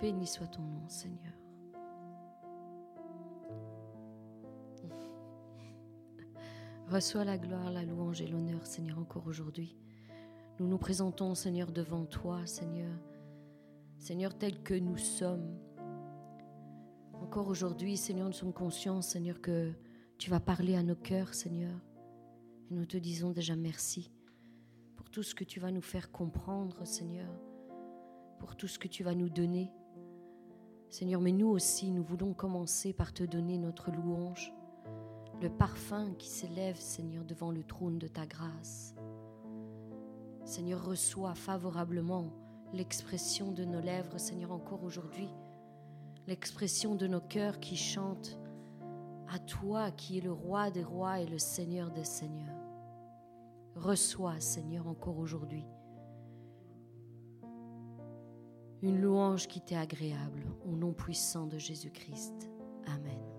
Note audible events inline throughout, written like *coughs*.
Béni soit ton nom, Seigneur. Reçois la gloire, la louange et l'honneur, Seigneur, encore aujourd'hui. Nous nous présentons, Seigneur, devant toi, Seigneur. Seigneur, tel que nous sommes. Encore aujourd'hui, Seigneur, nous sommes conscients, Seigneur, que tu vas parler à nos cœurs, Seigneur. Et nous te disons déjà merci pour tout ce que tu vas nous faire comprendre, Seigneur, pour tout ce que tu vas nous donner. Seigneur, mais nous aussi, nous voulons commencer par te donner notre louange, le parfum qui s'élève, Seigneur, devant le trône de ta grâce. Seigneur, reçois favorablement l'expression de nos lèvres, Seigneur, encore aujourd'hui, l'expression de nos cœurs qui chantent à toi qui es le roi des rois et le Seigneur des seigneurs. Reçois, Seigneur, encore aujourd'hui, une louange qui t'est agréable au nom puissant de Jésus-Christ. Amen.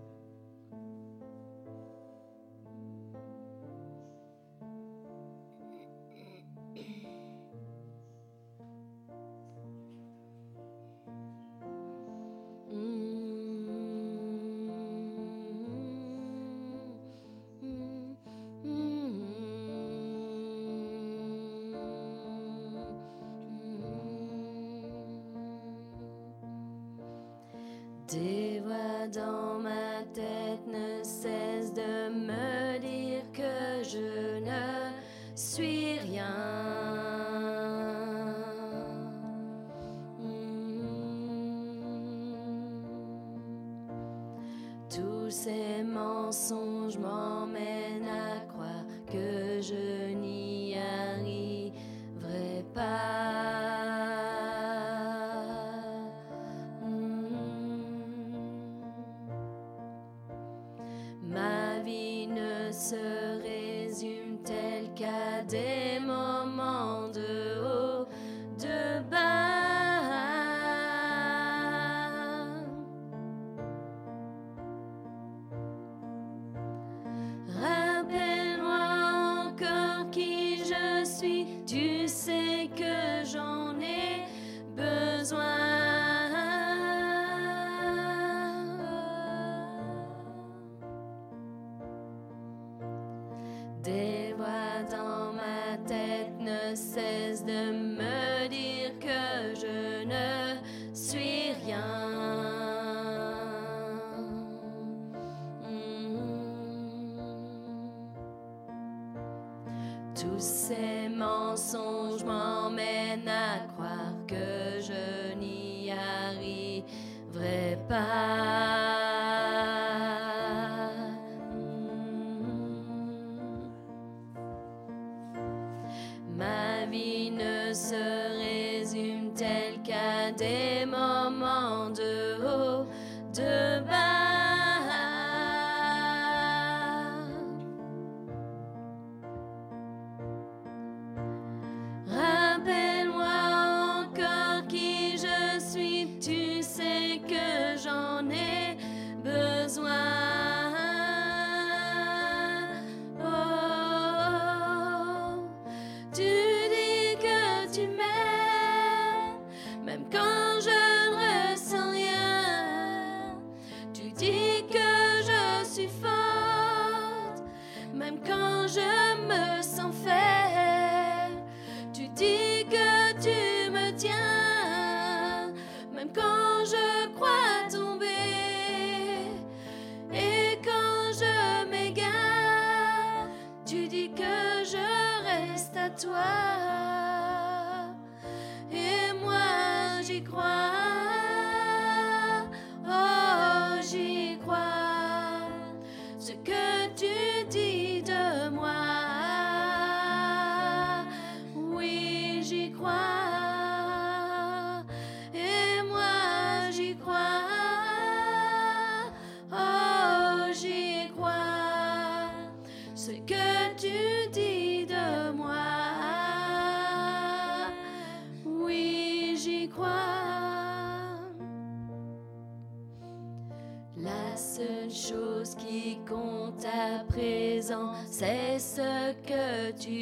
Que tu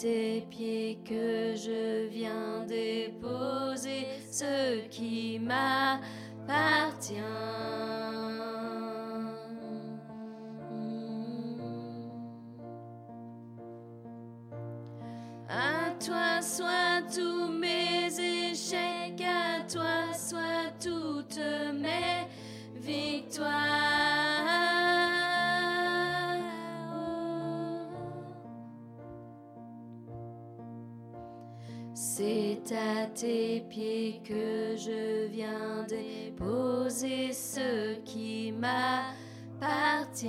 tes pieds C'est à tes pieds que je viens déposer ce qui m'appartient.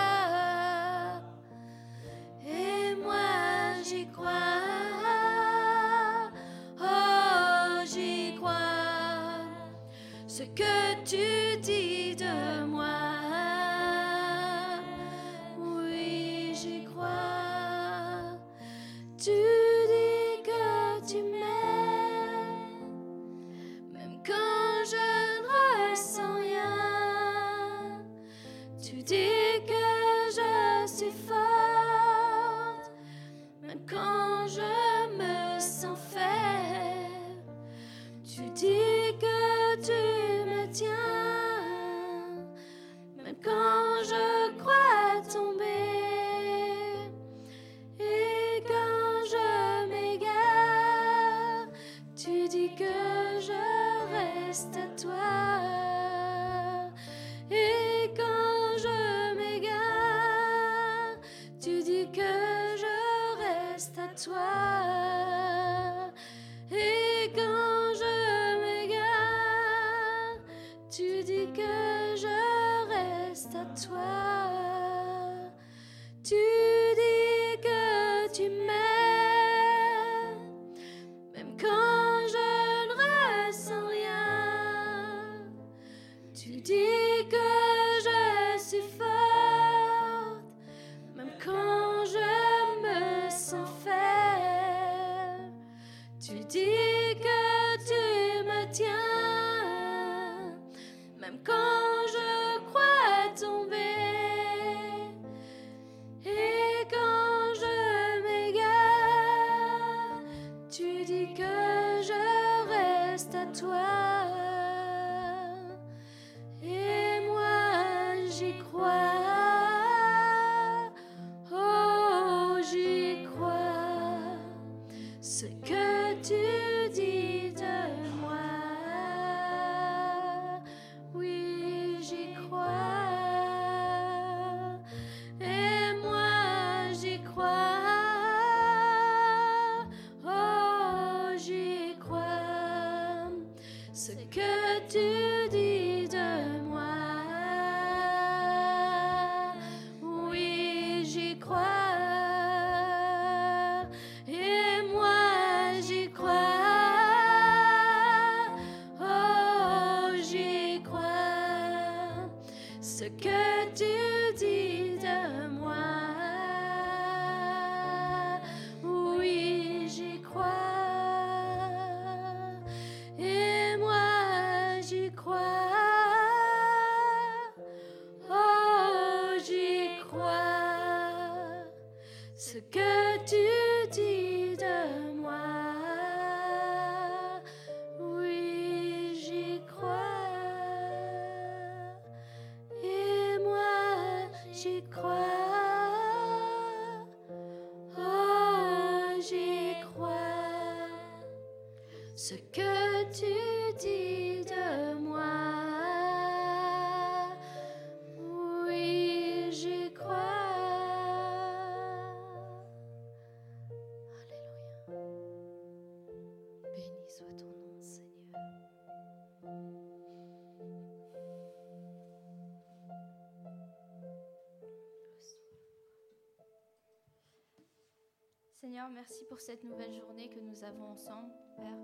merci pour cette nouvelle journée que nous avons ensemble, Père.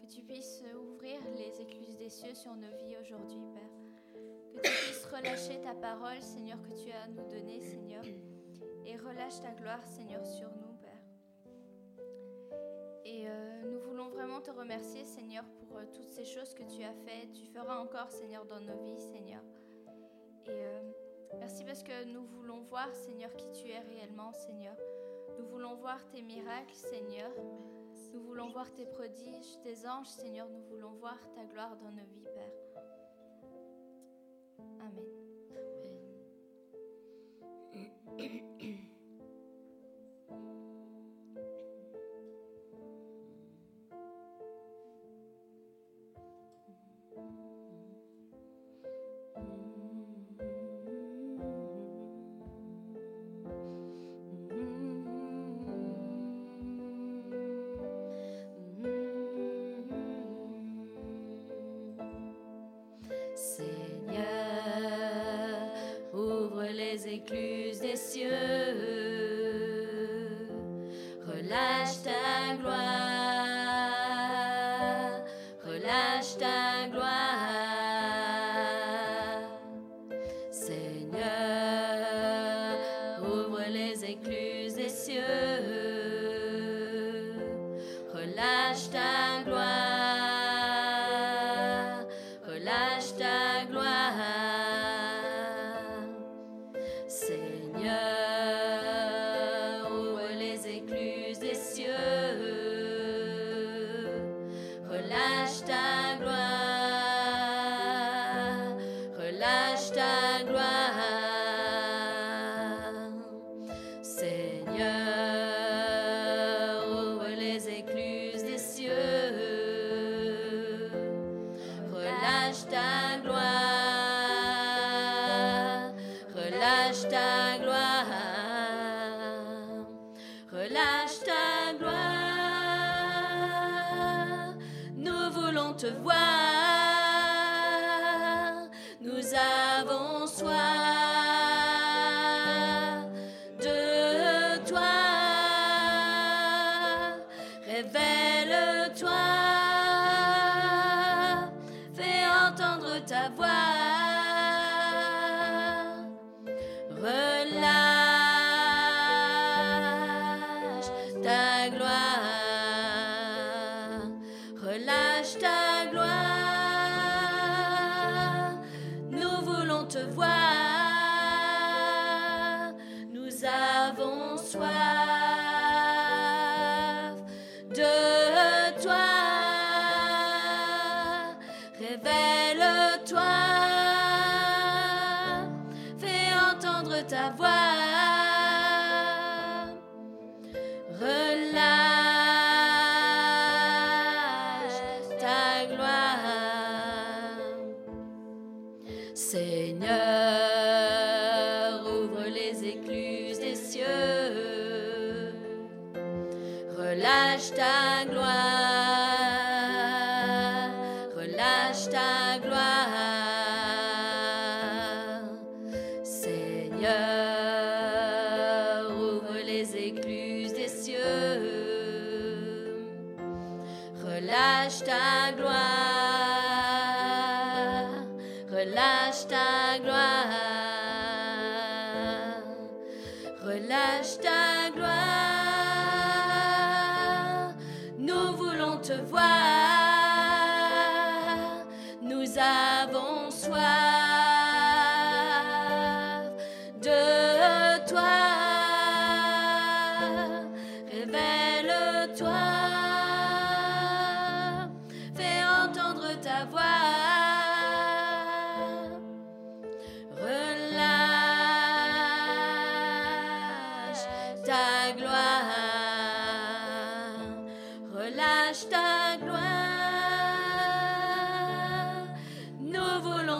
Que tu puisses ouvrir les écluses des cieux sur nos vies aujourd'hui, Père. Que tu puisses relâcher ta parole, Seigneur, que tu as à nous donner, Seigneur. Et relâche ta gloire, Seigneur, sur nous, Père. Et euh, nous voulons vraiment te remercier, Seigneur, pour euh, toutes ces choses que tu as faites. Tu feras encore, Seigneur, dans nos vies, Seigneur. Et euh, merci parce que nous voulons voir, Seigneur, qui tu es réellement, Seigneur. Nous voulons voir tes miracles, Seigneur. Nous voulons voir tes prodiges, tes anges, Seigneur. Nous voulons voir ta gloire dans nos vies, Père. Amen.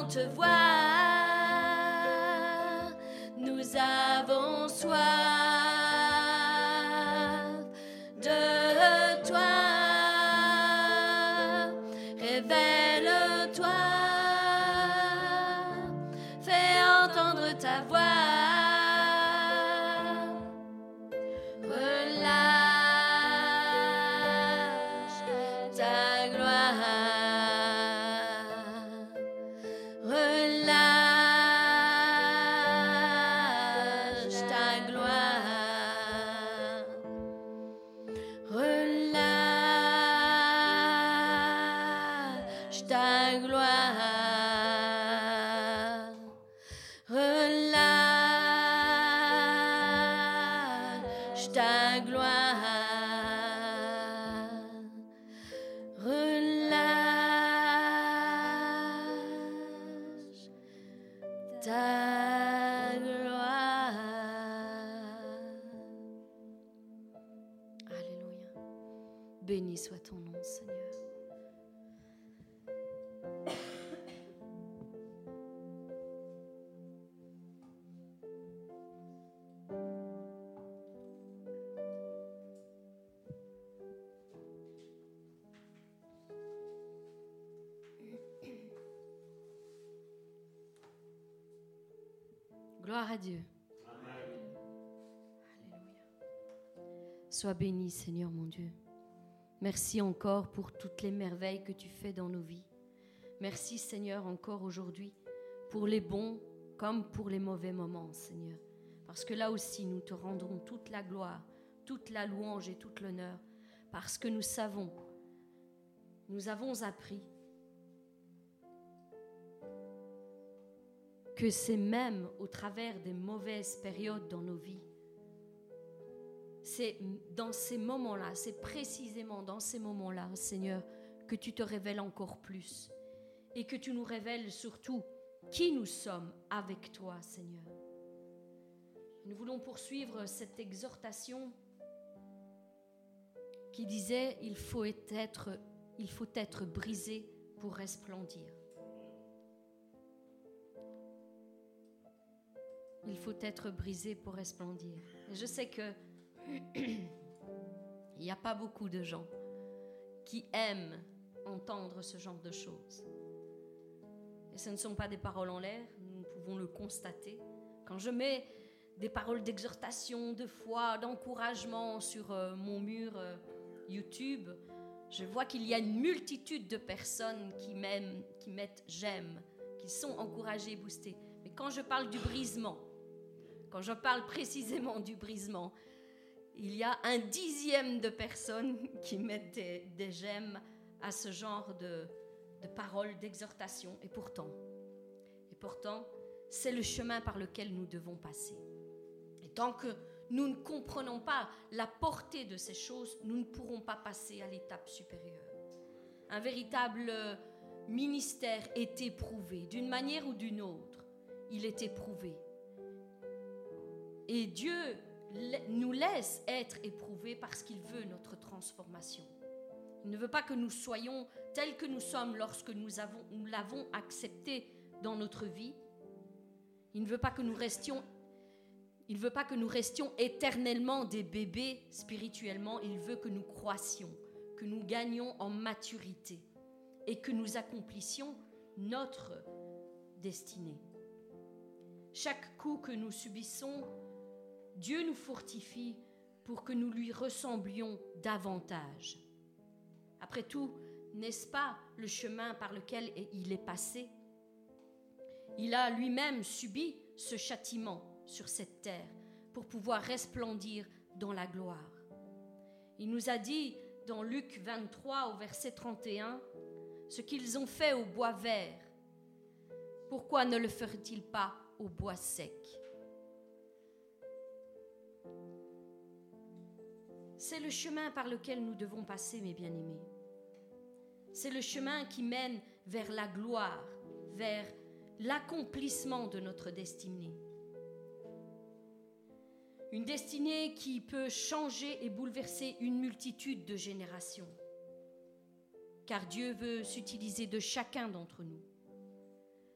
Te voir. Nous avons soif Sois béni, Seigneur mon Dieu. Merci encore pour toutes les merveilles que tu fais dans nos vies. Merci, Seigneur, encore aujourd'hui pour les bons comme pour les mauvais moments, Seigneur. Parce que là aussi, nous te rendrons toute la gloire, toute la louange et toute l'honneur. Parce que nous savons, nous avons appris que c'est même au travers des mauvaises périodes dans nos vies, c'est dans ces moments-là, c'est précisément dans ces moments-là, Seigneur, que tu te révèles encore plus et que tu nous révèles surtout qui nous sommes avec toi, Seigneur. Nous voulons poursuivre cette exhortation qui disait il faut être, il faut être brisé pour resplendir. Il faut être brisé pour resplendir. Je sais que *clears throat* il n'y a pas beaucoup de gens qui aiment entendre ce genre de choses. Et ce ne sont pas des paroles en l'air, nous pouvons le constater. Quand je mets des paroles d'exhortation, de foi, d'encouragement sur euh, mon mur euh, YouTube, je vois qu'il y a une multitude de personnes qui m'aiment, qui mettent j'aime, qui sont encouragées, boostées. Mais quand je parle du brisement, quand je parle précisément du brisement, il y a un dixième de personnes qui mettent des, j'aime à ce genre de, de paroles d'exhortation. Et pourtant, et pourtant, c'est le chemin par lequel nous devons passer. Et tant que nous ne comprenons pas la portée de ces choses, nous ne pourrons pas passer à l'étape supérieure. Un véritable ministère est éprouvé, d'une manière ou d'une autre. Il est éprouvé. Et Dieu nous laisse être éprouvés parce qu'il veut notre transformation. Il ne veut pas que nous soyons tels que nous sommes lorsque nous l'avons accepté dans notre vie. Il ne veut pas que nous restions il veut pas que nous restions éternellement des bébés spirituellement, il veut que nous croissions, que nous gagnions en maturité et que nous accomplissions notre destinée. Chaque coup que nous subissons, Dieu nous fortifie pour que nous lui ressemblions davantage. Après tout, n'est-ce pas le chemin par lequel il est passé? Il a lui-même subi ce châtiment sur cette terre pour pouvoir resplendir dans la gloire. Il nous a dit dans Luc 23 au verset 31, ce qu'ils ont fait au bois vert, pourquoi ne le ferait-il pas au bois sec? C'est le chemin par lequel nous devons passer, mes bien-aimés. C'est le chemin qui mène vers la gloire, vers l'accomplissement de notre destinée. Une destinée qui peut changer et bouleverser une multitude de générations. Car Dieu veut s'utiliser de chacun d'entre nous.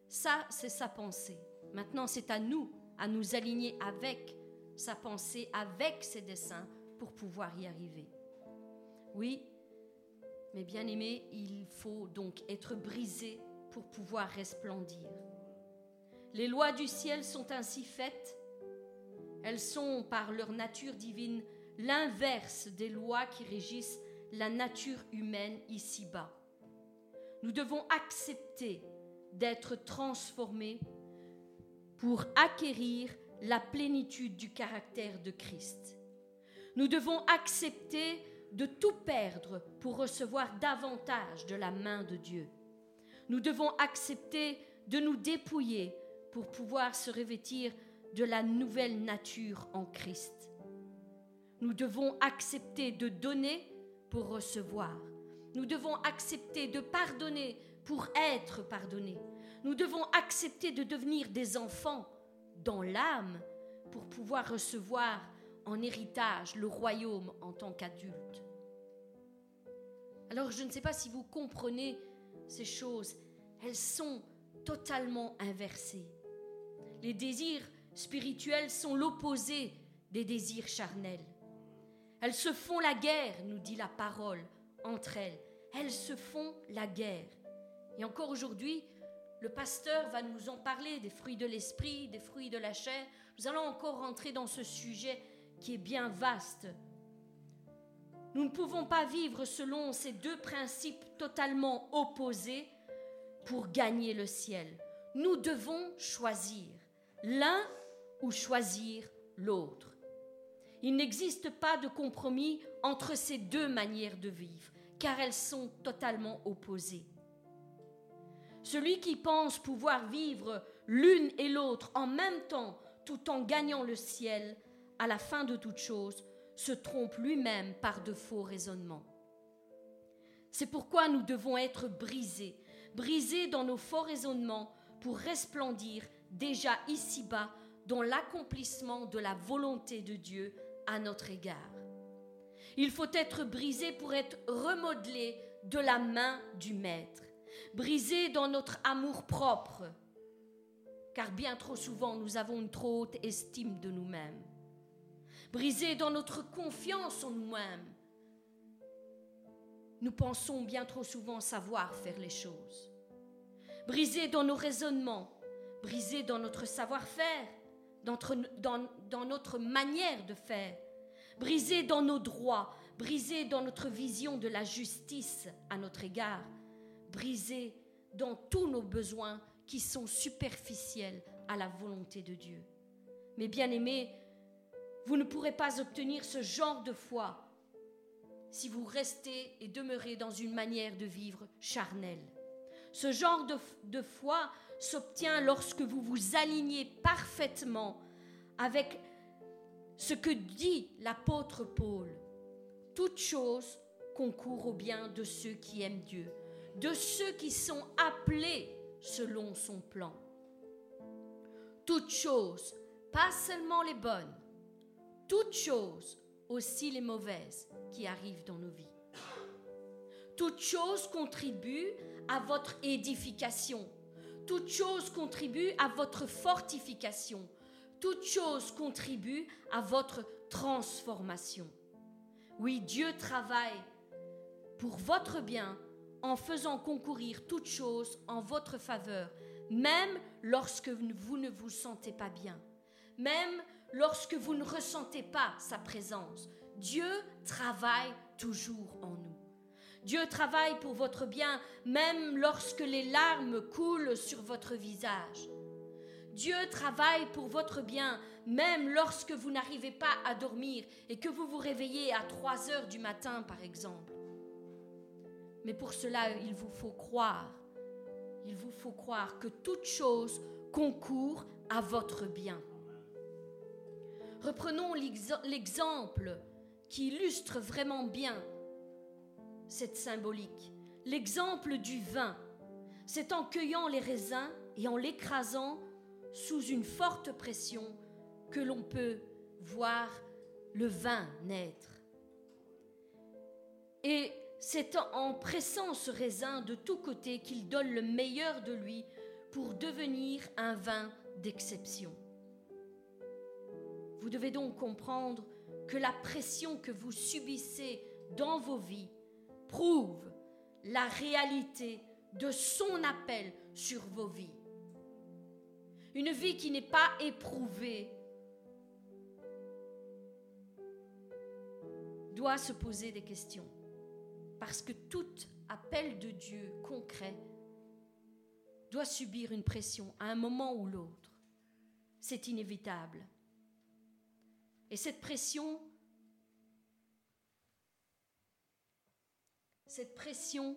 Ça, c'est sa pensée. Maintenant, c'est à nous à nous aligner avec sa pensée, avec ses desseins, pour pouvoir y arriver. Oui, mais bien aimé, il faut donc être brisé pour pouvoir resplendir. Les lois du ciel sont ainsi faites elles sont, par leur nature divine, l'inverse des lois qui régissent la nature humaine ici-bas. Nous devons accepter d'être transformés pour acquérir la plénitude du caractère de Christ. Nous devons accepter de tout perdre pour recevoir davantage de la main de Dieu. Nous devons accepter de nous dépouiller pour pouvoir se revêtir de la nouvelle nature en Christ. Nous devons accepter de donner pour recevoir. Nous devons accepter de pardonner pour être pardonnés. Nous devons accepter de devenir des enfants dans l'âme pour pouvoir recevoir en héritage le royaume en tant qu'adultes. Alors je ne sais pas si vous comprenez ces choses, elles sont totalement inversées. Les désirs spirituelles sont l'opposé des désirs charnels. Elles se font la guerre, nous dit la parole, entre elles. Elles se font la guerre. Et encore aujourd'hui, le pasteur va nous en parler des fruits de l'esprit, des fruits de la chair. Nous allons encore rentrer dans ce sujet qui est bien vaste. Nous ne pouvons pas vivre selon ces deux principes totalement opposés pour gagner le ciel. Nous devons choisir. L'un ou choisir l'autre. Il n'existe pas de compromis entre ces deux manières de vivre, car elles sont totalement opposées. Celui qui pense pouvoir vivre l'une et l'autre en même temps tout en gagnant le ciel, à la fin de toute chose, se trompe lui-même par de faux raisonnements. C'est pourquoi nous devons être brisés, brisés dans nos faux raisonnements pour resplendir déjà ici-bas dans l'accomplissement de la volonté de Dieu à notre égard. Il faut être brisé pour être remodelé de la main du Maître, brisé dans notre amour propre, car bien trop souvent nous avons une trop haute estime de nous-mêmes, brisé dans notre confiance en nous-mêmes. nous pensons bien trop souvent savoir faire les choses. Brisé dans nos raisonnements, brisé dans notre savoir-faire, dans, dans, notre manière de faire, brisé dans nos droits, brisé dans notre vision de la justice à notre égard, brisé dans tous nos besoins qui sont superficiels à la volonté de Dieu. Mais bien aimés, vous ne pourrez pas obtenir ce genre de foi si vous restez et demeurez dans une manière de vivre charnelle. Ce genre de, foi s'obtient lorsque vous vous alignez parfaitement avec ce que dit l'apôtre Paul. Toute chose concourt au bien de ceux qui aiment Dieu, de ceux qui sont appelés selon son plan. Toutes choses, pas seulement les bonnes, toutes choses, aussi les mauvaises qui arrivent dans nos vies. Toutes choses contribuent à votre édification. Toutes choses contribuent à votre fortification. Toutes choses contribuent à votre transformation. Oui, Dieu travaille pour votre bien en faisant concourir toutes choses en votre faveur, même lorsque vous ne vous sentez pas bien, même lorsque vous ne ressentez pas sa présence. Dieu travaille toujours en nous. Dieu travaille pour votre bien même lorsque les larmes coulent sur votre visage. Dieu travaille pour votre bien même lorsque vous n'arrivez pas à dormir et que vous vous réveillez à 3 heures du matin par exemple. Mais pour cela, il vous faut croire. Il vous faut croire que toute chose concourt à votre bien. Reprenons l'exemple qui illustre vraiment bien cette symbolique. L'exemple du vin. C'est en cueillant les raisins et en l'écrasant sous une forte pression que l'on peut voir le vin naître. Et c'est en pressant ce raisin de tous côtés qu'il donne le meilleur de lui pour devenir un vin d'exception. Vous devez donc comprendre que la pression que vous subissez dans vos vies prouve la réalité de son appel sur vos vies. Une vie qui n'est pas éprouvée doit se poser des questions. Parce que tout appel de Dieu concret doit subir une pression à un moment ou l'autre. C'est inévitable. Et cette pression, cette pression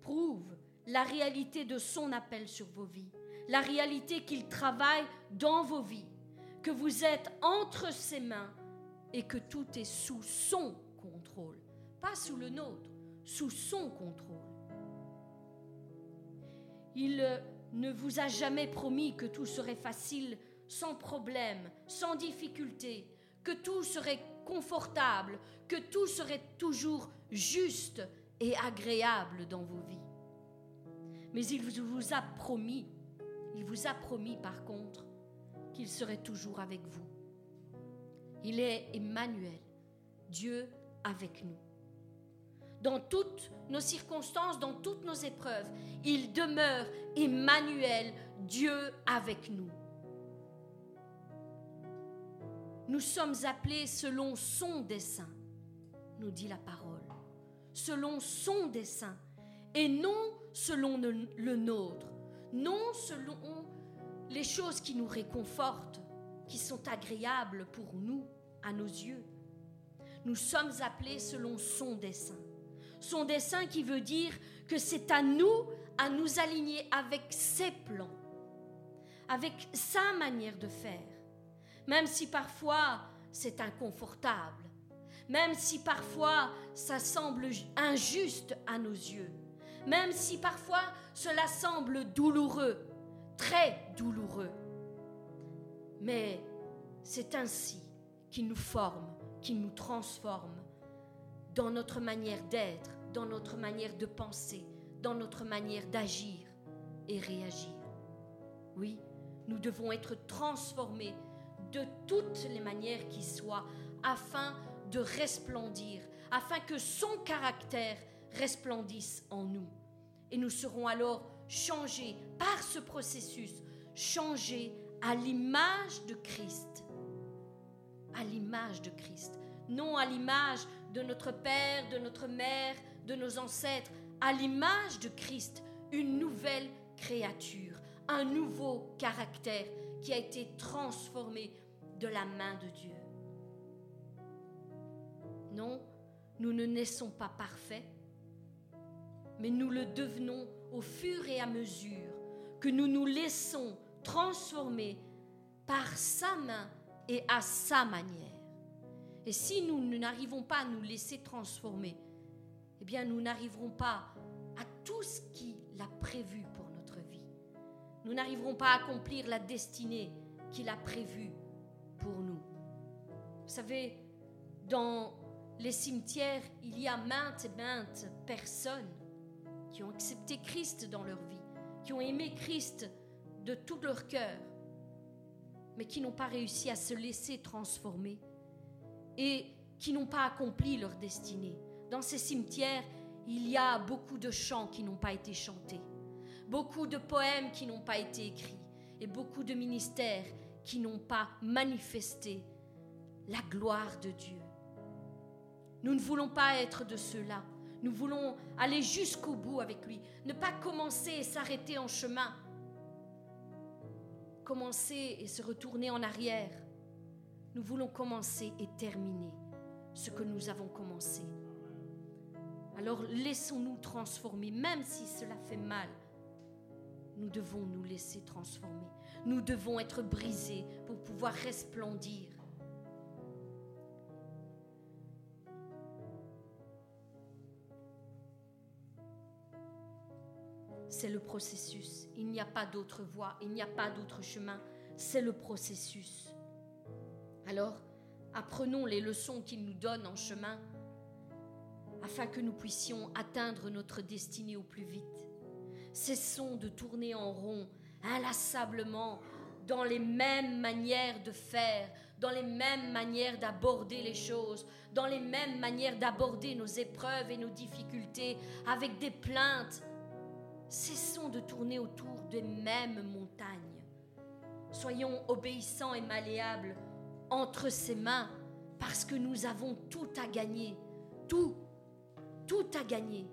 prouve la réalité de son appel sur vos vies, la réalité qu'il travaille dans vos vies, que vous êtes entre ses mains et que tout est sous son contrôle, pas sous le nôtre, sous son contrôle. Il ne vous a jamais promis que tout serait facile sans problème, sans difficulté, que tout serait confortable, que tout serait toujours juste et agréable dans vos vies. Mais il vous a promis, il vous a promis par contre, qu'il serait toujours avec vous. Il est Emmanuel, Dieu avec nous. Dans toutes nos circonstances, dans toutes nos épreuves, il demeure Emmanuel, Dieu avec nous. Nous sommes appelés selon son dessein, nous dit la parole, selon son dessein, et non selon le nôtre, non selon les choses qui nous réconfortent, qui sont agréables pour nous, à nos yeux. Nous sommes appelés selon son dessein. Son dessein qui veut dire que c'est à nous à nous aligner avec ses plans, avec sa manière de faire même si parfois c'est inconfortable, même si parfois ça semble injuste à nos yeux, même si parfois cela semble douloureux, très douloureux. Mais c'est ainsi qu'il nous forme, qu'il nous transforme dans notre manière d'être, dans notre manière de penser, dans notre manière d'agir et réagir. Oui, nous devons être transformés de toutes les manières qui soient, afin de resplendir, afin que son caractère resplendisse en nous. Et nous serons alors changés par ce processus, changés à l'image de Christ. À l'image de Christ. Non à l'image de notre Père, de notre Mère, de nos ancêtres, à l'image de Christ, une nouvelle créature, un nouveau caractère qui a été transformé de la main de Dieu. Non, nous ne naissons pas parfaits, mais nous le devenons au fur et à mesure que nous nous laissons transformer par sa main et à sa manière. Et si nous n'arrivons pas à nous laisser transformer, eh bien nous n'arriverons pas à tout ce qu'il a prévu pour notre vie. Nous n'arriverons pas à accomplir la destinée qu'il a prévue pour nous. Vous savez, dans les cimetières, il y a maintes et maintes personnes qui ont accepté Christ dans leur vie, qui ont aimé Christ de tout leur cœur, mais qui n'ont pas réussi à se laisser transformer et qui n'ont pas accompli leur destinée. Dans ces cimetières, il y a beaucoup de chants qui n'ont pas été chantés, beaucoup de poèmes qui n'ont pas été écrits et beaucoup de ministères qui n'ont pas manifesté la gloire de Dieu. Nous ne voulons pas être de ceux-là. Nous voulons aller jusqu'au bout avec lui, ne pas commencer et s'arrêter en chemin, commencer et se retourner en arrière. Nous voulons commencer et terminer ce que nous avons commencé. Alors laissons-nous transformer, même si cela fait mal. Nous devons nous laisser transformer. Nous devons être brisés pour pouvoir resplendir. C'est le processus. Il n'y a pas d'autre voie, il n'y a pas d'autre chemin. C'est le processus. Alors, apprenons les leçons qu'il nous donne en chemin afin que nous puissions atteindre notre destinée au plus vite. Cessons de tourner en rond inlassablement dans les mêmes manières de faire, dans les mêmes manières d'aborder les choses, dans les mêmes manières d'aborder nos épreuves et nos difficultés, avec des plaintes. Cessons de tourner autour des mêmes montagnes. Soyons obéissants et malléables entre ses mains parce que nous avons tout à gagner, tout, tout à gagner.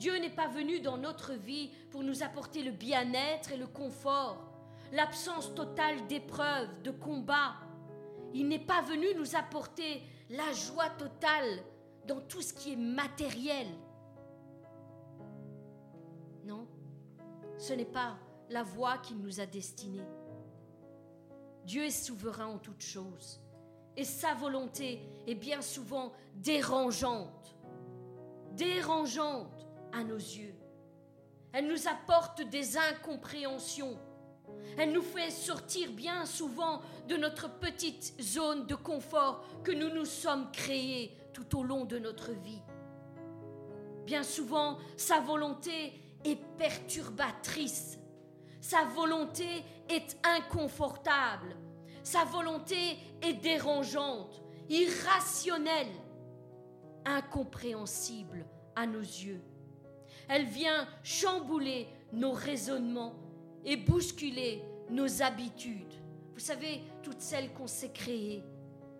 Dieu n'est pas venu dans notre vie pour nous apporter le bien-être et le confort, l'absence totale d'épreuves, de combats. Il n'est pas venu nous apporter la joie totale dans tout ce qui est matériel. Non, ce n'est pas la voie qu'il nous a destinée. Dieu est souverain en toutes choses et sa volonté est bien souvent dérangeante, dérangeante à nos yeux. Elle nous apporte des incompréhensions. Elle nous fait sortir bien souvent de notre petite zone de confort que nous nous sommes créés tout au long de notre vie. Bien souvent, sa volonté est perturbatrice. Sa volonté est inconfortable. Sa volonté est dérangeante, irrationnelle, incompréhensible à nos yeux. Elle vient chambouler nos raisonnements et bousculer nos habitudes. Vous savez, toutes celles qu'on s'est créées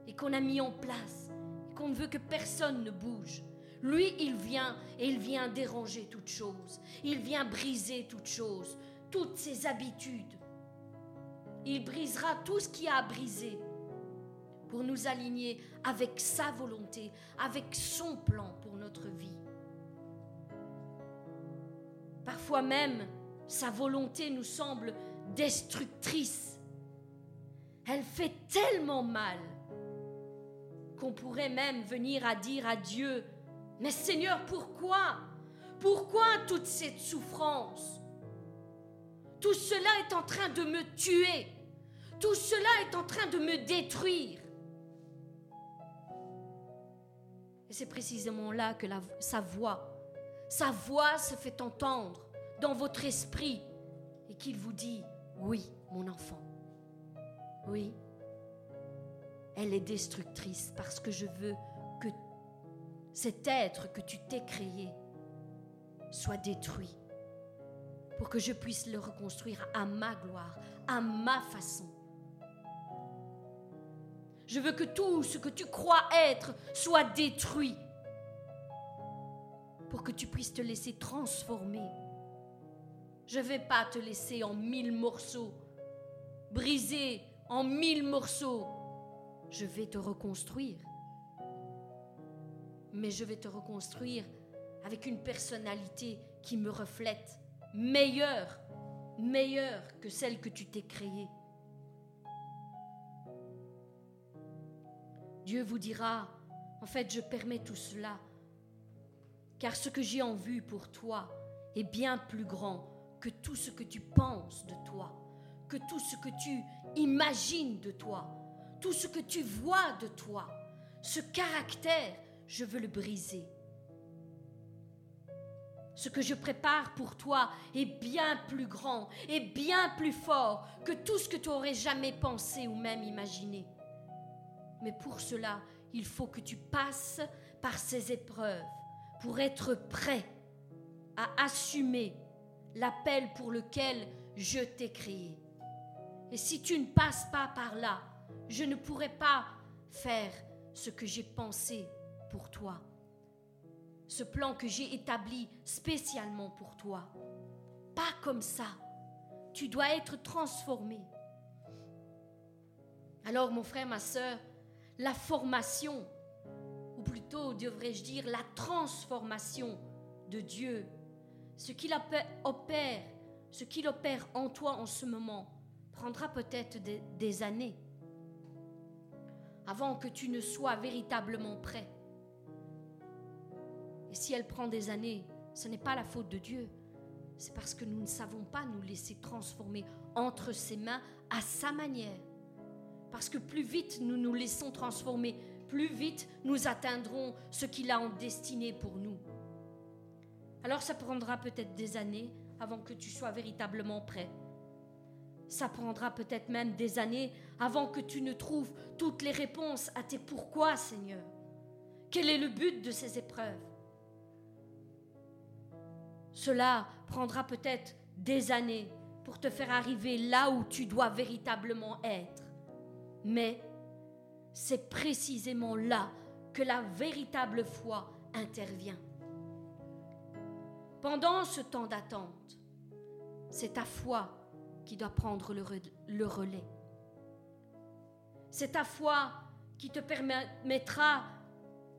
et qu'on a mis en place, et qu'on ne veut que personne ne bouge. Lui, il vient et il vient déranger toutes choses. Il vient briser toutes choses, toutes ses habitudes. Il brisera tout ce qui a à briser pour nous aligner avec sa volonté, avec son plan pour notre vie. Parfois même, sa volonté nous semble destructrice. Elle fait tellement mal qu'on pourrait même venir à dire à Dieu, mais Seigneur, pourquoi? Pourquoi toute cette souffrance? Tout cela est en train de me tuer. Tout cela est en train de me détruire. Et c'est précisément là que sa voix sa voix se fait entendre dans votre esprit et qu'il vous dit, oui, mon enfant, oui, elle est destructrice parce que je veux que cet être que tu t'es créé soit détruit pour que je puisse le reconstruire à ma gloire, à ma façon. Je veux que tout ce que tu crois être soit détruit pour que tu puisses te laisser transformer. Je ne vais pas te laisser en mille morceaux, brisé en mille morceaux. Je vais te reconstruire. Mais je vais te reconstruire avec une personnalité qui me reflète, meilleure, meilleure que celle que tu t'es créée. Dieu vous dira, en fait, je permets tout cela, car ce que j'ai en vue pour toi est bien plus grand que tout ce que tu penses de toi, que tout ce que tu imagines de toi, tout ce que tu vois de toi. Ce caractère, je veux le briser. Ce que je prépare pour toi est bien plus grand et bien plus fort que tout ce que tu aurais jamais pensé ou même imaginé. Mais pour cela, il faut que tu passes par ces épreuves pour être prêt à assumer l'appel pour lequel je t'ai créé. Et si tu ne passes pas par là, je ne pourrai pas faire ce que j'ai pensé pour toi. Ce plan que j'ai établi spécialement pour toi. Pas comme ça. Tu dois être transformé. Alors mon frère, ma soeur, la formation, devrais-je dire la transformation de Dieu ce qu'il opère, ce qu'il opère en toi en ce moment, prendra peut-être des, années avant que tu ne sois véritablement prêt. Et si elle prend des années, ce n'est pas la faute de Dieu, c'est parce que nous ne savons pas nous laisser transformer entre ses mains à sa manière. Parce que plus vite nous nous laissons transformer, plus vite nous atteindrons ce qu'il a en destiné pour nous. Alors ça prendra peut-être des années avant que tu sois véritablement prêt. Ça prendra peut-être même des années avant que tu ne trouves toutes les réponses à tes pourquoi, Seigneur. Quel est le but de ces épreuves? Cela prendra peut-être des années pour te faire arriver là où tu dois véritablement être. Mais c'est précisément là que la véritable foi intervient. Pendant ce temps d'attente, c'est ta foi qui doit prendre le, relais. C'est ta foi qui te permettra,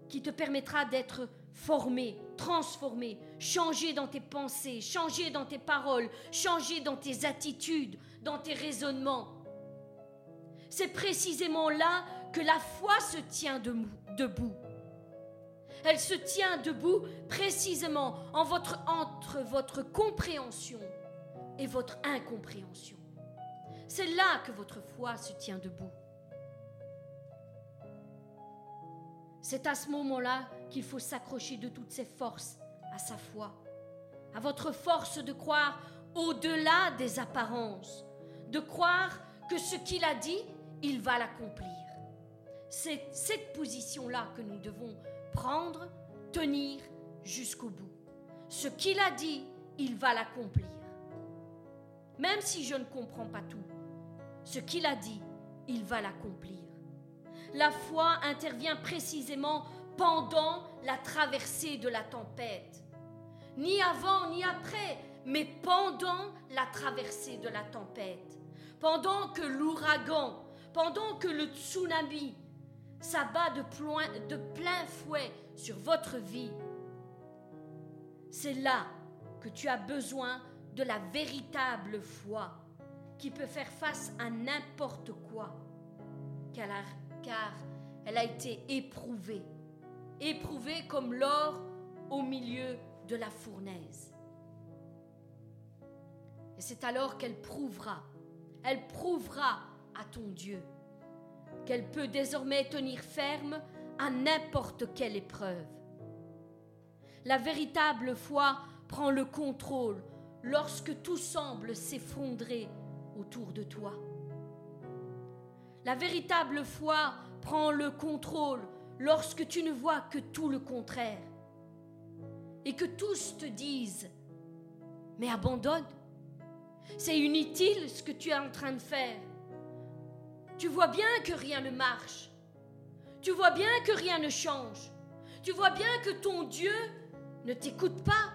qui te permettra d'être formé, transformé, changé dans tes pensées, changé dans tes paroles, changé dans tes attitudes, dans tes raisonnements. C'est précisément là que la foi se tient debout. Elle se tient debout précisément entre votre compréhension et votre incompréhension. C'est là que votre foi se tient debout. C'est à ce moment-là qu'il faut s'accrocher de toutes ses forces à sa foi, à votre force de croire au-delà des apparences, de croire que ce qu'il a dit, il va l'accomplir. C'est cette position-là que nous devons prendre, tenir jusqu'au bout. Ce qu'il a dit, il va l'accomplir. Même si je ne comprends pas tout, ce qu'il a dit, il va l'accomplir. La foi intervient précisément pendant la traversée de la tempête. Ni avant ni après, mais pendant la traversée de la tempête. Pendant que l'ouragan, pendant que le tsunami, s'abat de, de plein fouet sur votre vie, c'est là que tu as besoin de la véritable foi qui peut faire face à n'importe quoi, car elle a été éprouvée, éprouvée comme l'or au milieu de la fournaise. Et c'est alors qu'elle prouvera, elle prouvera à ton Dieu qu'elle peut désormais tenir ferme à n'importe quelle épreuve. La véritable foi prend le contrôle lorsque tout semble s'effondrer autour de toi. La véritable foi prend le contrôle lorsque tu ne vois que tout le contraire et que tous te disent, mais abandonne, c'est inutile ce que tu es en train de faire. Tu vois bien que rien ne marche. Tu vois bien que rien ne change. Tu vois bien que ton Dieu ne t'écoute pas,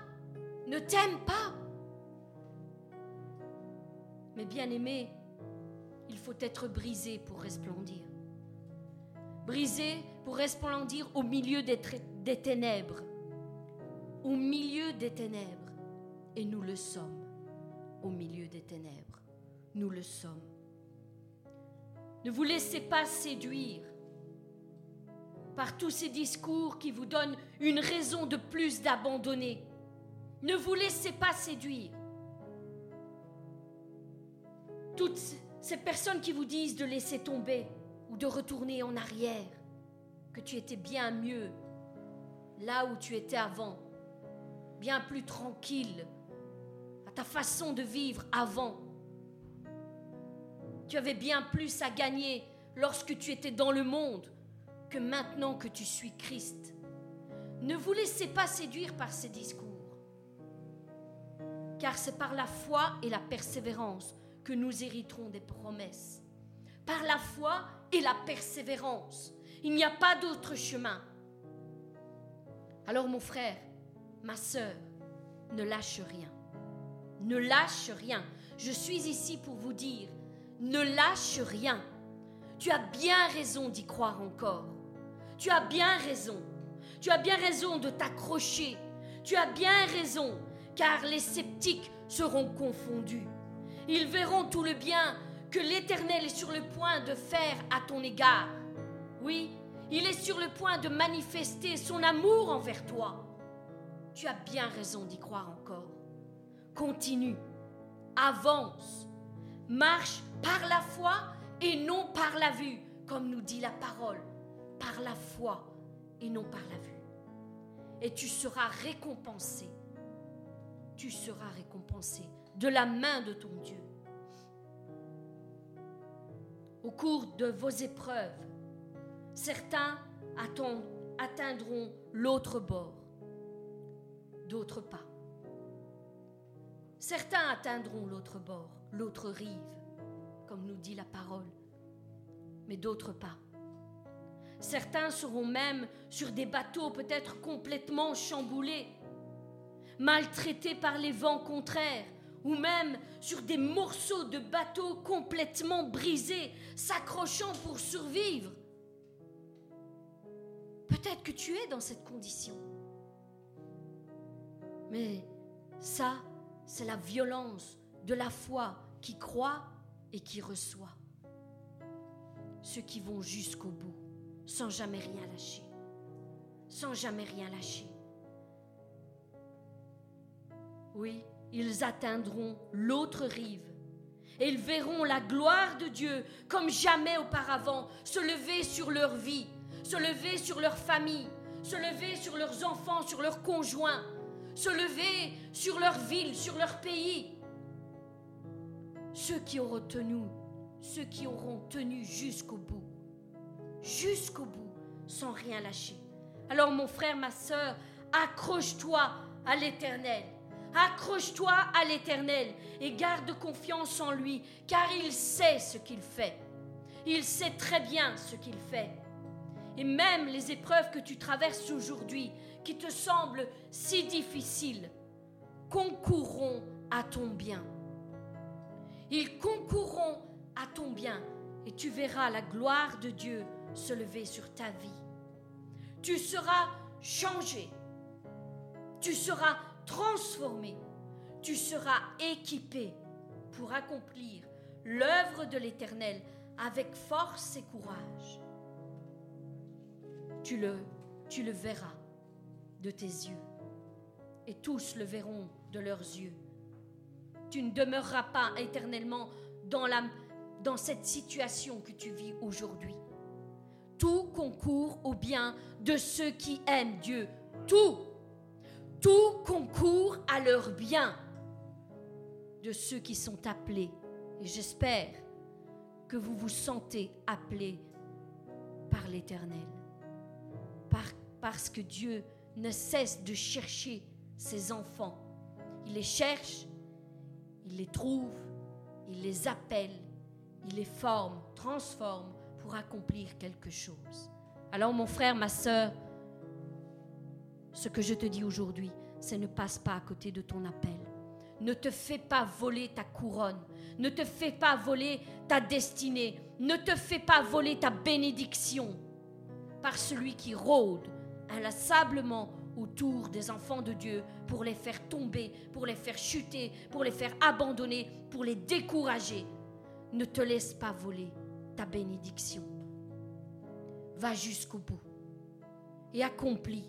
ne t'aime pas. Mais bien aimé, il faut être brisé pour resplendir. Brisé pour resplendir au milieu des, des ténèbres. Au milieu des ténèbres. Et nous le sommes. Au milieu des ténèbres. Nous le sommes. Ne vous laissez pas séduire par tous ces discours qui vous donnent une raison de plus d'abandonner. Ne vous laissez pas séduire. Toutes ces personnes qui vous disent de laisser tomber ou de retourner en arrière, que tu étais bien mieux là où tu étais avant, bien plus tranquille, à ta façon de vivre avant. Tu avais bien plus à gagner lorsque tu étais dans le monde que maintenant que tu suis Christ. Ne vous laissez pas séduire par ces discours, car c'est par la foi et la persévérance que nous hériterons des promesses. Par la foi et la persévérance. Il n'y a pas d'autre chemin. Alors mon frère, ma sœur, ne lâche rien. Ne lâche rien. Je suis ici pour vous dire, ne lâche rien. Tu as bien raison d'y croire encore. Tu as bien raison. Tu as bien raison de t'accrocher. Tu as bien raison, car les sceptiques seront confondus. Ils verront tout le bien que l'Éternel est sur le point de faire à ton égard. Oui, il est sur le point de manifester son amour envers toi. Tu as bien raison d'y croire encore. Continue, avance, marche par la foi et non par la vue, comme nous dit la parole par la foi et non par la vue. Et tu seras récompensé. Tu seras récompensé de la main de ton Dieu. Au cours de vos épreuves, certains atteindront l'autre bord, d'autres pas. Certains atteindront l'autre bord, l'autre rive, comme nous dit la parole, mais d'autres pas. Certains seront même sur des bateaux peut-être complètement chamboulés, maltraités par les vents contraires, ou même sur des morceaux de bateaux complètement brisés, s'accrochant pour survivre. Peut-être que tu es dans cette condition. Mais ça, c'est la violence de la foi qui croit et qui reçoit. Ceux qui vont jusqu'au bout sans jamais rien lâcher. Sans jamais rien lâcher. Oui, ils atteindront l'autre rive et ils verront la gloire de Dieu comme jamais auparavant se lever sur leur vie, se lever sur leur famille, se lever sur leurs enfants, sur leurs conjoints, se lever sur leur ville, sur leur pays. Ceux qui auront tenu, ceux qui auront tenu jusqu'au bout jusqu'au bout, sans rien lâcher. Alors mon frère, ma sœur, accroche-toi à l'Éternel. Accroche-toi à l'Éternel et garde confiance en lui, car il sait ce qu'il fait. Il sait très bien ce qu'il fait. Et même les épreuves que tu traverses aujourd'hui, qui te semblent si difficiles, concourront à ton bien. Ils concourront à ton bien et tu verras la gloire de Dieu se lever sur ta vie. Tu seras changé. Tu seras transformé. Tu seras équipé pour accomplir l'œuvre de l'Éternel avec force et courage. Tu le, tu le verras de tes yeux et tous le verront de leurs yeux. Tu ne demeureras pas éternellement dans, la, dans cette situation que tu vis aujourd'hui. Tout concourt au bien de ceux qui aiment Dieu. Tout. Tout concourt à leur bien de ceux qui sont appelés. Et j'espère que vous vous sentez appelés par l'Éternel. parce que Dieu ne cesse de chercher ses enfants. Il les cherche, il les trouve, il les appelle, il les forme, transforme pour accomplir quelque chose. Alors mon frère, ma soeur, ce que je te dis aujourd'hui, c'est ne passe pas à côté de ton appel. Ne te fais pas voler ta couronne. Ne te fais pas voler ta destinée. Ne te fais pas voler ta bénédiction par celui qui rôde inlassablement autour des enfants de Dieu pour les faire tomber, pour les faire chuter, pour les faire abandonner, pour les décourager. Ne te laisse pas voler ta bénédiction. Va jusqu'au bout et accomplis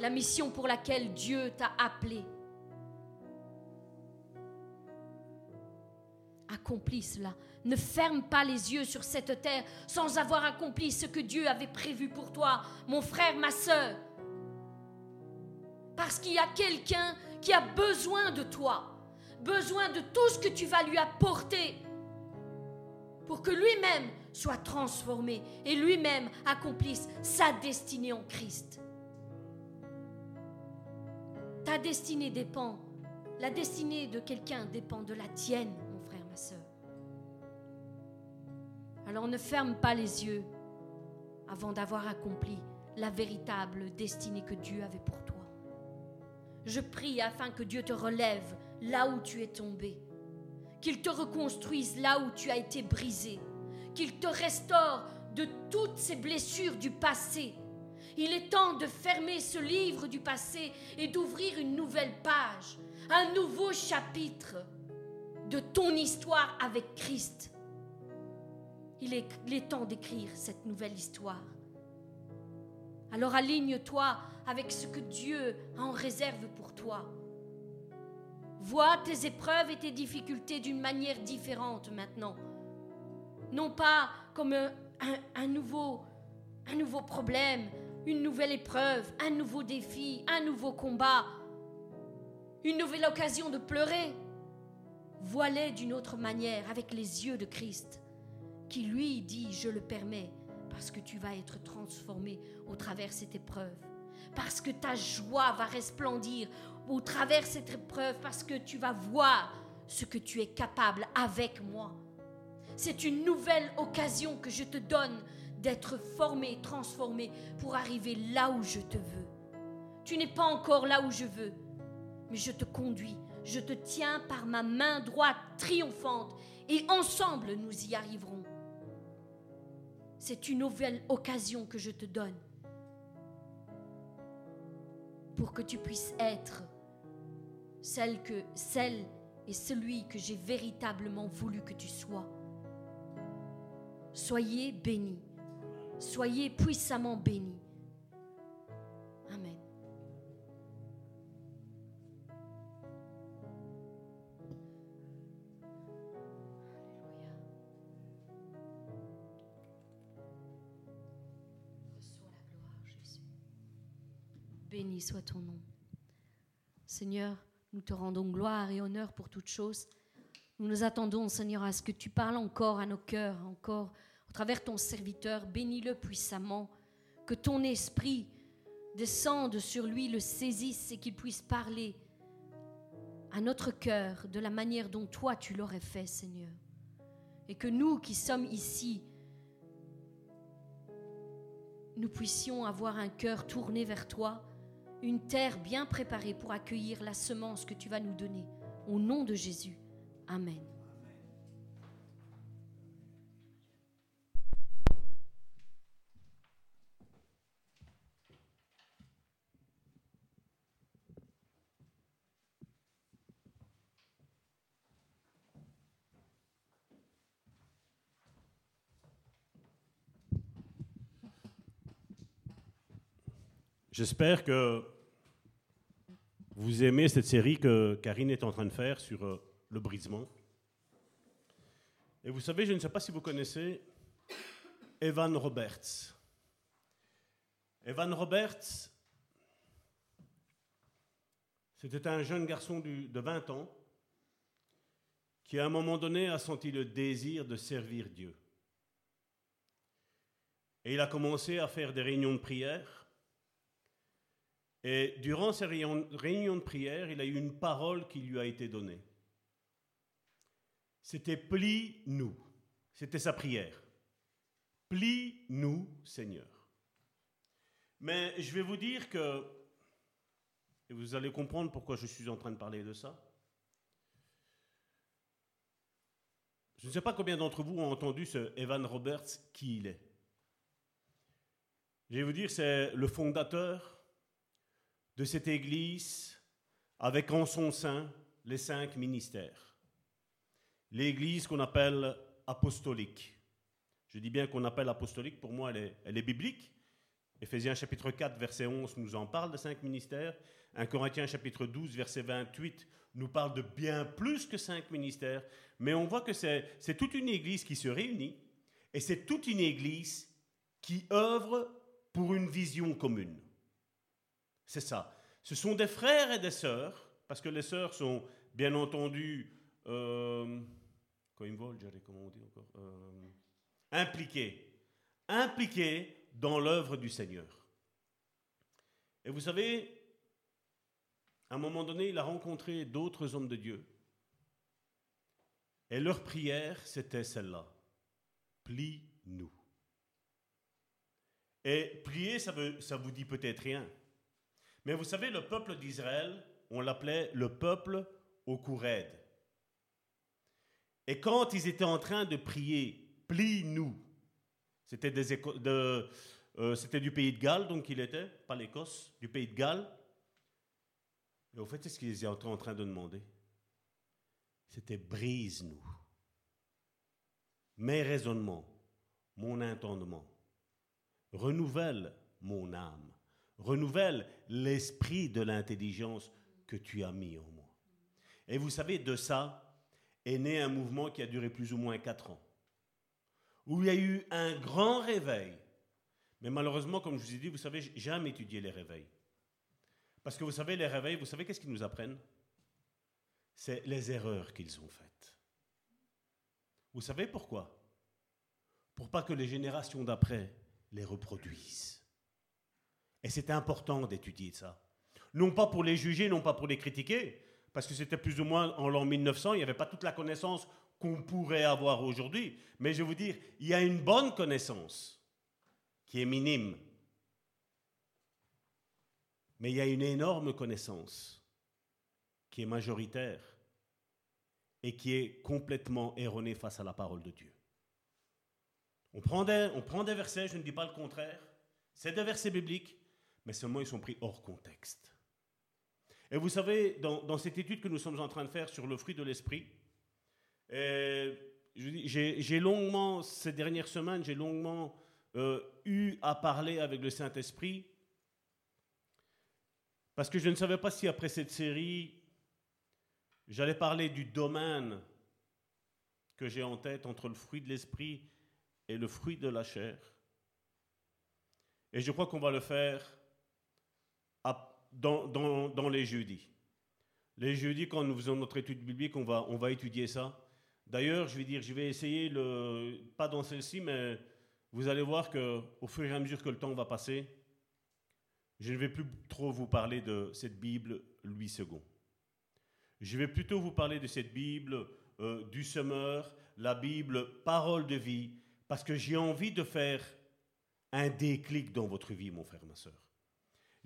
la mission pour laquelle Dieu t'a appelé. Accomplis cela. Ne ferme pas les yeux sur cette terre sans avoir accompli ce que Dieu avait prévu pour toi, mon frère, ma soeur. Parce qu'il y a quelqu'un qui a besoin de toi, besoin de tout ce que tu vas lui apporter pour que lui-même soit transformé et lui-même accomplisse sa destinée en Christ. Ta destinée dépend, la destinée de quelqu'un dépend de la tienne, mon frère, ma soeur. Alors ne ferme pas les yeux avant d'avoir accompli la véritable destinée que Dieu avait pour toi. Je prie afin que Dieu te relève là où tu es tombé, qu'il te reconstruise là où tu as été brisé, qu'il te restaure de toutes ces blessures du passé. Il est temps de fermer ce livre du passé et d'ouvrir une nouvelle page, un nouveau chapitre de ton histoire avec Christ. Il est, il est temps d'écrire cette nouvelle histoire. Alors aligne-toi avec ce que Dieu a en réserve pour toi. Vois tes épreuves et tes difficultés d'une manière différente maintenant. Non pas comme un, nouveau, nouveau problème, une nouvelle épreuve, un nouveau défi, un nouveau combat, une nouvelle occasion de pleurer. Vois-les d'une autre manière, avec les yeux de Christ, qui lui dit, je le permets, parce que tu vas être transformé au travers cette épreuve. Parce que ta joie va resplendir au travers cette épreuve, parce que tu vas voir ce que tu es capable avec moi. C'est une nouvelle occasion que je te donne d'être formé, transformé pour arriver là où je te veux. Tu n'es pas encore là où je veux, mais je te conduis, je te tiens par ma main droite triomphante et ensemble nous y arriverons. C'est une nouvelle occasion que je te donne pour que tu puisses être celle que celle et celui que j'ai véritablement voulu que tu sois. Soyez bénis. Soyez puissamment bénis. Béni soit ton nom. Seigneur, nous te rendons gloire et honneur pour toutes choses. Nous nous attendons, Seigneur, à ce que tu parles encore à nos cœurs, encore au travers ton serviteur. Bénis-le puissamment, que ton esprit descende sur lui, le saisisse et qu'il puisse parler à notre cœur de la manière dont toi tu l'aurais fait, Seigneur. Et que nous qui sommes ici, nous puissions avoir un cœur tourné vers toi une terre bien préparée pour accueillir la semence que tu vas nous donner. Au nom de Jésus. Amen. J'espère que vous aimez cette série que Karine est en train de faire sur euh, le brisement. Et vous savez, je ne sais pas si vous connaissez Evan Roberts. Evan Roberts, c'était un jeune garçon de 20 ans qui, à un moment donné, a senti le désir de servir Dieu. Et il a commencé à faire des réunions de prière Et durant ces réunions de prière, il a eu une parole qui lui a été donnée. C'était plie-nous. C'était sa prière. Plie-nous, Seigneur. Mais je vais vous dire que, et vous allez comprendre pourquoi je suis en train de parler de ça. Je ne sais pas combien d'entre vous ont entendu ce Evan Roberts, qui il est. Je vais vous dire, c'est le fondateur de cette église avec en son sein les cinq ministères. L'église qu'on appelle apostolique. Je dis bien qu'on appelle apostolique, pour moi elle est, biblique, Éphésiens chapitre 4, verset 11 nous en parle de cinq ministères. 1 Corinthiens chapitre 12, verset 28 nous parle de bien plus que cinq ministères. Mais on voit que c'est toute une église qui se réunit et c'est toute une église qui œuvre pour une vision commune. C'est ça. Ce sont des frères et des sœurs, parce que les sœurs sont bien entendu, euh, comment on dit encore, euh, impliquées. Impliquées dans l'œuvre du Seigneur. Et vous savez, à un moment donné, il a rencontré d'autres hommes de Dieu. Et leur prière, c'était celle-là. Plie-nous. Et prier, ça, veut, ça vous dit peut-être rien. Mais vous savez, le peuple d'Israël, on l'appelait le peuple au cou Et quand ils étaient en train de prier, plie-nous, euh, c'était du pays de Galles, donc il était, pas l'Écosse, du pays de Galles. Et au fait, c'est ce qu'ils étaient en train de demander. C'était brise-nous. Mes raisonnements, mon entendement. Renouvelle mon âme. Renouvelle l'esprit de l'intelligence que tu as mis en moi. Et vous savez, de ça est né un mouvement qui a duré plus ou moins quatre ans où il y a eu un grand réveil. Mais malheureusement, comme je vous ai dit, vous savez, jamais étudié les réveils. Parce que vous savez, les réveils, vous savez qu'est-ce qu'ils nous apprennent? C'est les erreurs qu'ils ont faites. Vous savez pourquoi? Pour pas que les générations d'après les reproduisent. Et c'est important d'étudier ça. Non pas pour les juger, non pas pour les critiquer, parce que c'était plus ou moins en l'an 1900, il n'y avait pas toute la connaissance qu'on pourrait avoir aujourd'hui. Mais je vais vous dire, il y a une bonne connaissance qui est minime. Mais il y a une énorme connaissance qui est majoritaire et qui est complètement erronée face à la parole de Dieu. On prend des, on prend des versets, je ne dis pas le contraire, c'est des versets bibliques, mais seulement ils sont pris hors contexte. Et vous savez, dans, cette étude que nous sommes en train de faire sur le fruit de l'esprit, j'ai longuement, ces dernières semaines, j'ai longuement euh, eu à parler avec le Saint-Esprit, parce que je ne savais pas si après cette série, j'allais parler du domaine que j'ai en tête entre le fruit de l'esprit et le fruit de la chair. Et je crois qu'on va le faire dans, les jeudis. Les jeudis, quand nous faisons notre étude biblique, on va, on va étudier ça. D'ailleurs, je vais dire, je vais essayer, le, pas dans celle-ci, mais vous allez voir qu'au fur et à mesure que le temps va passer, je ne vais plus trop vous parler de cette Bible Louis II. Je vais plutôt vous parler de cette Bible euh, du semeur, la Bible parole de vie, parce que j'ai envie de faire un déclic dans votre vie, mon frère, ma soeur.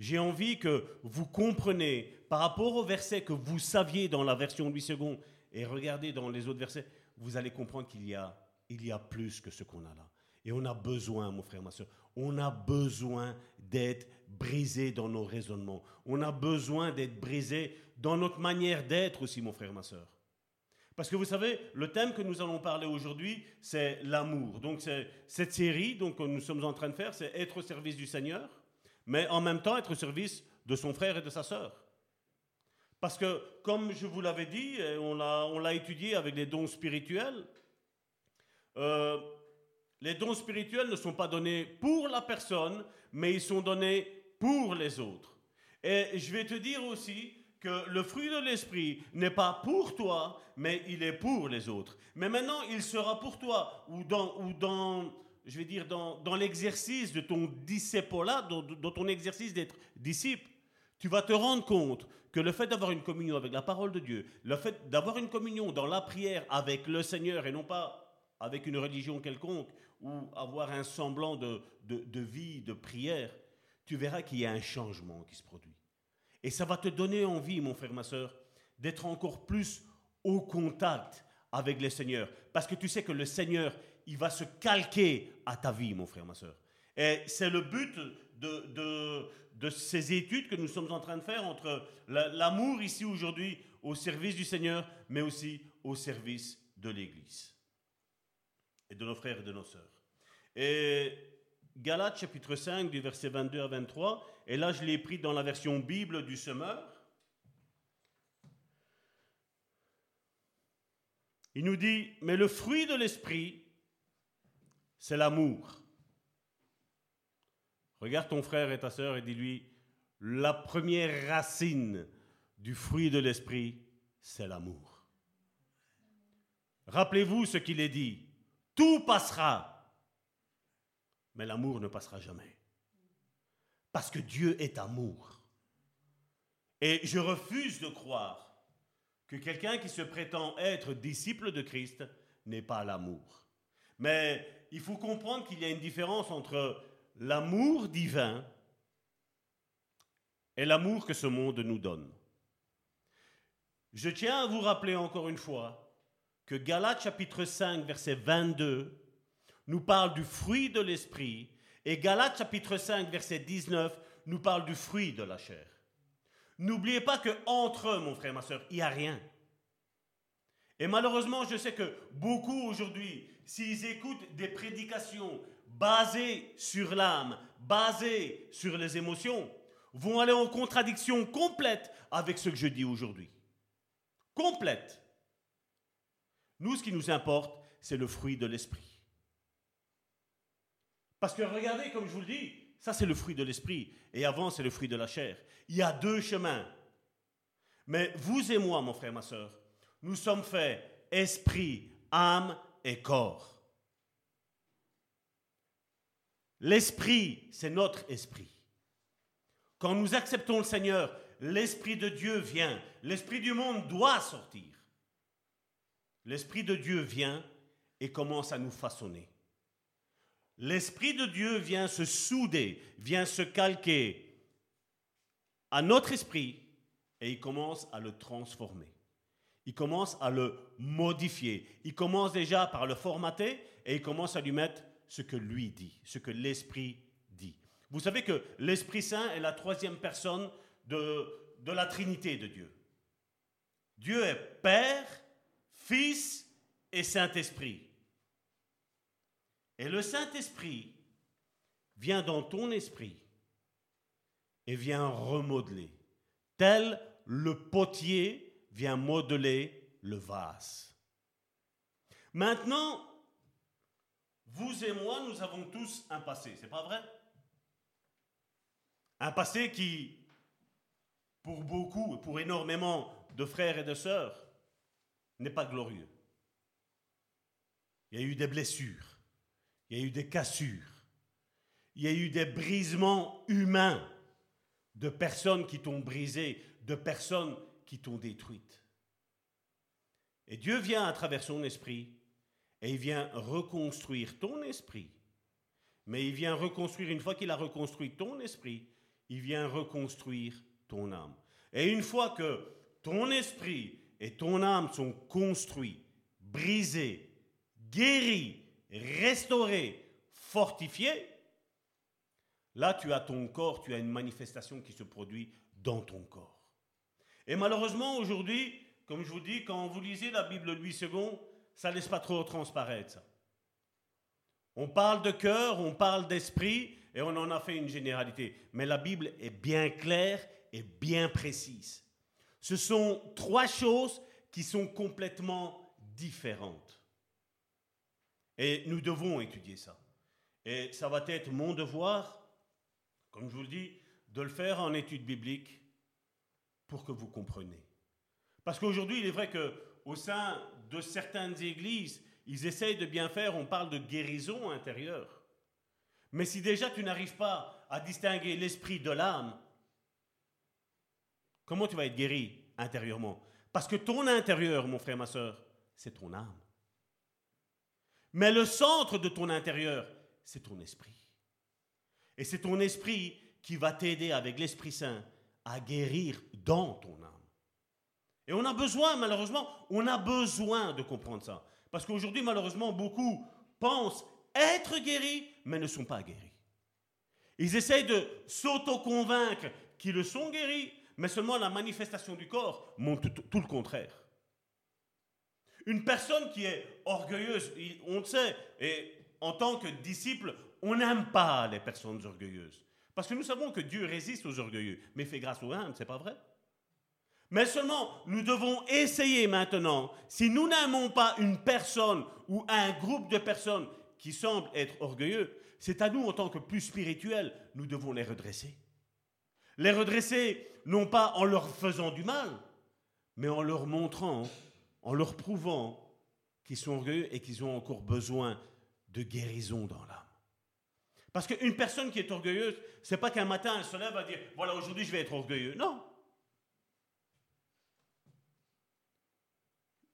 J'ai envie que vous compreniez, par rapport au verset que vous saviez dans la version Louis II et regardez dans les autres versets, vous allez comprendre qu'il y a, il y a plus que ce qu'on a là. Et on a besoin, mon frère, ma soeur, on a besoin d'être brisé dans nos raisonnements. On a besoin d'être brisé dans notre manière d'être aussi, mon frère, ma soeur. Parce que vous savez, le thème que nous allons parler aujourd'hui, c'est l'amour. Donc, cette série donc, que nous sommes en train de faire, c'est être au service du Seigneur, mais en même temps être au service de son frère et de sa sœur. Parce que, comme je vous l'avais dit, on l'a étudié avec les dons spirituels, euh, les dons spirituels ne sont pas donnés pour la personne, mais ils sont donnés pour les autres. Et je vais te dire aussi que le fruit de l'esprit n'est pas pour toi, mais il est pour les autres. Mais maintenant, il sera pour toi, ou dans, ou dans je vais dire, dans, l'exercice de ton disciple dans, dans ton exercice d'être disciple tu vas te rendre compte que le fait d'avoir une communion avec la parole de Dieu, le fait d'avoir une communion dans la prière avec le Seigneur et non pas avec une religion quelconque ou avoir un semblant de, de, vie, de prière, tu verras qu'il y a un changement qui se produit. Et ça va te donner envie, mon frère, ma soeur, d'être encore plus au contact avec le Seigneur. Parce que tu sais que le Seigneur, il va se calquer à ta vie, mon frère, ma soeur. Et c'est le but de, de, de, ces études que nous sommes en train de faire entre l'amour ici aujourd'hui au service du Seigneur, mais aussi au service de l'Église et de nos frères et de nos sœurs. Et Galates chapitre 5 du verset 22 à 23, et là je l'ai pris dans la version Bible du semeur. Il nous dit, mais le fruit de l'esprit, c'est l'amour. Regarde ton frère et ta sœur et dis-lui, la première racine du fruit de l'esprit, c'est l'amour. Rappelez-vous ce qu'il est dit, tout passera, mais l'amour ne passera jamais. Parce que Dieu est amour. Et je refuse de croire que quelqu'un qui se prétend être disciple de Christ n'est pas l'amour. Mais il faut comprendre qu'il y a une différence entre l'amour divin et l'amour que ce monde nous donne. Je tiens à vous rappeler encore une fois que Galates chapitre 5 verset 22 nous parle du fruit de l'esprit et Galates chapitre 5 verset 19 nous parle du fruit de la chair. N'oubliez pas que entre eux, mon frère, ma soeur, il n'y a rien. Et malheureusement, je sais que beaucoup aujourd'hui, s'ils écoutent des prédications basées sur l'âme, basées sur les émotions, vont aller en contradiction complète avec ce que je dis aujourd'hui. Complète. Nous, ce qui nous importe, c'est le fruit de l'esprit. Parce que regardez, comme je vous le dis, ça c'est le fruit de l'esprit. Et avant, c'est le fruit de la chair. Il y a deux chemins. Mais vous et moi, mon frère, ma soeur, nous sommes faits esprit, âme et corps. L'esprit, c'est notre esprit. Quand nous acceptons le Seigneur, l'Esprit de Dieu vient. L'Esprit du monde doit sortir. L'Esprit de Dieu vient et commence à nous façonner. L'Esprit de Dieu vient se souder, vient se calquer à notre esprit et il commence à le transformer. Il commence à le modifier. Il commence déjà par le formater et il commence à lui mettre ce que lui dit, ce que l'Esprit dit. Vous savez que l'Esprit Saint est la troisième personne de, de la Trinité de Dieu. Dieu est Père, Fils et Saint-Esprit. Et le Saint-Esprit vient dans ton esprit et vient remodeler, tel le potier vient modeler le vase. Maintenant, vous et moi, nous avons tous un passé, c'est pas vrai? Un passé qui, pour beaucoup, pour énormément de frères et de sœurs, n'est pas glorieux. Il y a eu des blessures il y a eu des cassures, il y a eu des brisements humains de personnes qui t'ont brisé, de personnes qui t'ont détruite. Et Dieu vient à travers son esprit et il vient reconstruire ton esprit. Mais il vient reconstruire, une fois qu'il a reconstruit ton esprit, il vient reconstruire ton âme. Et une fois que ton esprit et ton âme sont construits, brisés, guéris, restauré, fortifié, là tu as ton corps, tu as une manifestation qui se produit dans ton corps. Et malheureusement aujourd'hui, comme je vous dis, quand vous lisez la Bible Louis II, ça ne laisse pas trop transparaître. On parle de cœur, on parle d'esprit, et on en a fait une généralité. Mais la Bible est bien claire et bien précise. Ce sont trois choses qui sont complètement différentes. Et nous devons étudier ça. Et ça va être mon devoir, comme je vous le dis, de le faire en étude biblique pour que vous compreniez. Parce qu'aujourd'hui, il est vrai qu'au sein de certaines églises, ils essayent de bien faire, on parle de guérison intérieure. Mais si déjà tu n'arrives pas à distinguer l'esprit de l'âme, Comment tu vas être guéri intérieurement? Parce que ton intérieur, mon frère, ma soeur, c'est ton âme. Mais le centre de ton intérieur, c'est ton esprit. Et c'est ton esprit qui va t'aider avec l'Esprit Saint à guérir dans ton âme. Et on a besoin, malheureusement, on a besoin de comprendre ça. Parce qu'aujourd'hui, malheureusement, beaucoup pensent être guéris, mais ne sont pas guéris. Ils essayent de s'auto-convaincre qu'ils le sont guéris, mais seulement la manifestation du corps montre tout, le contraire. Une personne qui est orgueilleuse, on le sait, et en tant que disciple, on n'aime pas les personnes orgueilleuses. Parce que nous savons que Dieu résiste aux orgueilleux, mais fait grâce aux humbles, c'est pas vrai? Mais seulement, nous devons essayer maintenant, si nous n'aimons pas une personne ou un groupe de personnes qui semblent être orgueilleux, c'est à nous, en tant que plus spirituels, nous devons les redresser. Les redresser, non pas en leur faisant du mal, mais en leur montrant, en leur prouvant qu'ils sont orgueilleux et qu'ils ont encore besoin de guérison dans l'âme. Parce qu'une personne qui est orgueilleuse, c'est pas qu'un matin elle se lève à dire voilà aujourd'hui je vais être orgueilleux. Non.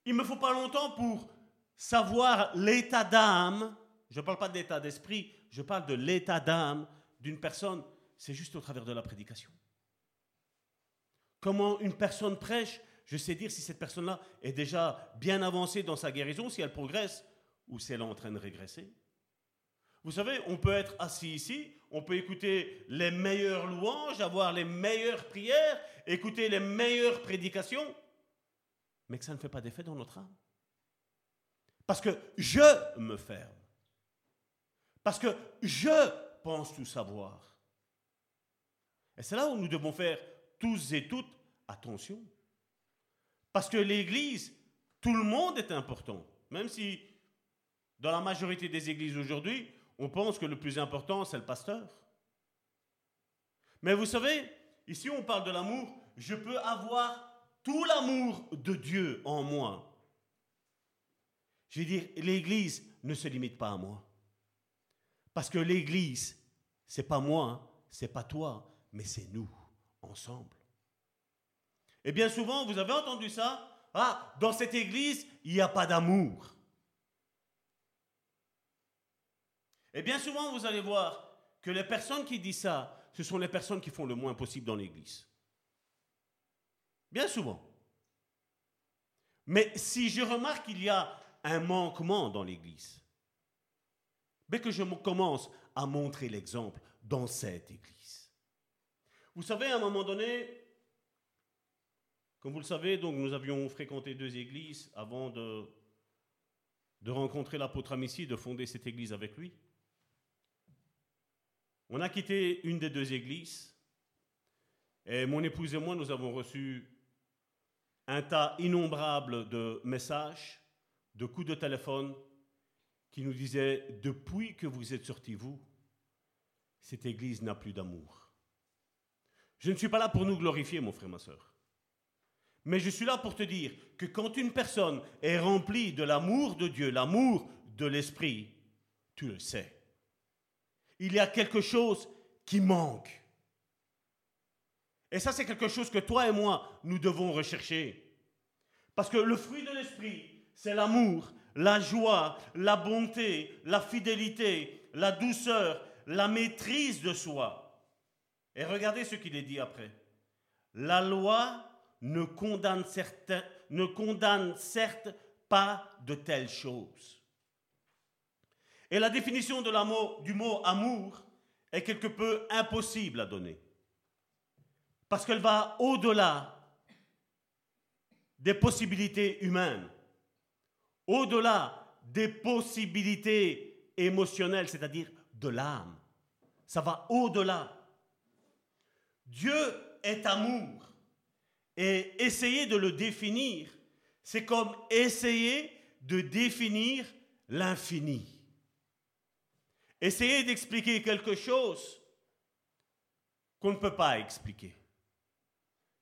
Il ne me faut pas longtemps pour savoir l'état d'âme. Je ne parle pas de l'état d'esprit, je parle de l'état d'âme d'une personne. C'est juste au travers de la prédication. Comment une personne prêche, je sais dire si cette personne-là est déjà bien avancée dans sa guérison, si elle progresse ou si elle est en train de régresser. Vous savez, on peut être assis ici, on peut écouter les meilleures louanges, avoir les meilleures prières, écouter les meilleures prédications, mais que ça ne fait pas d'effet dans notre âme. Parce que je me ferme. Parce que je pense tout savoir. Et c'est là où nous devons faire tous et toutes attention. Parce que l'Église, tout le monde est important. Même si dans la majorité des églises aujourd'hui, on pense que le plus important, c'est le pasteur. Mais vous savez, ici on parle de l'amour, je peux avoir tout l'amour de Dieu en moi. Je veux dire, l'Église ne se limite pas à moi. Parce que l'Église, c'est pas moi, c'est pas toi, mais c'est nous, ensemble. Et bien souvent, vous avez entendu ça Ah, dans cette Église, il n'y a pas d'amour. Et bien souvent, vous allez voir que les personnes qui disent ça, ce sont les personnes qui font le moins possible dans l'Église. Bien souvent. Mais si je remarque qu'il y a un manquement dans l'Église, mais que je commence à montrer l'exemple dans cette Église. Vous savez, à un moment donné, comme vous le savez, donc nous avions fréquenté deux églises avant de, de rencontrer l'apôtre Amici, de fonder cette église avec lui. On a quitté une des deux églises et mon épouse et moi, nous avons reçu un tas innombrable de messages, de coups de téléphone qui nous disaient, depuis que vous êtes sortis, vous, cette église n'a plus d'amour. Je ne suis pas là pour nous glorifier, mon frère, ma soeur. Mais je suis là pour te dire que quand une personne est remplie de l'amour de Dieu, l'amour de l'Esprit, tu le sais il y a quelque chose qui manque. Et ça, c'est quelque chose que toi et moi, nous devons rechercher. Parce que le fruit de l'esprit, c'est l'amour, la joie, la bonté, la fidélité, la douceur, la maîtrise de soi. Et regardez ce qu'il est dit après. La loi ne condamne, ne condamne certes pas de telles choses. Et la définition du mot amour est quelque peu impossible à donner. Parce qu'elle va au-delà des possibilités humaines, au-delà des possibilités émotionnelles, c'est-à-dire de l'âme. Ça va au-delà. Dieu est amour. Et essayer de le définir, c'est comme essayer de définir l'infini. Essayez d'expliquer quelque chose qu'on ne peut pas expliquer.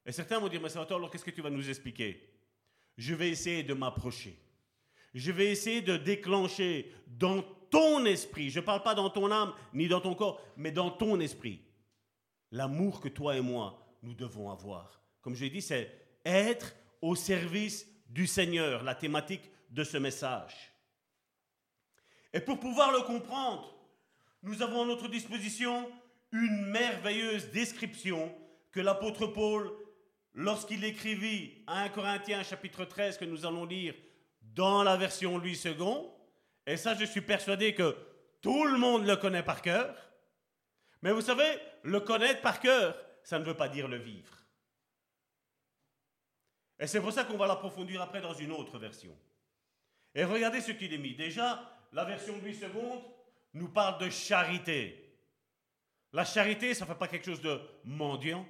Et certains vont dire, mais Salvatore, alors qu'est-ce que tu vas nous expliquer? Je vais essayer de m'approcher. Je vais essayer de déclencher dans ton esprit, je ne parle pas dans ton âme ni dans ton corps, mais dans ton esprit, l'amour que toi et moi, nous devons avoir comme je l'ai dit, c'est être au service du Seigneur, la thématique de ce message. Et pour pouvoir le comprendre, nous avons à notre disposition une merveilleuse description que l'apôtre Paul, lorsqu'il écrivit à 1 Corinthiens chapitre 13 que nous allons lire dans la version Louis II, et ça je suis persuadé que tout le monde le connaît par cœur, mais vous savez, le connaître par cœur, ça ne veut pas dire le vivre. Et c'est pour ça qu'on va l'approfondir après dans une autre version. Et regardez ce qu'il est mis. Déjà, la version Louis II nous parle de charité. La charité, ça ne fait pas quelque chose de mendiant.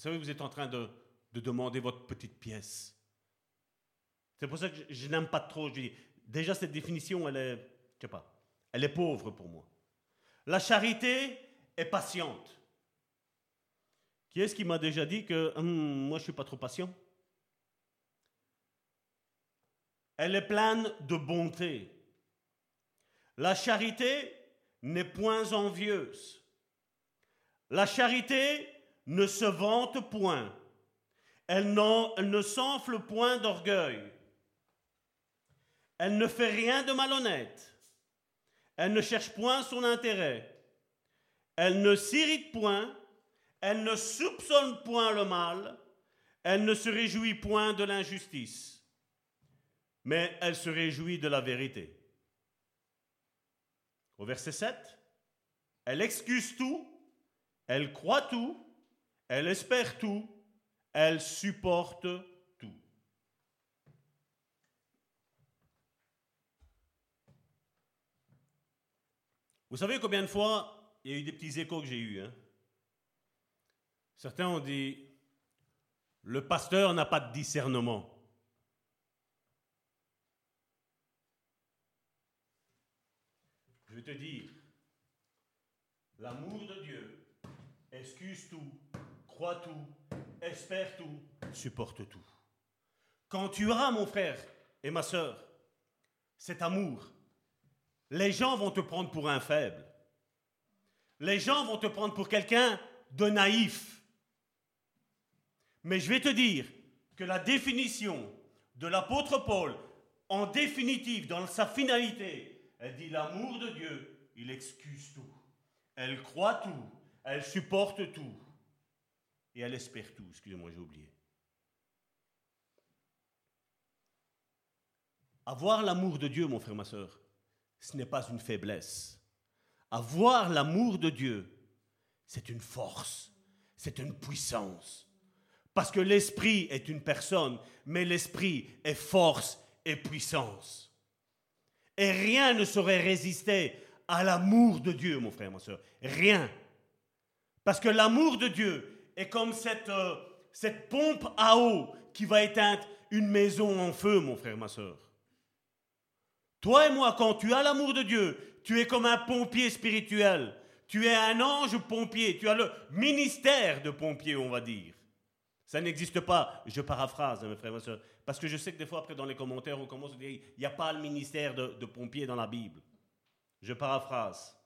Vous savez, vous êtes en train de, demander votre petite pièce. C'est pour ça que je, n'aime pas trop. Déjà, cette définition, elle est, je sais pas, elle est pauvre pour moi. La charité est patiente. Qui est-ce qui m'a déjà dit que hum, moi, je ne suis pas trop patient? Elle est pleine de bonté. La charité n'est point envieuse. La charité ne se vante point. Elle, ne s'enfle point d'orgueil. Elle ne fait rien de malhonnête. Elle ne cherche point son intérêt. Elle ne s'irrite point. Elle ne soupçonne point le mal. Elle ne se réjouit point de l'injustice. Mais elle se réjouit de la vérité. Au verset 7, elle excuse tout, elle croit tout, elle espère tout, elle supporte tout. Vous savez combien de fois il y a eu des petits échos que j'ai eus hein? Certains ont dit, le pasteur n'a pas de discernement. Je vais te dire, l'amour de Dieu excuse tout, croit tout, espère tout, supporte tout. Quand tu auras, mon frère et ma soeur, cet amour, les gens vont te prendre pour un faible. Les gens vont te prendre pour quelqu'un de naïf. Mais je vais te dire que la définition de l'apôtre Paul, en définitive, dans sa finalité, elle dit l'amour de Dieu, il excuse tout. Elle croit tout. Elle supporte tout. Et elle espère tout. Excusez-moi, j'ai oublié. Avoir l'amour de Dieu, mon frère, ma soeur, ce n'est pas une faiblesse. Avoir l'amour de Dieu, c'est une force, c'est une puissance. Parce que l'esprit est une personne, mais l'esprit est force et puissance. Et rien ne saurait résister à l'amour de Dieu, mon frère, ma soeur. Rien. Parce que l'amour de Dieu est comme cette, euh, cette pompe à eau qui va éteindre une maison en feu, mon frère, ma soeur. Toi et moi, quand tu as l'amour de Dieu, tu es comme un pompier spirituel. Tu es un ange pompier. Tu as le ministère de pompier, on va dire. Ça n'existe pas, je paraphrase, hein, mes frères et soeurs, parce que je sais que des fois, après, dans les commentaires, on commence à dire il n'y a pas le ministère de, de pompier dans la Bible. Je paraphrase.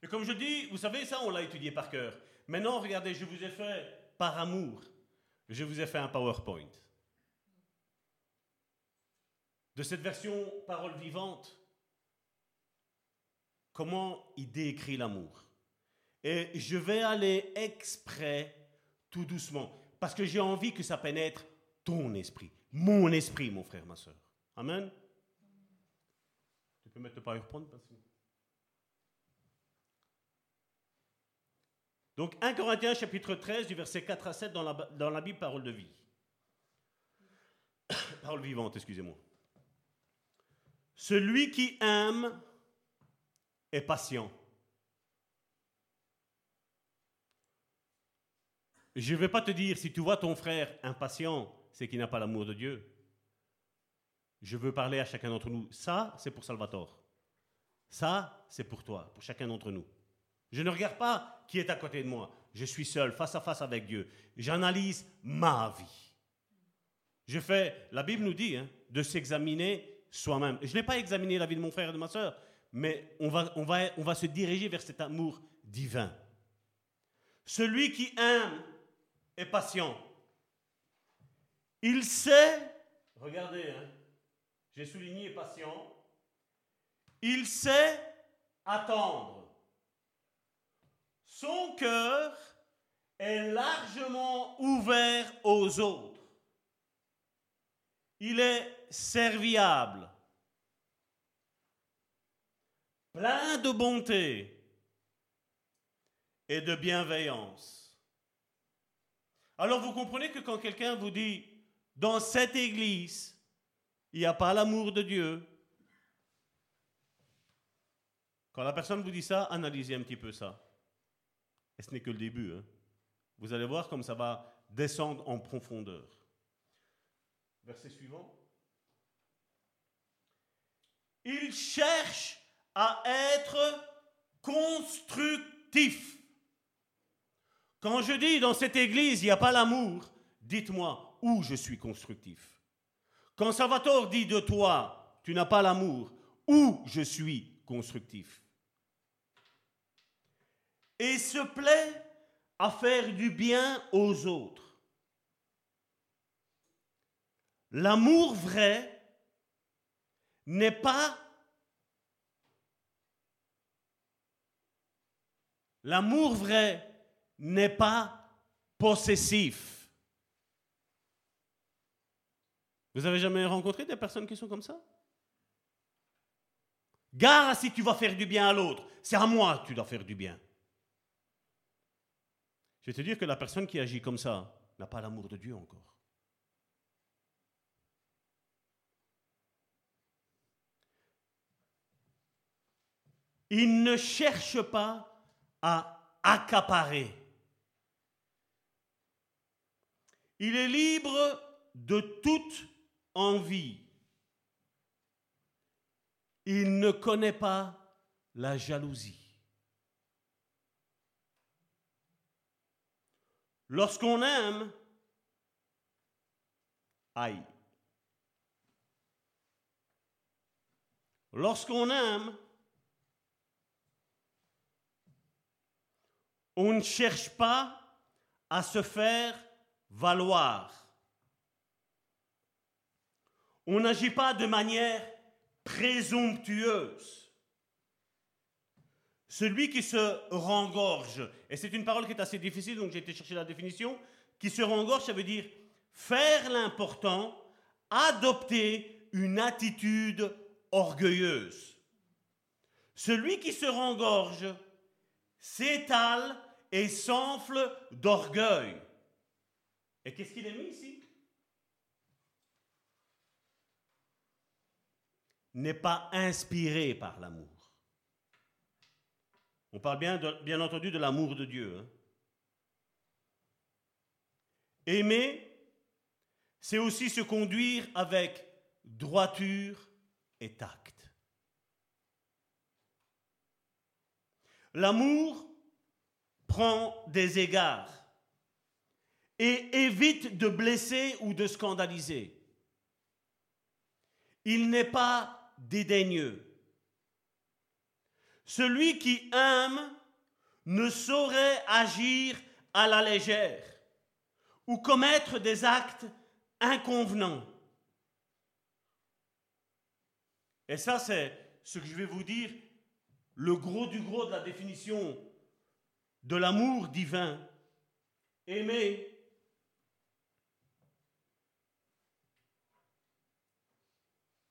Et comme je dis, vous savez, ça, on l'a étudié par cœur. Maintenant, regardez, je vous ai fait, par amour, je vous ai fait un PowerPoint. De cette version parole vivante, comment il décrit l'amour. Et je vais aller exprès tout doucement, parce que j'ai envie que ça pénètre ton esprit, mon esprit, mon frère, ma soeur. Amen. Tu peux mettre le PowerPoint parce Donc 1 Corinthiens chapitre 13 du verset 4 à 7 dans la, dans la Bible parole de vie. *coughs* parole vivante, excusez-moi. Celui qui aime est patient. Je ne vais pas te dire, si tu vois ton frère impatient, c'est qu'il n'a pas l'amour de Dieu. Je veux parler à chacun d'entre nous. Ça, c'est pour Salvatore. Ça, c'est pour toi, pour chacun d'entre nous. Je ne regarde pas qui est à côté de moi. Je suis seul, face à face avec Dieu. J'analyse ma vie. Je fais, la Bible nous dit, hein, de s'examiner soi-même. Je n'ai pas examiné la vie de mon frère et de ma soeur, mais on va, se diriger vers cet amour divin. Celui qui aime est patient. Il sait, regardez, hein, j'ai souligné patient, il sait attendre. Son cœur est largement ouvert aux autres. Il est serviable, plein de bonté et de bienveillance. Alors vous comprenez que quand quelqu'un vous dit, dans cette église, il n'y a pas l'amour de Dieu, quand la personne vous dit ça, analysez un petit peu ça. Ce n'est que le début. Hein. Vous allez voir comme ça va descendre en profondeur. Verset suivant. Il cherche à être constructif. Quand je dis dans cette église, il n'y a pas l'amour, dites-moi où je suis constructif. Quand Salvatore dit de toi, tu n'as pas l'amour, où je suis constructif. Et se plaît à faire du bien aux autres. L'amour vrai n'est pas L'amour vrai n'est pas possessif. Vous avez jamais rencontré des personnes qui sont comme ça? Gare si tu vas faire du bien à l'autre. C'est à moi que tu dois faire du bien. Je vais te dire que la personne qui agit comme ça n'a pas l'amour de Dieu encore. Il ne cherche pas à accaparer. Il est libre de toute envie. Il ne connaît pas la jalousie. Lorsqu'on aime, aïe. Lorsqu'on aime, on ne cherche pas à se faire valoir. On n'agit pas de manière présomptueuse. Celui qui se rengorge, et c'est une parole qui est assez difficile, donc j'ai été chercher la définition, qui se rengorge, ça veut dire faire l'important, adopter une attitude orgueilleuse. Celui qui se rengorge s'étale et s'enfle d'orgueil. Et qu'est-ce qu'il est mis ici? N'est pas inspiré par l'amour. On parle bien, entendu de l'amour de Dieu. Hein. Aimer, c'est aussi se conduire avec droiture et tact. L'amour prend des égards et évite de blesser ou de scandaliser. Il n'est pas dédaigneux. Celui qui aime ne saurait agir à la légère ou commettre des actes inconvenants. Et ça, c'est ce que je vais vous dire, le gros du gros de la définition de l'amour divin. Aimer,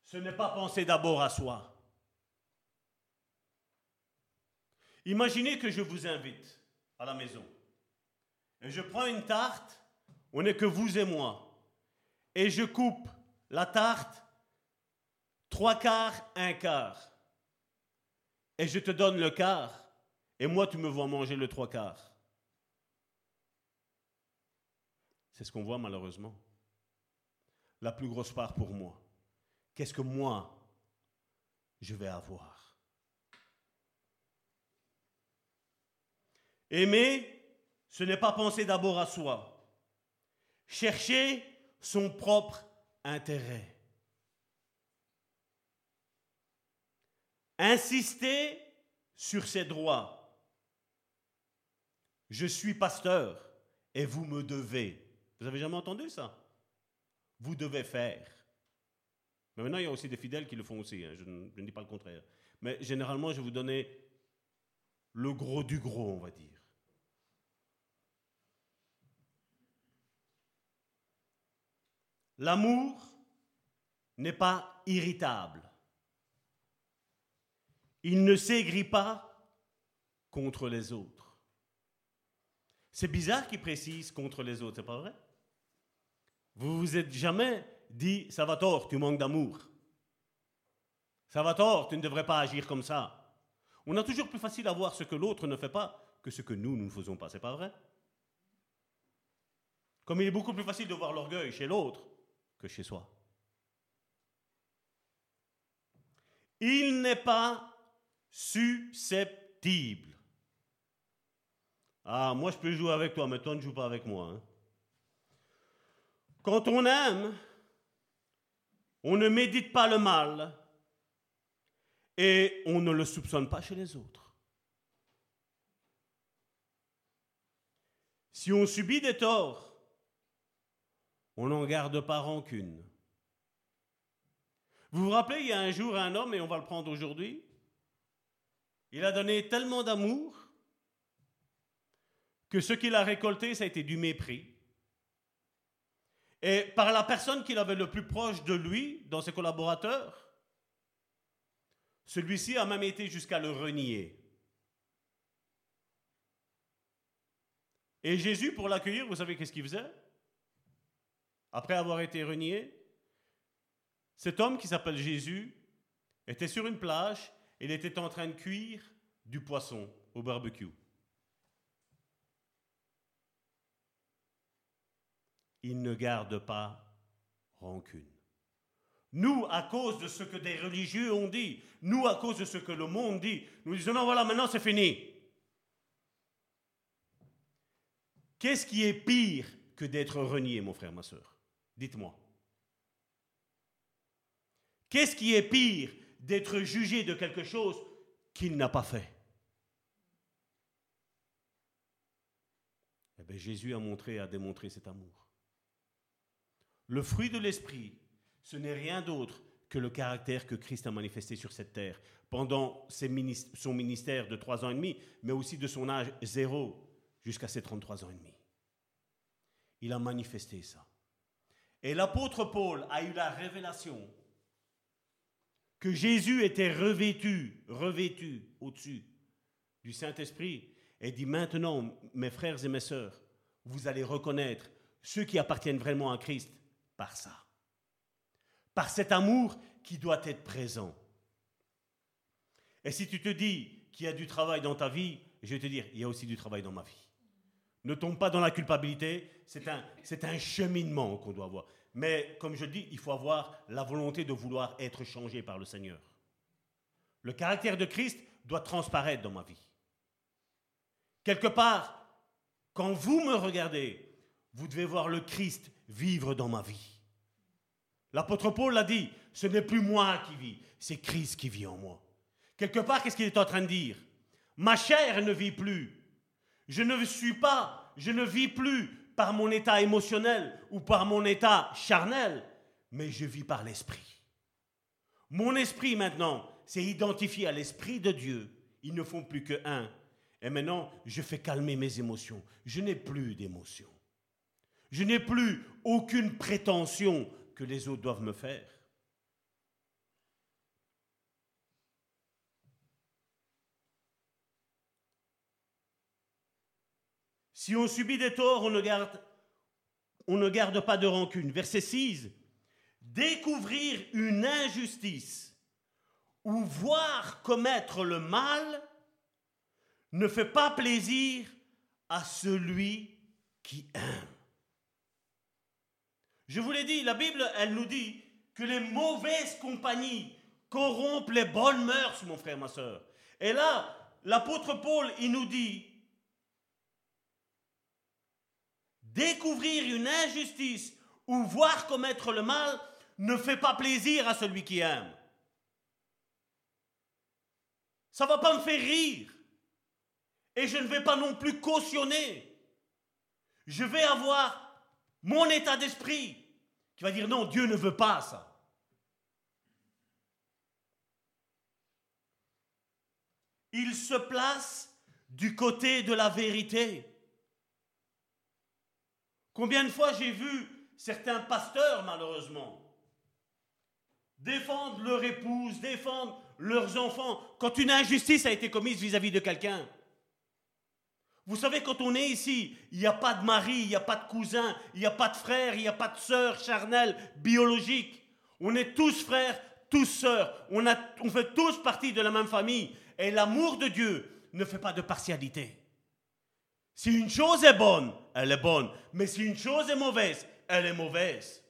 ce n'est pas penser d'abord à soi. Imaginez que je vous invite à la maison. Et je prends une tarte, on n'est que vous et moi. Et je coupe la tarte trois quarts, un quart. Et je te donne le quart. Et moi, tu me vois manger le trois quarts. C'est ce qu'on voit malheureusement. La plus grosse part pour moi. Qu'est-ce que moi, je vais avoir? Aimer, ce n'est pas penser d'abord à soi. Chercher son propre intérêt. Insister sur ses droits. Je suis pasteur et vous me devez. Vous avez jamais entendu ça? Vous devez faire. Mais maintenant, il y a aussi des fidèles qui le font aussi, hein, je, ne, je ne dis pas le contraire. Mais généralement, je vais vous donner le gros du gros, on va dire. L'amour n'est pas irritable. Il ne s'aigrit pas contre les autres. C'est bizarre qu'il précise contre les autres, c'est pas vrai? Vous vous êtes jamais dit ça va tort, tu manques d'amour. Ça va tort, tu ne devrais pas agir comme ça. On a toujours plus facile à voir ce que l'autre ne fait pas que ce que nous, nous ne faisons pas, c'est pas vrai? Comme il est beaucoup plus facile de voir l'orgueil chez l'autre chez soi. Il n'est pas susceptible. Ah, moi je peux jouer avec toi, mais toi ne joues pas avec moi. Hein. Quand on aime, on ne médite pas le mal et on ne le soupçonne pas chez les autres. Si on subit des torts, on n'en garde pas rancune. Vous vous rappelez, il y a un jour un homme, et on va le prendre aujourd'hui, il a donné tellement d'amour que ce qu'il a récolté, ça a été du mépris. Et par la personne qu'il avait le plus proche de lui, dans ses collaborateurs, celui-ci a même été jusqu'à le renier. Et Jésus, pour l'accueillir, vous savez qu'est-ce qu'il faisait? Après avoir été renié, cet homme qui s'appelle Jésus était sur une plage et il était en train de cuire du poisson au barbecue. Il ne garde pas rancune. Nous, à cause de ce que des religieux ont dit, nous, à cause de ce que le monde dit, nous disons non, voilà, maintenant c'est fini. Qu'est-ce qui est pire que d'être renié, mon frère, ma soeur Dites-moi. Qu'est-ce qui est pire d'être jugé de quelque chose qu'il n'a pas fait? Eh bien, Jésus a montré, a démontré cet amour. Le fruit de l'esprit, ce n'est rien d'autre que le caractère que Christ a manifesté sur cette terre pendant son ministère de trois ans et demi, mais aussi de son âge zéro jusqu'à ses 33 ans et demi. Il a manifesté ça. Et l'apôtre Paul a eu la révélation que Jésus était revêtu, revêtu au-dessus du Saint-Esprit et dit maintenant, mes frères et mes sœurs, vous allez reconnaître ceux qui appartiennent vraiment à Christ par ça, par cet amour qui doit être présent. Et si tu te dis qu'il y a du travail dans ta vie, je vais te dire, il y a aussi du travail dans ma vie. Ne tombe pas dans la culpabilité, c'est un, cheminement qu'on doit avoir. Mais comme je dis, il faut avoir la volonté de vouloir être changé par le Seigneur. Le caractère de Christ doit transparaître dans ma vie. Quelque part, quand vous me regardez, vous devez voir le Christ vivre dans ma vie. L'apôtre Paul l'a dit, ce n'est plus moi qui vis, c'est Christ qui vit en moi. Quelque part, qu'est-ce qu'il est en train de dire? Ma chair ne vit plus, je ne suis pas, je ne vis plus par mon état émotionnel ou par mon état charnel, mais je vis par l'esprit. Mon esprit maintenant, c'est identifié à l'esprit de Dieu. Ils ne font plus que un. Et maintenant, je fais calmer mes émotions. Je n'ai plus d'émotions. Je n'ai plus aucune prétention que les autres doivent me faire. Si on subit des torts, on ne garde, pas de rancune. Verset 6. Découvrir une injustice ou voir commettre le mal ne fait pas plaisir à celui qui aime. Je vous l'ai dit, la Bible, elle nous dit que les mauvaises compagnies corrompent les bonnes mœurs, mon frère, ma soeur. Et là, l'apôtre Paul, il nous dit, Découvrir une injustice ou voir commettre le mal ne fait pas plaisir à celui qui aime. Ça ne va pas me faire rire. Et je ne vais pas non plus cautionner. Je vais avoir mon état d'esprit qui va dire non, Dieu ne veut pas ça. Il se place du côté de la vérité. Combien de fois j'ai vu certains pasteurs, malheureusement, défendre leur épouse, défendre leurs enfants quand une injustice a été commise vis-à-vis de quelqu'un. Vous savez, quand on est ici, il n'y a pas de mari, il n'y a pas de cousin, il n'y a pas de frère, il n'y a pas de sœur charnelle, biologique. On est tous frères, tous sœurs. On, fait tous partie de la même famille. Et l'amour de Dieu ne fait pas de partialité. Si une chose est bonne, elle est bonne. Mais si une chose est mauvaise, elle est mauvaise.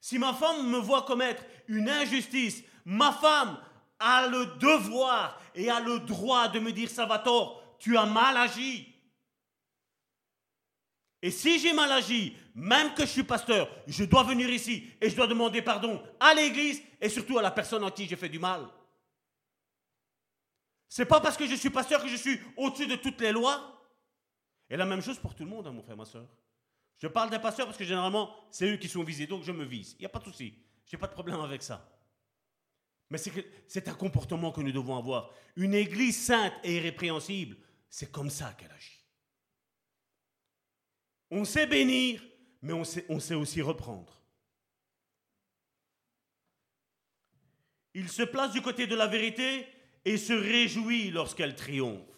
Si ma femme me voit commettre une injustice, ma femme a le devoir et a le droit de me dire Salvatore, tu as mal agi. Et si j'ai mal agi, même que je suis pasteur, je dois venir ici et je dois demander pardon à l'église et surtout à la personne en qui j'ai fait du mal. C'est pas parce que je suis pasteur que je suis au-dessus de toutes les lois. Et la même chose pour tout le monde, hein, mon frère, ma soeur. Je parle des pasteurs parce que généralement, c'est eux qui sont visés, donc je me vise. Il n'y a pas de souci. Je n'ai pas de problème avec ça. Mais c'est un comportement que nous devons avoir. Une église sainte et irrépréhensible, c'est comme ça qu'elle agit. On sait bénir, mais on sait, on sait aussi reprendre. Il se place du côté de la vérité et se réjouit lorsqu'elle triomphe.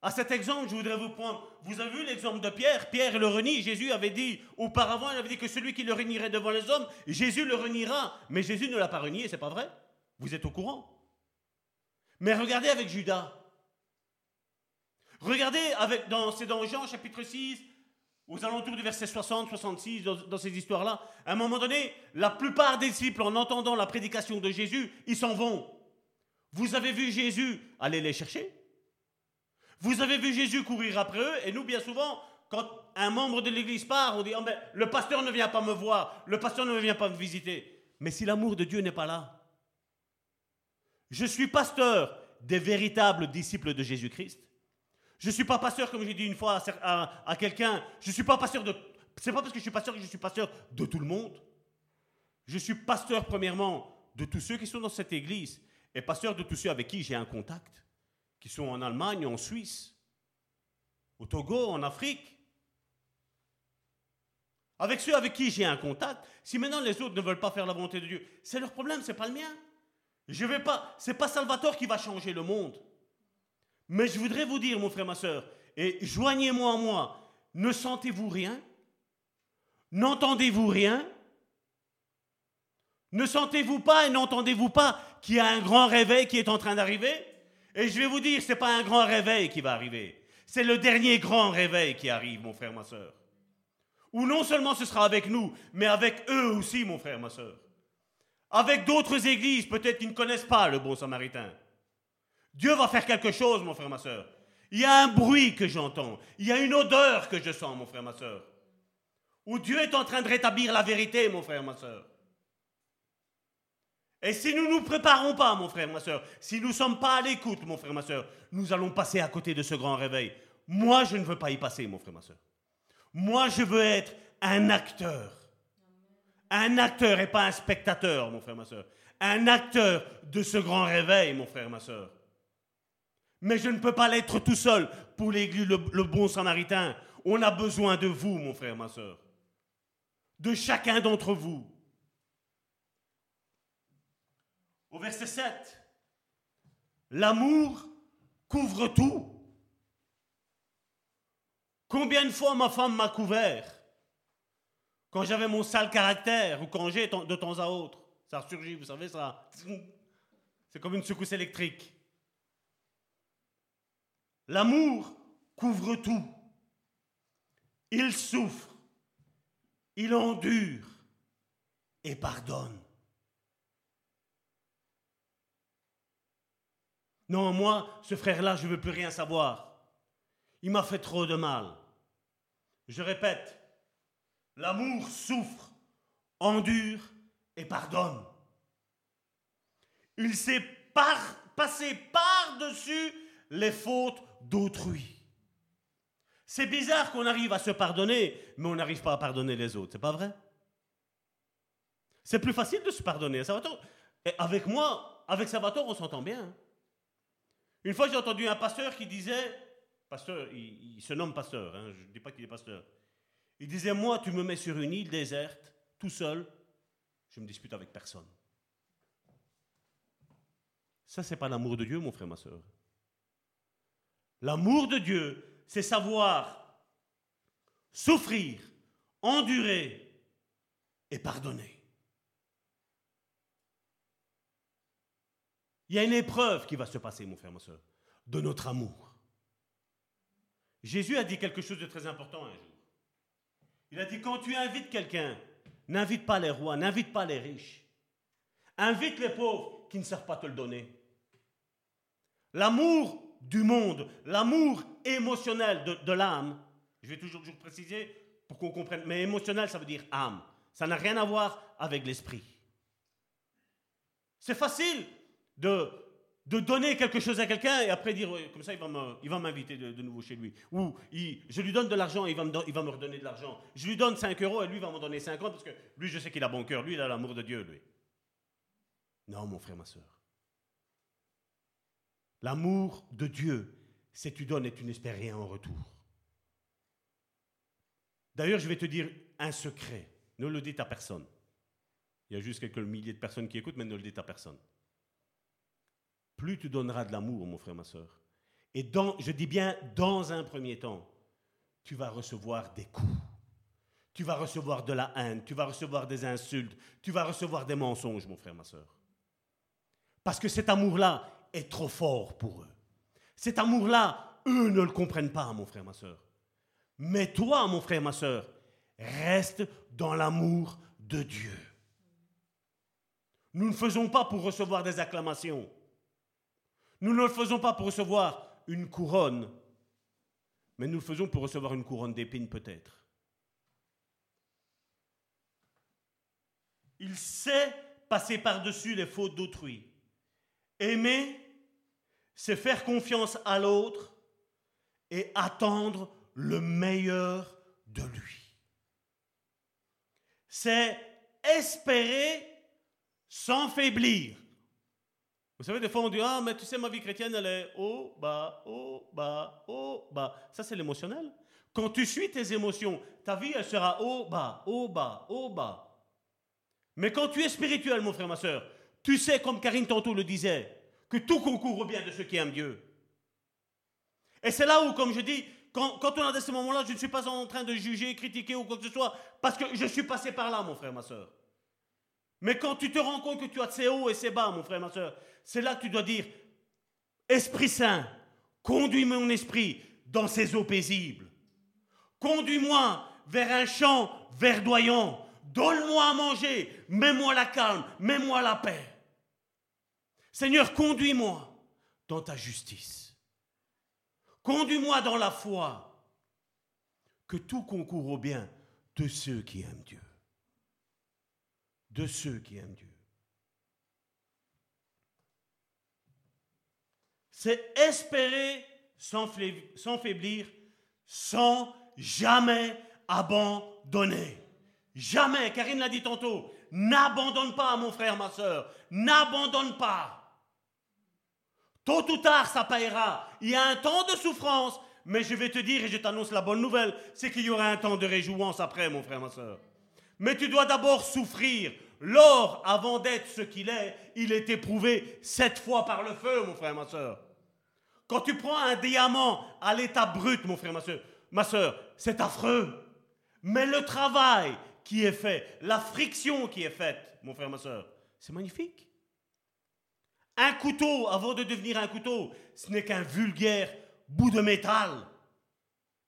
À cet exemple, je voudrais vous prendre. Vous avez vu l'exemple de Pierre? Pierre le renie. Jésus avait dit auparavant, il avait dit que celui qui le renierait devant les hommes, Jésus le reniera. Mais Jésus ne l'a pas renié, c'est pas vrai? Vous êtes au courant? Mais regardez avec Judas. Regardez dans c'est dans Jean chapitre 6 aux alentours du verset 60, 66, dans, dans ces histoires-là, à un moment donné, la plupart des disciples, en entendant la prédication de Jésus, ils s'en vont. Vous avez vu Jésus aller les chercher? Vous avez vu Jésus courir après eux, et nous, bien souvent, quand un membre de l'Église part, on dit oh, ben, Le pasteur ne vient pas me voir, le pasteur ne vient pas me visiter. Mais si l'amour de Dieu n'est pas là, je suis pasteur des véritables disciples de Jésus-Christ. Je ne suis pas pasteur, comme j'ai dit une fois à, quelqu'un, je ne suis pas pasteur de. C'est pas parce que je suis pasteur que je suis pasteur de tout le monde. Je suis pasteur, premièrement, de tous ceux qui sont dans cette église et pasteur de tous ceux avec qui j'ai un contact qui sont en Allemagne, en Suisse, au Togo, en Afrique. Avec ceux avec qui j'ai un contact, si maintenant les autres ne veulent pas faire la volonté de Dieu, c'est leur problème, c'est pas le mien. Je vais pas, c'est pas Salvatore qui va changer le monde. Mais je voudrais vous dire, mon frère, ma soeur, et joignez-moi en moi, ne sentez-vous rien? N'entendez-vous rien? Ne sentez-vous pas et n'entendez-vous pas qu'il y a un grand réveil qui est en train d'arriver? Et je vais vous dire, ce n'est pas un grand réveil qui va arriver. C'est le dernier grand réveil qui arrive, mon frère, ma soeur. Ou non seulement ce sera avec nous, mais avec eux aussi, mon frère, ma soeur. Avec d'autres églises, peut-être qui ne connaissent pas le bon samaritain. Dieu va faire quelque chose, mon frère, ma soeur. Il y a un bruit que j'entends. Il y a une odeur que je sens, mon frère, ma soeur. Où Dieu est en train de rétablir la vérité, mon frère, ma soeur. Et si nous ne nous préparons pas, mon frère, ma soeur, si nous ne sommes pas à l'écoute, mon frère, ma soeur, nous allons passer à côté de ce grand réveil. Moi, je ne veux pas y passer, mon frère, ma soeur. Moi, je veux être un acteur. Un acteur et pas un spectateur, mon frère, ma soeur. Un acteur de ce grand réveil, mon frère, ma soeur. Mais je ne peux pas l'être tout seul pour l'église, le, le, bon samaritain. On a besoin de vous, mon frère, ma soeur. De chacun d'entre vous. Au verset 7, l'amour couvre tout. Combien de fois ma femme m'a couvert? Quand j'avais mon sale caractère ou quand j'ai de temps à autre Ça ressurgit, vous savez ça C'est comme une secousse électrique. L'amour couvre tout. Il souffre, il endure et pardonne. Non, moi, ce frère-là, je ne veux plus rien savoir. Il m'a fait trop de mal. Je répète, l'amour souffre, endure et pardonne. Il sait par, passer par-dessus les fautes d'autrui. C'est bizarre qu'on arrive à se pardonner, mais on n'arrive pas à pardonner les autres. C'est pas vrai? C'est plus facile de se pardonner. Avec moi, avec Salvatore, on s'entend bien. Une fois, j'ai entendu un pasteur qui disait, pasteur, il, se nomme pasteur, hein, je ne dis pas qu'il est pasteur. Il disait, moi, tu me mets sur une île déserte, tout seul, je me dispute avec personne. Ça, c'est pas l'amour de Dieu, mon frère, ma soeur. L'amour de Dieu, c'est savoir souffrir, endurer et pardonner. Il y a une épreuve qui va se passer, mon frère, ma soeur, de notre amour. Jésus a dit quelque chose de très important un jour. Il a dit, quand tu invites quelqu'un, n'invite pas les rois, n'invite pas les riches. Invite les pauvres qui ne savent pas te le donner. L'amour du monde, l'amour émotionnel de, l'âme, je vais toujours, toujours préciser pour qu'on comprenne, mais émotionnel, ça veut dire âme. Ça n'a rien à voir avec l'esprit. C'est facile de, donner quelque chose à quelqu'un et après dire, comme ça, il va m'inviter de, nouveau chez lui. Ou je lui donne de l'argent et il va, me, redonner de l'argent. Je lui donne 5 euros et lui va me donner 50 parce que lui, je sais qu'il a bon cœur. Lui, il a l'amour de Dieu, lui. Non, mon frère, ma soeur. L'amour de Dieu, c'est tu donnes et tu n'espères rien en retour. D'ailleurs, je vais te dire un secret. Ne le dites à personne. Il y a juste quelques milliers de personnes qui écoutent, mais ne le dites à personne plus tu donneras de l'amour, mon frère, ma soeur. Et je dis bien dans un premier temps, tu vas recevoir des coups. Tu vas recevoir de la haine, tu vas recevoir des insultes, tu vas recevoir des mensonges, mon frère, ma soeur. Parce que cet amour-là est trop fort pour eux. Cet amour-là, eux ne le comprennent pas, mon frère, ma soeur. Mais toi, mon frère, ma soeur, reste dans l'amour de Dieu. Nous ne faisons pas pour recevoir des acclamations. Nous ne le faisons pas pour recevoir une couronne, mais nous le faisons pour recevoir une couronne d'épines peut-être. Il sait passer par-dessus les fautes d'autrui. Aimer, c'est faire confiance à l'autre et attendre le meilleur de lui. C'est espérer sans faiblir. Vous savez, des fois on dit Ah, mais tu sais, ma vie chrétienne, elle est haut, bas, haut, bas, haut, bas. Ça, c'est l'émotionnel. Quand tu suis tes émotions, ta vie, elle sera haut, bas, haut, bas, haut, bas. Mais quand tu es spirituel, mon frère, ma soeur, tu sais, comme Karine tantôt le disait, que tout concourt au bien de ceux qui aiment Dieu. Et c'est là où, comme je dis, quand, on a ces moments-là, je ne suis pas en train de juger, critiquer ou quoi que ce soit, parce que je suis passé par là, mon frère, ma soeur. Mais quand tu te rends compte que tu as ces hauts et ces bas, mon frère, ma soeur, c'est là que tu dois dire, Esprit Saint, conduis mon esprit dans ces eaux paisibles. Conduis-moi vers un champ verdoyant. Donne-moi à manger. Mets-moi la calme. Mets-moi la paix. Seigneur, conduis-moi dans ta justice. Conduis-moi dans la foi. Que tout concourt au bien de ceux qui aiment Dieu. De ceux qui aiment Dieu. C'est espérer sans, faiblir, sans jamais abandonner. Jamais, Karine l'a dit tantôt, n'abandonne pas mon frère, ma soeur, n'abandonne pas. Tôt ou tard, ça paiera. Il y a un temps de souffrance, mais je vais te dire, et je t'annonce la bonne nouvelle, c'est qu'il y aura un temps de réjouance après, mon frère, ma soeur. Mais tu dois d'abord souffrir. L'or, avant d'être ce qu'il est, il est éprouvé sept fois par le feu, mon frère, ma soeur. Quand tu prends un diamant à l'état brut, mon frère, ma soeur, ma soeur, c'est affreux. Mais le travail qui est fait, la friction qui est faite, mon frère, ma soeur, c'est magnifique. Un couteau, avant de devenir un couteau, ce n'est qu'un vulgaire bout de métal.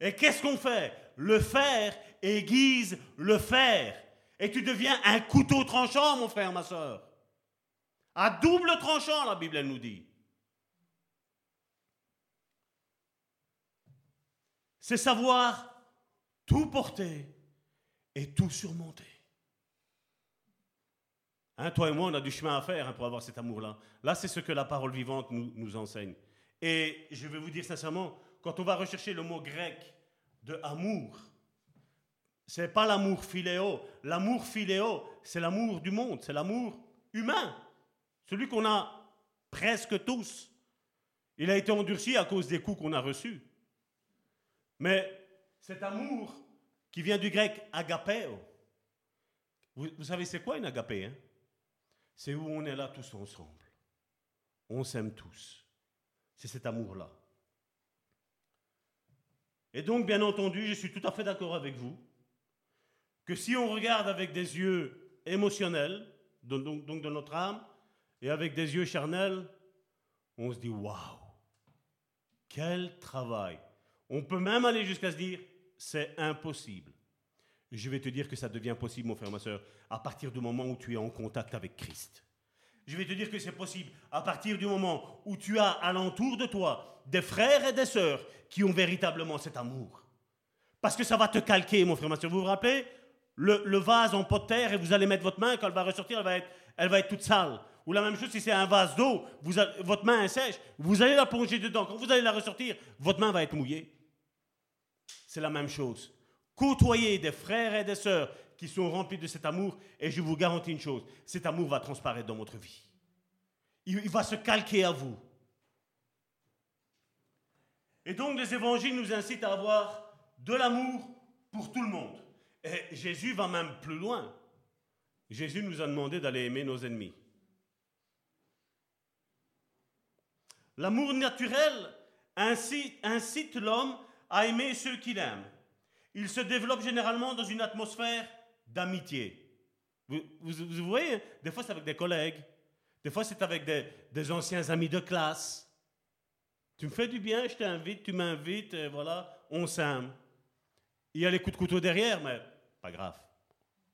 Et qu'est-ce qu'on fait? Le fer aiguise le fer. Et tu deviens un couteau tranchant, mon frère, ma soeur. À double tranchant, la Bible, elle nous dit. C'est savoir tout porter et tout surmonter. Hein, toi et moi, on a du chemin à faire hein, pour avoir cet amour-là. Là, c'est ce que la parole vivante nous, enseigne. Et je vais vous dire sincèrement, quand on va rechercher le mot grec de amour. C'est pas l'amour philéo. L'amour philéo, c'est l'amour du monde, c'est l'amour humain. Celui qu'on a presque tous. Il a été endurci à cause des coups qu'on a reçus. Mais cet amour qui vient du grec agapeo, vous, savez c'est quoi une agapé hein? C'est où on est là tous ensemble. On s'aime tous. C'est cet amour-là. Et donc, bien entendu, je suis tout à fait d'accord avec vous que si on regarde avec des yeux émotionnels, donc, donc de notre âme, et avec des yeux charnels, on se dit waouh, quel travail. On peut même aller jusqu'à se dire c'est impossible. Je vais te dire que ça devient possible, mon frère, ma soeur, à partir du moment où tu es en contact avec Christ. Je vais te dire que c'est possible à partir du moment où tu as alentour de toi des frères et des sœurs qui ont véritablement cet amour. Parce que ça va te calquer, mon frère, ma soeur. Vous vous rappelez? Le, vase en pot de terre et vous allez mettre votre main, quand elle va ressortir, elle va être, elle va être toute sale. Ou la même chose si c'est un vase d'eau, votre main est sèche, vous allez la plonger dedans. Quand vous allez la ressortir, votre main va être mouillée. C'est la même chose. Côtoyez des frères et des sœurs qui sont remplis de cet amour, et je vous garantis une chose, cet amour va transparaître dans votre vie. Il, va se calquer à vous. Et donc les évangiles nous incitent à avoir de l'amour pour tout le monde. Et Jésus va même plus loin. Jésus nous a demandé d'aller aimer nos ennemis. L'amour naturel incite, l'homme à aimer ceux qu'il aime. Il se développe généralement dans une atmosphère d'amitié. Vous, voyez, des fois c'est avec des collègues, des fois c'est avec des, anciens amis de classe. Tu me fais du bien, je t'invite, tu m'invites, voilà, on s'aime. Il y a les coups de couteau derrière, mais pas grave,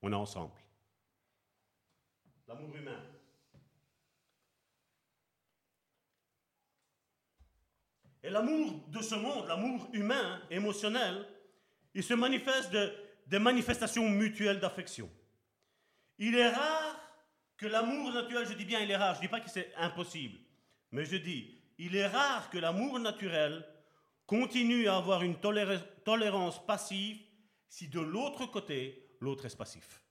on est ensemble. L'amour humain. Et l'amour de ce monde, l'amour humain, émotionnel, il se manifeste de, des manifestations mutuelles d'affection. Il est rare que l'amour naturel, je dis bien il est rare, je ne dis pas que c'est impossible, mais je dis, il est rare que l'amour naturel continue à avoir une tolérance passive si de l'autre côté, l'autre est passif.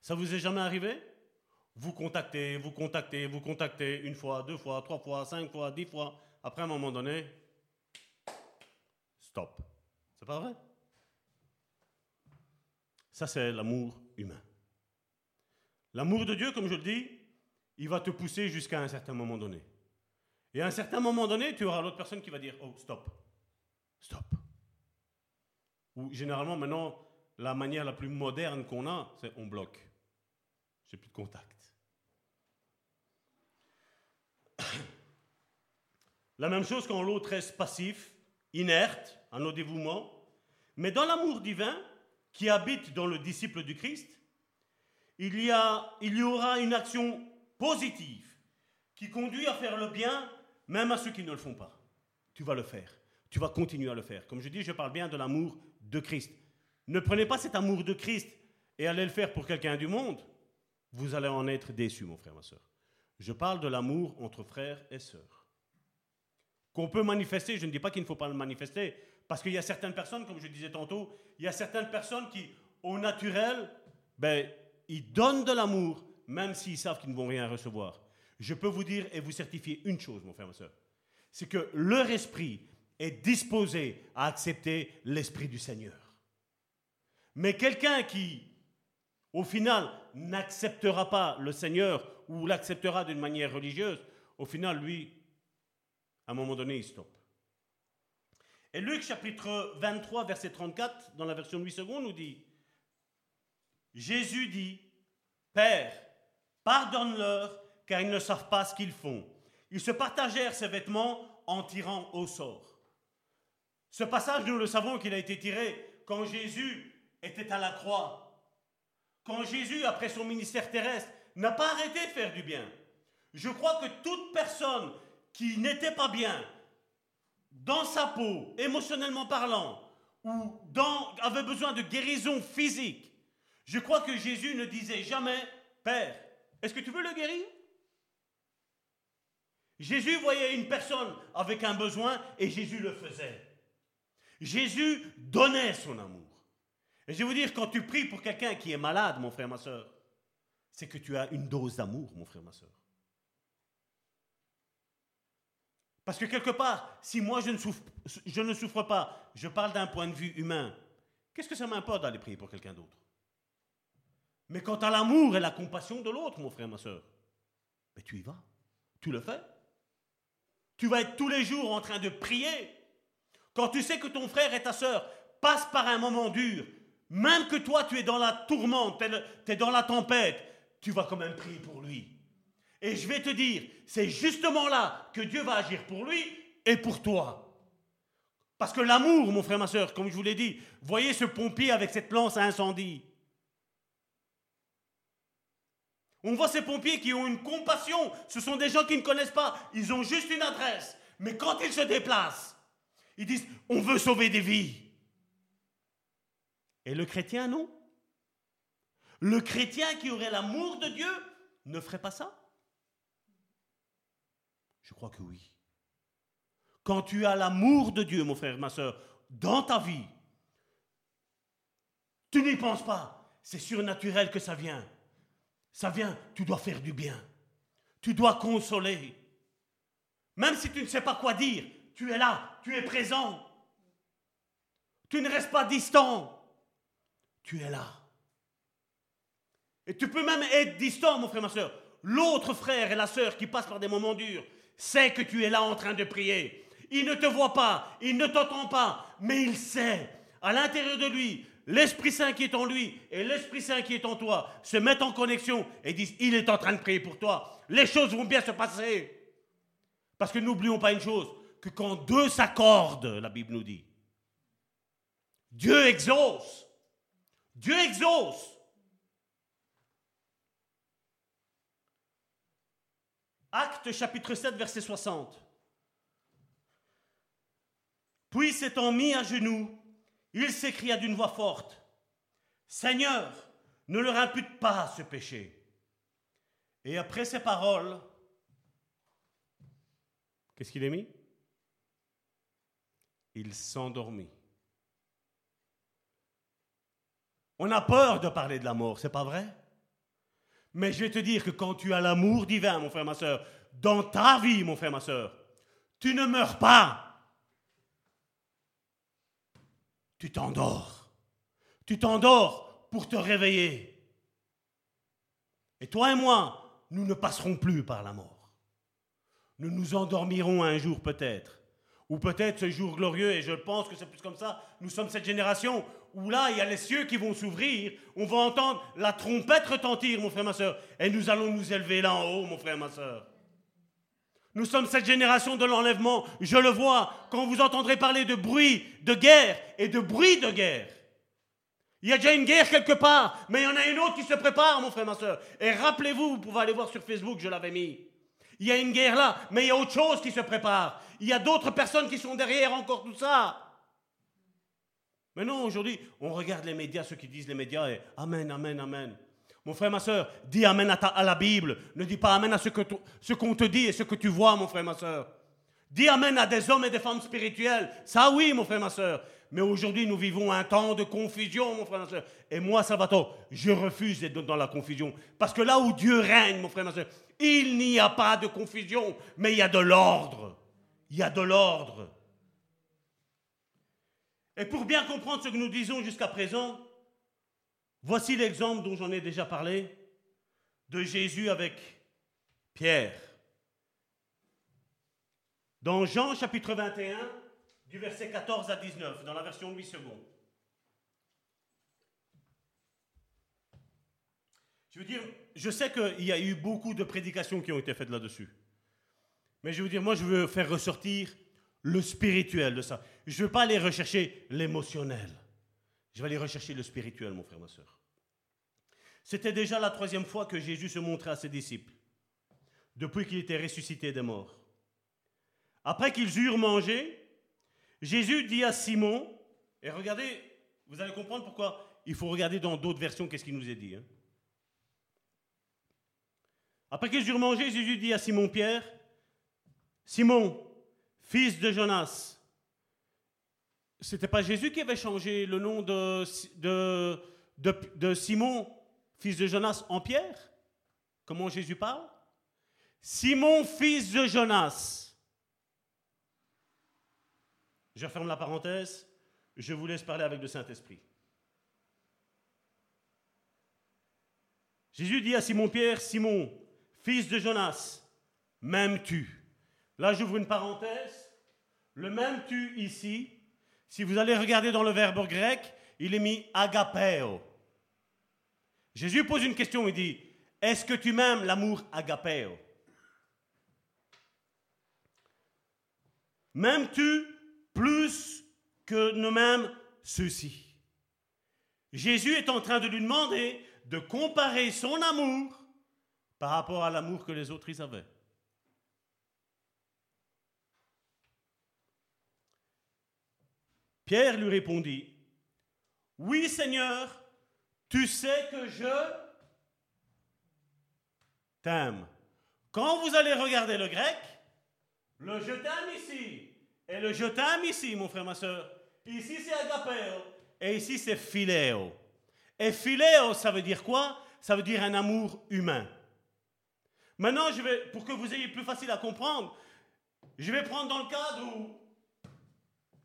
Ça vous est jamais arrivé? Vous contactez, vous contactez, vous contactez une fois, deux fois, trois fois, cinq fois, dix fois, après, un moment donné, stop. C'est pas vrai? Ça, c'est l'amour humain. L'amour de Dieu, comme je le dis, il va te pousser jusqu'à un certain moment donné. Et à un certain moment donné, tu auras l'autre personne qui va dire Oh, stop, stop. Ou généralement, maintenant, la manière la plus moderne qu'on a, c'est on bloque. J'ai plus de contact. La même chose quand l'autre reste passif, inerte à nos dévouements. Mais dans l'amour divin qui habite dans le disciple du Christ, il y, a, aura une action positive qui conduit à faire le bien même à ceux qui ne le font pas. Tu vas le faire. Tu vas continuer à le faire. Comme je dis, je parle bien de l'amour de Christ. Ne prenez pas cet amour de Christ et allez le faire pour quelqu'un du monde. Vous allez en être déçu, mon frère, ma soeur. Je parle de l'amour entre frères et sœurs qu'on peut manifester. Je ne dis pas qu'il ne faut pas le manifester, parce qu'il y a certaines personnes, comme je disais tantôt, il y a certaines personnes qui, au naturel, ben, ils donnent de l'amour, même s'ils savent qu'ils ne vont rien recevoir. Je peux vous dire et vous certifier une chose, mon frère, ma soeur, c'est que leur esprit est disposé à accepter l'esprit du Seigneur. Mais quelqu'un qui, au final, n'acceptera pas le Seigneur ou l'acceptera d'une manière religieuse, au final, lui, à un moment donné, il stoppe. Et Luc chapitre 23, verset 34, dans la version 8 secondes, nous dit, Jésus dit, Père, pardonne-leur, car ils ne savent pas ce qu'ils font. Ils se partagèrent ses vêtements en tirant au sort. Ce passage, nous le savons qu'il a été tiré quand Jésus était à la croix. Quand Jésus, après son ministère terrestre, n'a pas arrêté de faire du bien. Je crois que toute personne qui n'était pas bien dans sa peau, émotionnellement parlant, ou dans, avait besoin de guérison physique, je crois que Jésus ne disait jamais, Père, est-ce que tu veux le guérir? Jésus voyait une personne avec un besoin et Jésus le faisait. Jésus donnait son amour. Et je vais vous dire, quand tu pries pour quelqu'un qui est malade, mon frère, ma soeur, c'est que tu as une dose d'amour, mon frère, ma soeur. Parce que quelque part, si moi je ne souffre, pas, je parle d'un point de vue humain, qu'est-ce que ça m'importe d'aller prier pour quelqu'un d'autre? Mais quant à l'amour et la compassion de l'autre, mon frère, ma soeur, mais tu y vas, tu le fais. Tu vas être tous les jours en train de prier. Quand tu sais que ton frère et ta soeur passent par un moment dur, même que toi tu es dans la tourmente, tu es dans la tempête, tu vas quand même prier pour lui. Et je vais te dire, c'est justement là que Dieu va agir pour lui et pour toi. Parce que l'amour, mon frère, ma soeur, comme je vous l'ai dit, voyez ce pompier avec cette lance à incendie. On voit ces pompiers qui ont une compassion. Ce sont des gens qui ne connaissent pas. Ils ont juste une adresse. Mais quand ils se déplacent, ils disent, on veut sauver des vies. Et le chrétien, non. Le chrétien qui aurait l'amour de Dieu ne ferait pas ça Je crois que oui. Quand tu as l'amour de Dieu, mon frère, ma soeur, dans ta vie, tu n'y penses pas. C'est surnaturel que ça vient. Ça vient, tu dois faire du bien. Tu dois consoler. Même si tu ne sais pas quoi dire, tu es là, tu es présent. Tu ne restes pas distant. Tu es là. Et tu peux même être distant, mon frère, ma soeur. L'autre frère et la soeur qui passent par des moments durs sait que tu es là en train de prier. Il ne te voit pas, il ne t'entend pas, mais il sait, à l'intérieur de lui, l'Esprit Saint qui est en lui et l'Esprit Saint qui est en toi se mettent en connexion et disent, il est en train de prier pour toi. Les choses vont bien se passer. Parce que n'oublions pas une chose, que quand deux s'accordent, la Bible nous dit, Dieu exauce. Dieu exauce. Acte chapitre 7, verset 60. Puis s'étant mis à genoux, il s'écria d'une voix forte, Seigneur, ne leur impute pas ce péché. Et après ces paroles, qu'est-ce qu'il est mis? Il s'endormit. On a peur de parler de la mort, c'est pas vrai? Mais je vais te dire que quand tu as l'amour divin, mon frère, ma soeur, dans ta vie, mon frère, ma soeur, tu ne meurs pas tu t'endors. Tu t'endors pour te réveiller. Et toi et moi, nous ne passerons plus par la mort. Nous nous endormirons un jour peut-être. Ou peut-être ce jour glorieux, et je pense que c'est plus comme ça, nous sommes cette génération où là, il y a les cieux qui vont s'ouvrir, on va entendre la trompette retentir, mon frère, ma soeur, et nous allons nous élever là en haut, mon frère, ma soeur. Nous sommes cette génération de l'enlèvement. Je le vois quand vous entendrez parler de bruit de guerre et de bruit de guerre. Il y a déjà une guerre quelque part, mais il y en a une autre qui se prépare, mon frère, ma soeur. Et rappelez-vous, vous pouvez aller voir sur Facebook, je l'avais mis. Il y a une guerre là, mais il y a autre chose qui se prépare. Il y a d'autres personnes qui sont derrière encore tout ça. Mais non, aujourd'hui, on regarde les médias, ceux qui disent les médias, et Amen, Amen, Amen. Mon frère, ma soeur, dis Amen à, la Bible. Ne dis pas Amen à ce, qu'on te dit et ce que tu vois, mon frère, ma soeur. Dis Amen à des hommes et des femmes spirituels. Ça, oui, mon frère, ma soeur. Mais aujourd'hui, nous vivons un temps de confusion, mon frère, ma soeur. Et moi, Salvatore, je refuse d'être dans la confusion. Parce que là où Dieu règne, mon frère, ma soeur, il n'y a pas de confusion, mais il y a de l'ordre. Il y a de l'ordre. Et pour bien comprendre ce que nous disons jusqu'à présent, Voici l'exemple dont j'en ai déjà parlé de Jésus avec Pierre. Dans Jean chapitre 21, du verset 14 à 19, dans la version Louis II. Je veux dire, je sais qu'il y a eu beaucoup de prédications qui ont été faites là-dessus. Mais je veux dire, moi, je veux faire ressortir le spirituel de ça. Je ne veux pas aller rechercher l'émotionnel. Je vais aller rechercher le spirituel, mon frère, ma soeur. C'était déjà la troisième fois que Jésus se montrait à ses disciples, depuis qu'il était ressuscité des morts. Après qu'ils eurent mangé, Jésus dit à Simon, et regardez, vous allez comprendre pourquoi il faut regarder dans d'autres versions qu'est-ce qu'il nous est dit. Hein. Après qu'ils eurent mangé, Jésus dit à Simon Pierre, Simon, fils de Jonas, c'était pas Jésus qui avait changé le nom de, Simon, fils de Jonas, en Pierre? Comment Jésus parle? Simon, fils de Jonas. Je ferme la parenthèse. Je vous laisse parler avec le Saint-Esprit. Jésus dit à Simon-Pierre, Simon, fils de Jonas, m'aimes-tu? Là, j'ouvre une parenthèse. Le m'aimes-tu ici, si vous allez regarder dans le verbe grec, il est mis agapeo. Jésus pose une question, il dit, est-ce que tu m'aimes l'amour agapeo? M'aimes-tu plus que ne m'aiment ceux-ci? Jésus est en train de lui demander de comparer son amour par rapport à l'amour que les autres avaient. Pierre lui répondit, Oui Seigneur, tu sais que je t'aime. Quand vous allez regarder le grec, le je t'aime ici et le je t'aime ici, mon frère, ma soeur, ici c'est agapeo et ici c'est philéo. Et philéo, ça veut dire quoi? Ça veut dire un amour humain. Maintenant, pour que vous ayez plus facile à comprendre, je vais prendre dans le cadre où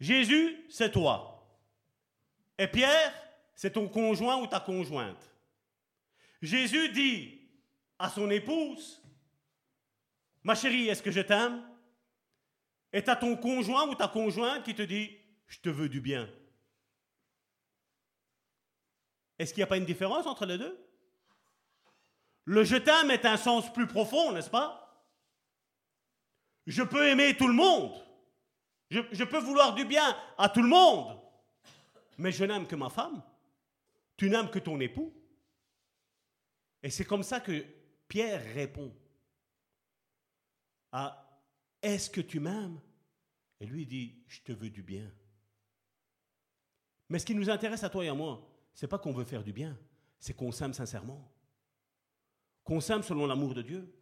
Jésus, c'est toi. Et Pierre, c'est ton conjoint ou ta conjointe. Jésus dit à son épouse, ma chérie, est-ce que je t'aime? Et à ton conjoint ou ta conjointe qui te dit, je te veux du bien. Est-ce qu'il n'y a pas une différence entre les deux? Le je t'aime est un sens plus profond, n'est-ce pas? Je peux aimer tout le monde. Je, peux vouloir du bien à tout le monde, mais je n'aime que ma femme. Tu n'aimes que ton époux. Et c'est comme ça que Pierre répond à Est-ce que tu m'aimes? Et lui dit Je te veux du bien. Mais ce qui nous intéresse à toi et à moi, c'est pas qu'on veut faire du bien, c'est qu'on s'aime sincèrement. Qu'on s'aime selon l'amour de Dieu.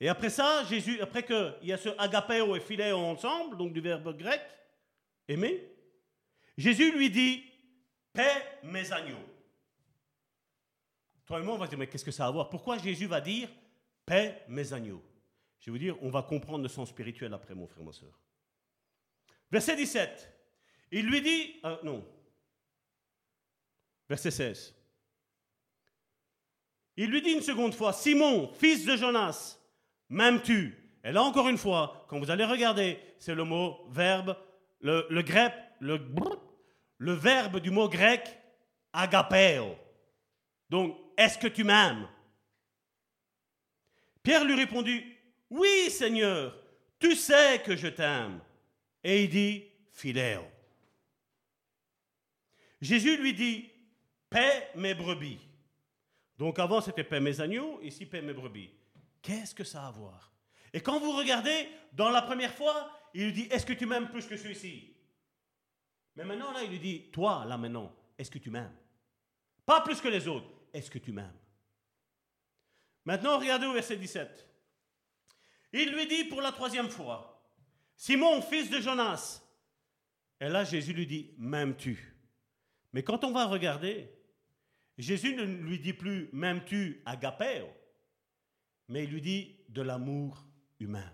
Et après ça, Jésus, après qu'il y a ce agapeo et philéo ensemble, donc du verbe grec, aimer, Jésus lui dit, paix mes agneaux. Toi et on va se dire, mais qu'est-ce que ça a à voir? Pourquoi Jésus va dire, paix mes agneaux? Je vais vous dire, on va comprendre le sens spirituel après, mon frère, ma soeur. Verset 17, il lui dit, euh, non, verset 16, il lui dit une seconde fois, Simon, fils de Jonas, m'aimes-tu Et là, encore une fois, quand vous allez regarder, c'est le mot verbe, le, grec, le, le verbe du mot grec agapeo. Donc, est-ce que tu m'aimes? Pierre lui répondit, oui Seigneur, tu sais que je t'aime. Et il dit, philéo. Jésus lui dit, paie mes brebis. Donc avant c'était paie mes agneaux, ici paie mes brebis. Qu'est-ce que ça a à voir? Et quand vous regardez, dans la première fois, il lui dit, est-ce que tu m'aimes plus que celui-ci? Mais maintenant, là, il lui dit, toi, là maintenant, est-ce que tu m'aimes? Pas plus que les autres, est-ce que tu m'aimes? Maintenant, regardez au verset 17. Il lui dit pour la troisième fois, Simon, fils de Jonas. Et là, Jésus lui dit, m'aimes-tu? Mais quand on va regarder, Jésus ne lui dit plus, m'aimes-tu agapeo? Mais il lui dit de l'amour humain,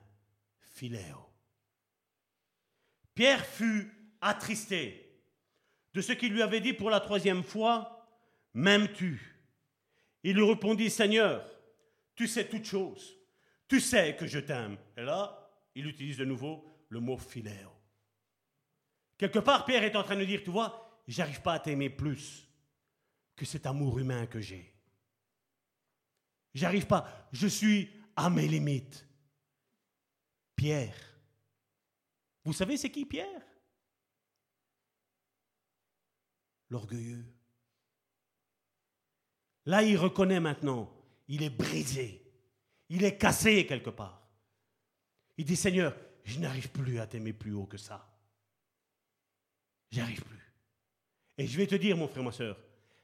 philéo. Pierre fut attristé de ce qu'il lui avait dit pour la troisième fois, m'aimes-tu? Il lui répondit, Seigneur, tu sais toutes choses, tu sais que je t'aime. Et là, il utilise de nouveau le mot philéo. Quelque part, Pierre est en train de dire, tu vois, j'arrive pas à t'aimer plus que cet amour humain que j'ai. J'arrive pas. Je suis à mes limites. Pierre. Vous savez c'est qui Pierre? L'orgueilleux. Là, il reconnaît maintenant, il est brisé, il est cassé quelque part. Il dit, Seigneur, je n'arrive plus à t'aimer plus haut que ça. J'arrive plus. Et je vais te dire, mon frère, ma soeur,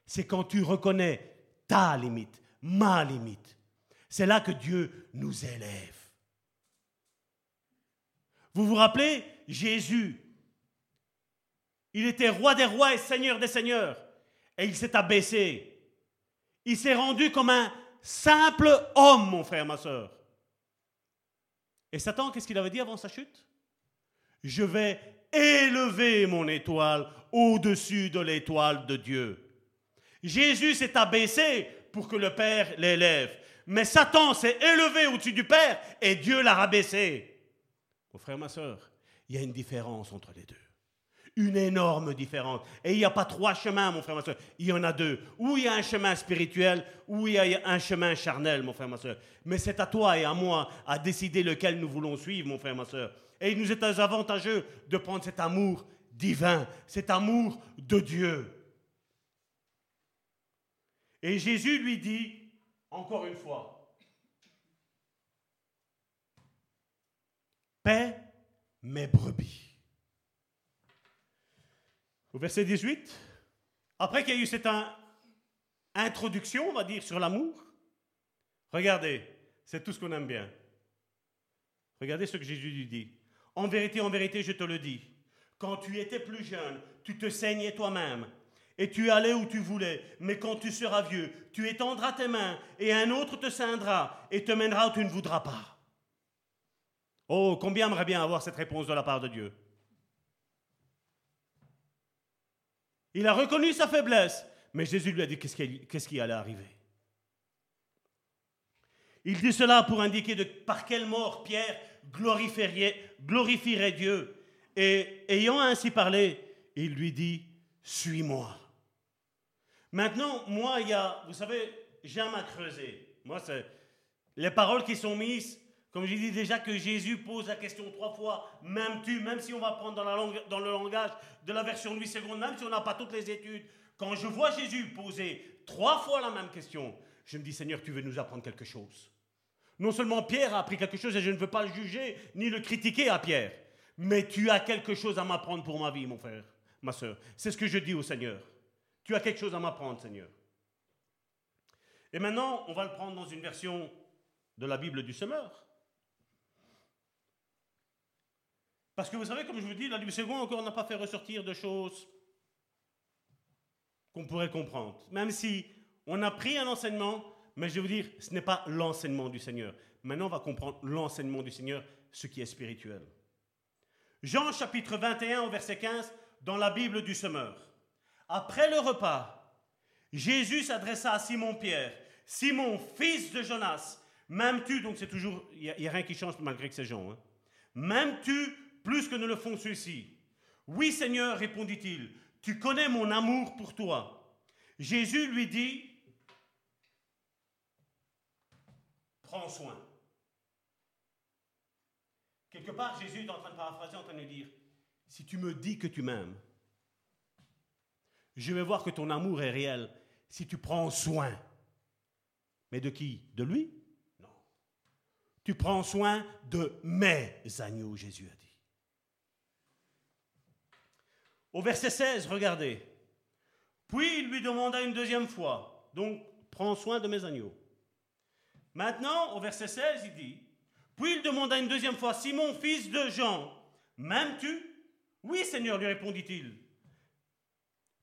c'est quand tu reconnais ta limite, ma limite. C'est là que Dieu nous élève. Vous vous rappelez Jésus? Il était roi des rois et seigneur des seigneurs. Et il s'est abaissé. Il s'est rendu comme un simple homme, mon frère, ma soeur. Et Satan, qu'est-ce qu'il avait dit avant sa chute? Je vais élever mon étoile au-dessus de l'étoile de Dieu. Jésus s'est abaissé pour que le Père l'élève. Mais Satan s'est élevé au-dessus du Père et Dieu l'a rabaissé. Mon frère, ma soeur, il y a une différence entre les deux. Une énorme différence. Et il n'y a pas trois chemins, mon frère, ma soeur. Il y en a deux. Ou il y a un chemin spirituel, ou il y a un chemin charnel, mon frère, ma soeur. Mais c'est à toi et à moi à décider lequel nous voulons suivre, mon frère, ma soeur. Et il nous est avantageux de prendre cet amour divin, cet amour de Dieu. Et Jésus lui dit, encore une fois, paix mes brebis. Au verset 18, après qu'il y a eu cette introduction, on va dire, sur l'amour, regardez, c'est tout ce qu'on aime bien. Regardez ce que Jésus lui dit. En vérité, en vérité, je te le dis, quand tu étais plus jeune, tu te saignais toi-même et tu allais où tu voulais. Mais quand tu seras vieux, tu étendras tes mains et un autre te ceindra et te mènera où tu ne voudras pas. Oh, combien aimerait bien avoir cette réponse de la part de Dieu? Il a reconnu sa faiblesse, mais Jésus lui a dit qu'est-ce qui, allait arriver? Il dit cela pour indiquer par quelle mort Pierre glorifierait Dieu. Et ayant ainsi parlé, il lui dit, suis-moi. Maintenant, moi, il y a, vous savez, j'aime à creuser. Moi, c'est les paroles qui sont mises, comme j'ai dit déjà que Jésus pose la question trois fois, même tu, même si on va prendre dans, dans le langage de la version 8 secondes, même si on n'a pas toutes les études, quand je vois Jésus poser trois fois la même question, je me dis, Seigneur, tu veux nous apprendre quelque chose. Non seulement Pierre a appris quelque chose, et je ne veux pas le juger ni le critiquer à Pierre, mais tu as quelque chose à m'apprendre pour ma vie, mon frère, ma soeur. C'est ce que je dis au Seigneur. Tu as quelque chose à m'apprendre, Seigneur. Et maintenant, on va le prendre dans une version de la Bible du semeur. Parce que vous savez, comme je vous dis, la Bible seconde encore n'a pas fait ressortir de choses qu'on pourrait comprendre. Même si on a pris un enseignement, mais je vais vous dire, ce n'est pas l'enseignement du Seigneur. Maintenant, on va comprendre l'enseignement du Seigneur, ce qui est spirituel. Jean chapitre 21 au verset 15, dans la Bible du semeur. Après le repas, Jésus s'adressa à Simon-Pierre. Simon, fils de Jonas, m'aimes-tu? Donc c'est toujours, il n'y a, rien qui change malgré que c'est Jean. Hein. M'aimes-tu plus que ne le font ceux-ci? Oui Seigneur, répondit-il, tu connais mon amour pour toi. Jésus lui dit, prends soin. Quelque part, Jésus est en train de paraphraser, en train de dire, si tu me dis que tu m'aimes, je vais voir que ton amour est réel si tu prends soin. Mais de qui? De lui? Non. Tu prends soin de mes agneaux, Jésus a dit. Au verset 16, regardez. Puis il lui demanda une deuxième fois, donc prends soin de mes agneaux. Maintenant, au verset 16, il dit, puis il demanda une deuxième fois, Simon, fils de Jean, m'aimes-tu? Oui, Seigneur, lui répondit-il.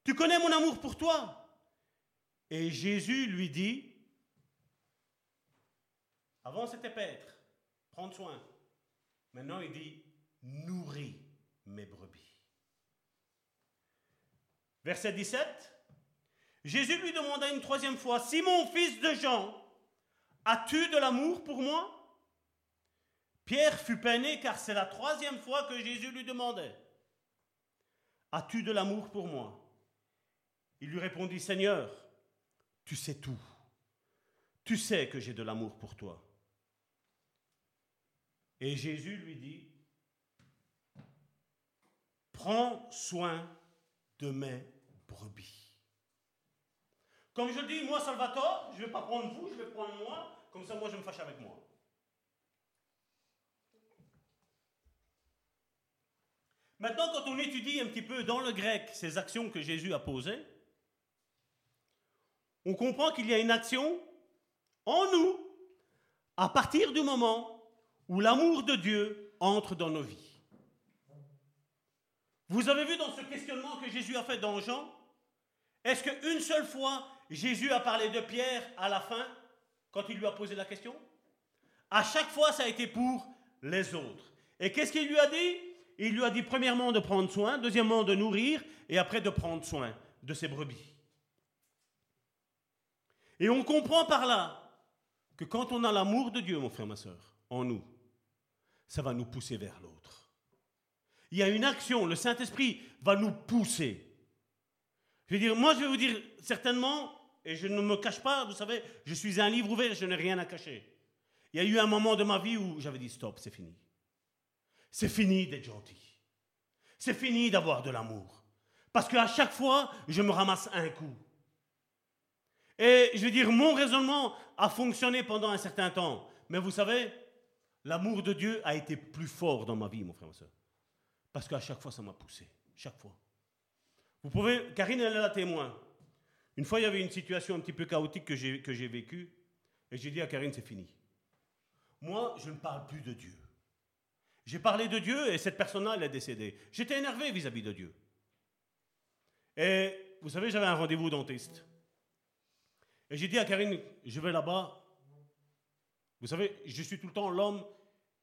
Tu connais mon amour pour toi? Et Jésus lui dit, avant c'était paître, prendre soin. Maintenant il dit, nourris mes brebis. Verset 17, Jésus lui demanda une troisième fois, Simon, fils de Jean, as-tu de l'amour pour moi? Pierre fut peiné car c'est la troisième fois que Jésus lui demandait, as-tu de l'amour pour moi? Il lui répondit, Seigneur, tu sais tout. Tu sais que j'ai de l'amour pour toi. Et Jésus lui dit, prends soin de mes brebis. Comme je dis, moi, Salvatore, je ne vais pas prendre vous, je vais prendre moi, comme ça, moi, je me fâche avec moi. Maintenant, quand on étudie un petit peu dans le grec ces actions que Jésus a posées, on comprend qu'il y a une action en nous à partir du moment où l'amour de Dieu entre dans nos vies. Vous avez vu dans ce questionnement que Jésus a fait dans Jean Est-ce qu'une seule fois, Jésus a parlé de Pierre à la fin, quand il lui a posé la question? À chaque fois, ça a été pour les autres. Et qu'est-ce qu'il lui a dit? Il lui a dit premièrement de prendre soin, deuxièmement de nourrir, et après de prendre soin de ses brebis. Et on comprend par là que quand on a l'amour de Dieu, mon frère, ma soeur, en nous, ça va nous pousser vers l'autre. Il y a une action, le Saint-Esprit va nous pousser. Je veux dire, moi je vais vous dire certainement, et je ne me cache pas, vous savez, je suis un livre ouvert, je n'ai rien à cacher. Il y a eu un moment de ma vie où j'avais dit stop, c'est fini. C'est fini d'être gentil. C'est fini d'avoir de l'amour. Parce qu'à chaque fois, je me ramasse un coup. Et je veux dire, mon raisonnement a fonctionné pendant un certain temps. Mais vous savez, l'amour de Dieu a été plus fort dans ma vie, mon frère et soeur. Parce qu'à chaque fois, ça m'a poussé. Chaque fois. Vous pouvez, Karine, elle est la témoin. Une fois, il y avait une situation un petit peu chaotique que j'ai, que j'ai vécue. Et j'ai dit à Karine, c'est fini. Moi, je ne parle plus de Dieu. J'ai parlé de Dieu et cette personne-là, elle est décédée. J'étais énervé vis-à-vis de Dieu. Et vous savez, j'avais un rendez-vous dentiste. Et j'ai dit à Karine, je vais là-bas. Vous savez, je suis tout le temps l'homme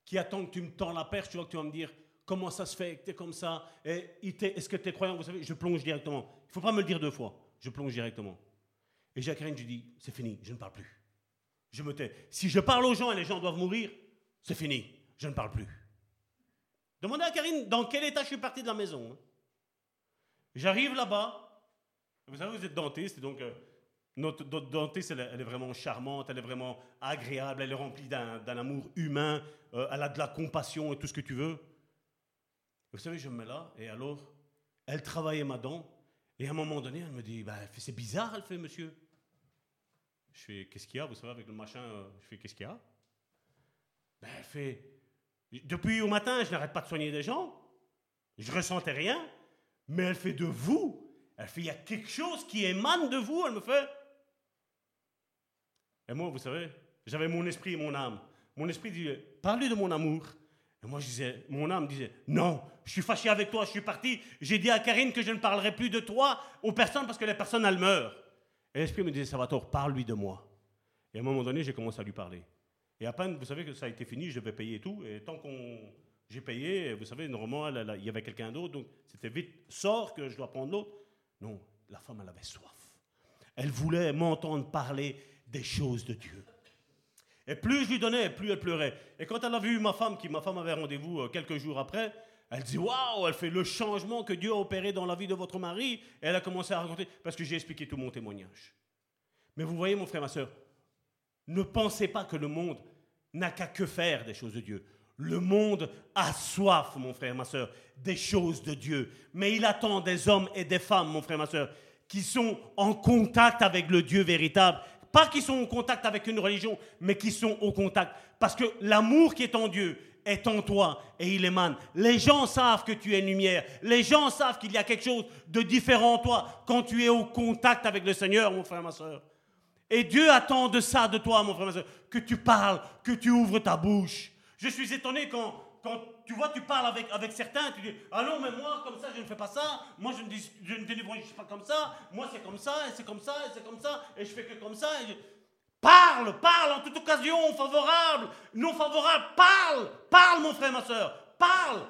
qui attend que tu me tends la perche, tu vois, que tu vas me dire comment ça se fait que tu es comme ça, et est-ce que tu es croyant? Vous savez, je plonge directement. Il ne faut pas me le dire deux fois, je plonge directement. Et j'ai à Karine, je dis, c'est fini, je ne parle plus. Je me tais. Si je parle aux gens et les gens doivent mourir, c'est fini, je ne parle plus. Demandez à Karine dans quel état je suis parti de la maison. Hein. J'arrive là-bas. Vous savez, vous êtes dentiste, donc euh, notre, dentiste, elle, est vraiment charmante, elle est vraiment agréable, elle est remplie d'un amour humain, euh, elle a de la compassion et tout ce que tu veux. Vous savez, je me mets là, et alors, elle travaillait ma dent, et à un moment donné, elle me dit, bah, c'est bizarre, elle fait, monsieur. Je fais, qu'est-ce qu'il y a, vous savez, avec le machin, euh, je fais, qu'est-ce qu'il y a? Ben, Elle fait, depuis au matin, je n'arrête pas de soigner des gens, je ressentais rien, mais elle fait de vous, elle fait, il y a quelque chose qui émane de vous, elle me fait, et moi, vous savez, j'avais mon esprit et mon âme. Mon esprit disait, parlez de mon amour. Et moi, je disais, mon âme disait, non, je suis fâché avec toi, je suis parti. J'ai dit à Karine que je ne parlerai plus de toi aux personnes parce que les personnes, elles meurent. Et l'esprit me disait, Salvatore, parle-lui de moi. Et à un moment donné, j'ai commencé à lui parler. Et à peine, vous savez que ça a été fini, je devais payer tout. Et tant qu'on j'ai payé, vous savez, normalement, il y avait quelqu'un d'autre, donc c'était vite, sort que je dois prendre l'autre. Non, la femme, elle avait soif. Elle voulait m'entendre parler des choses de Dieu. Et plus je lui donnais, plus elle pleurait. Et quand elle a vu ma femme, qui ma femme avait rendez-vous euh, quelques jours après, elle dit Waouh, elle fait le changement que Dieu a opéré dans la vie de votre mari. Et elle a commencé à raconter, parce que j'ai expliqué tout mon témoignage. Mais vous voyez, mon frère, ma soeur, ne pensez pas que le monde n'a qu'à que faire des choses de Dieu. Le monde a soif, mon frère, ma soeur, des choses de Dieu. Mais il attend des hommes et des femmes, mon frère, ma soeur, qui sont en contact avec le Dieu véritable pas qui sont en contact avec une religion, mais qui sont au contact. Parce que l'amour qui est en Dieu est en toi et il émane. Les gens savent que tu es lumière. Les gens savent qu'il y a quelque chose de différent en toi quand tu es au contact avec le Seigneur, mon frère, ma soeur. Et Dieu attend de ça de toi, mon frère, ma soeur, que tu parles, que tu ouvres ta bouche. Je suis étonné quand, quand tu vois, tu parles avec, avec certains, tu dis Ah non, mais moi, comme ça, je ne fais pas ça, moi, je ne, dis, je ne pas comme ça, moi, c'est comme ça, et c'est comme ça, et c'est comme ça, et je fais que comme ça. Et Parle, parle en toute occasion, favorable, non favorable, parle, parle, mon frère, ma soeur, parle.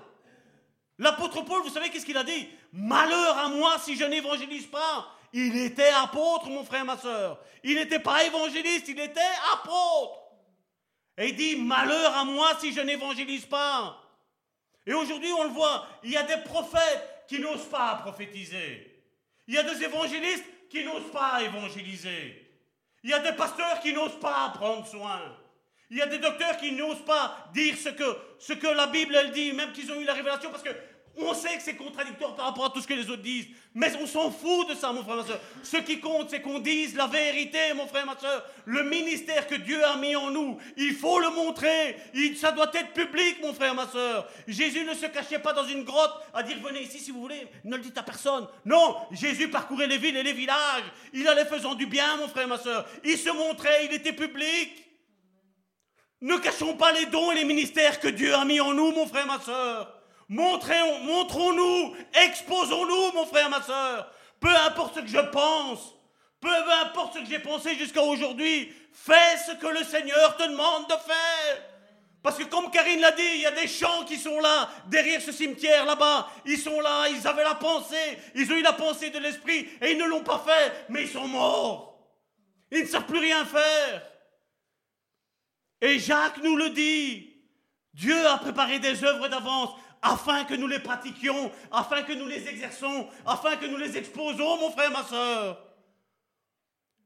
L'apôtre Paul, vous savez qu'est-ce qu'il a dit? Malheur à moi si je n'évangélise pas. Il était apôtre, mon frère, ma soeur. Il n'était pas évangéliste, il était apôtre. Et il dit, malheur à moi si je n'évangélise pas. Et aujourd'hui, on le voit, il y a des prophètes qui n'osent pas prophétiser. Il y a des évangélistes qui n'osent pas évangéliser. Il y a des pasteurs qui n'osent pas prendre soin. Il y a des docteurs qui n'osent pas dire ce que, ce que la Bible elle dit, même qu'ils ont eu la révélation, parce que on sait que c'est contradictoire par rapport à tout ce que les autres disent, mais on s'en fout de ça, mon frère, ma soeur. Ce qui compte, c'est qu'on dise la vérité, mon frère, ma soeur. Le ministère que Dieu a mis en nous, il faut le montrer. ça doit être public, mon frère, ma soeur. Jésus ne se cachait pas dans une grotte à dire venez ici si vous voulez, ne le dites à personne. Non, Jésus parcourait les villes et les villages. Il allait faisant du bien, mon frère, ma soeur. Il se montrait, il était public. Ne cachons pas les dons et les ministères que Dieu a mis en nous, mon frère, ma soeur. Montrons- Montrons-nous, exposons-nous, mon frère, ma soeur. Peu importe ce que je pense, peu importe ce que j'ai pensé jusqu'à aujourd'hui, fais ce que le Seigneur te demande de faire. Parce que comme Karine l'a dit, il y a des gens qui sont là, derrière ce cimetière là-bas. Ils sont là, ils avaient la pensée, ils ont eu la pensée de l'esprit et ils ne l'ont pas fait, mais ils sont morts. Ils ne savent plus rien faire. Et Jacques nous le dit. Dieu a préparé des œuvres d'avance afin que nous les pratiquions, afin que nous les exerçons, afin que nous les exposons, mon frère, ma soeur.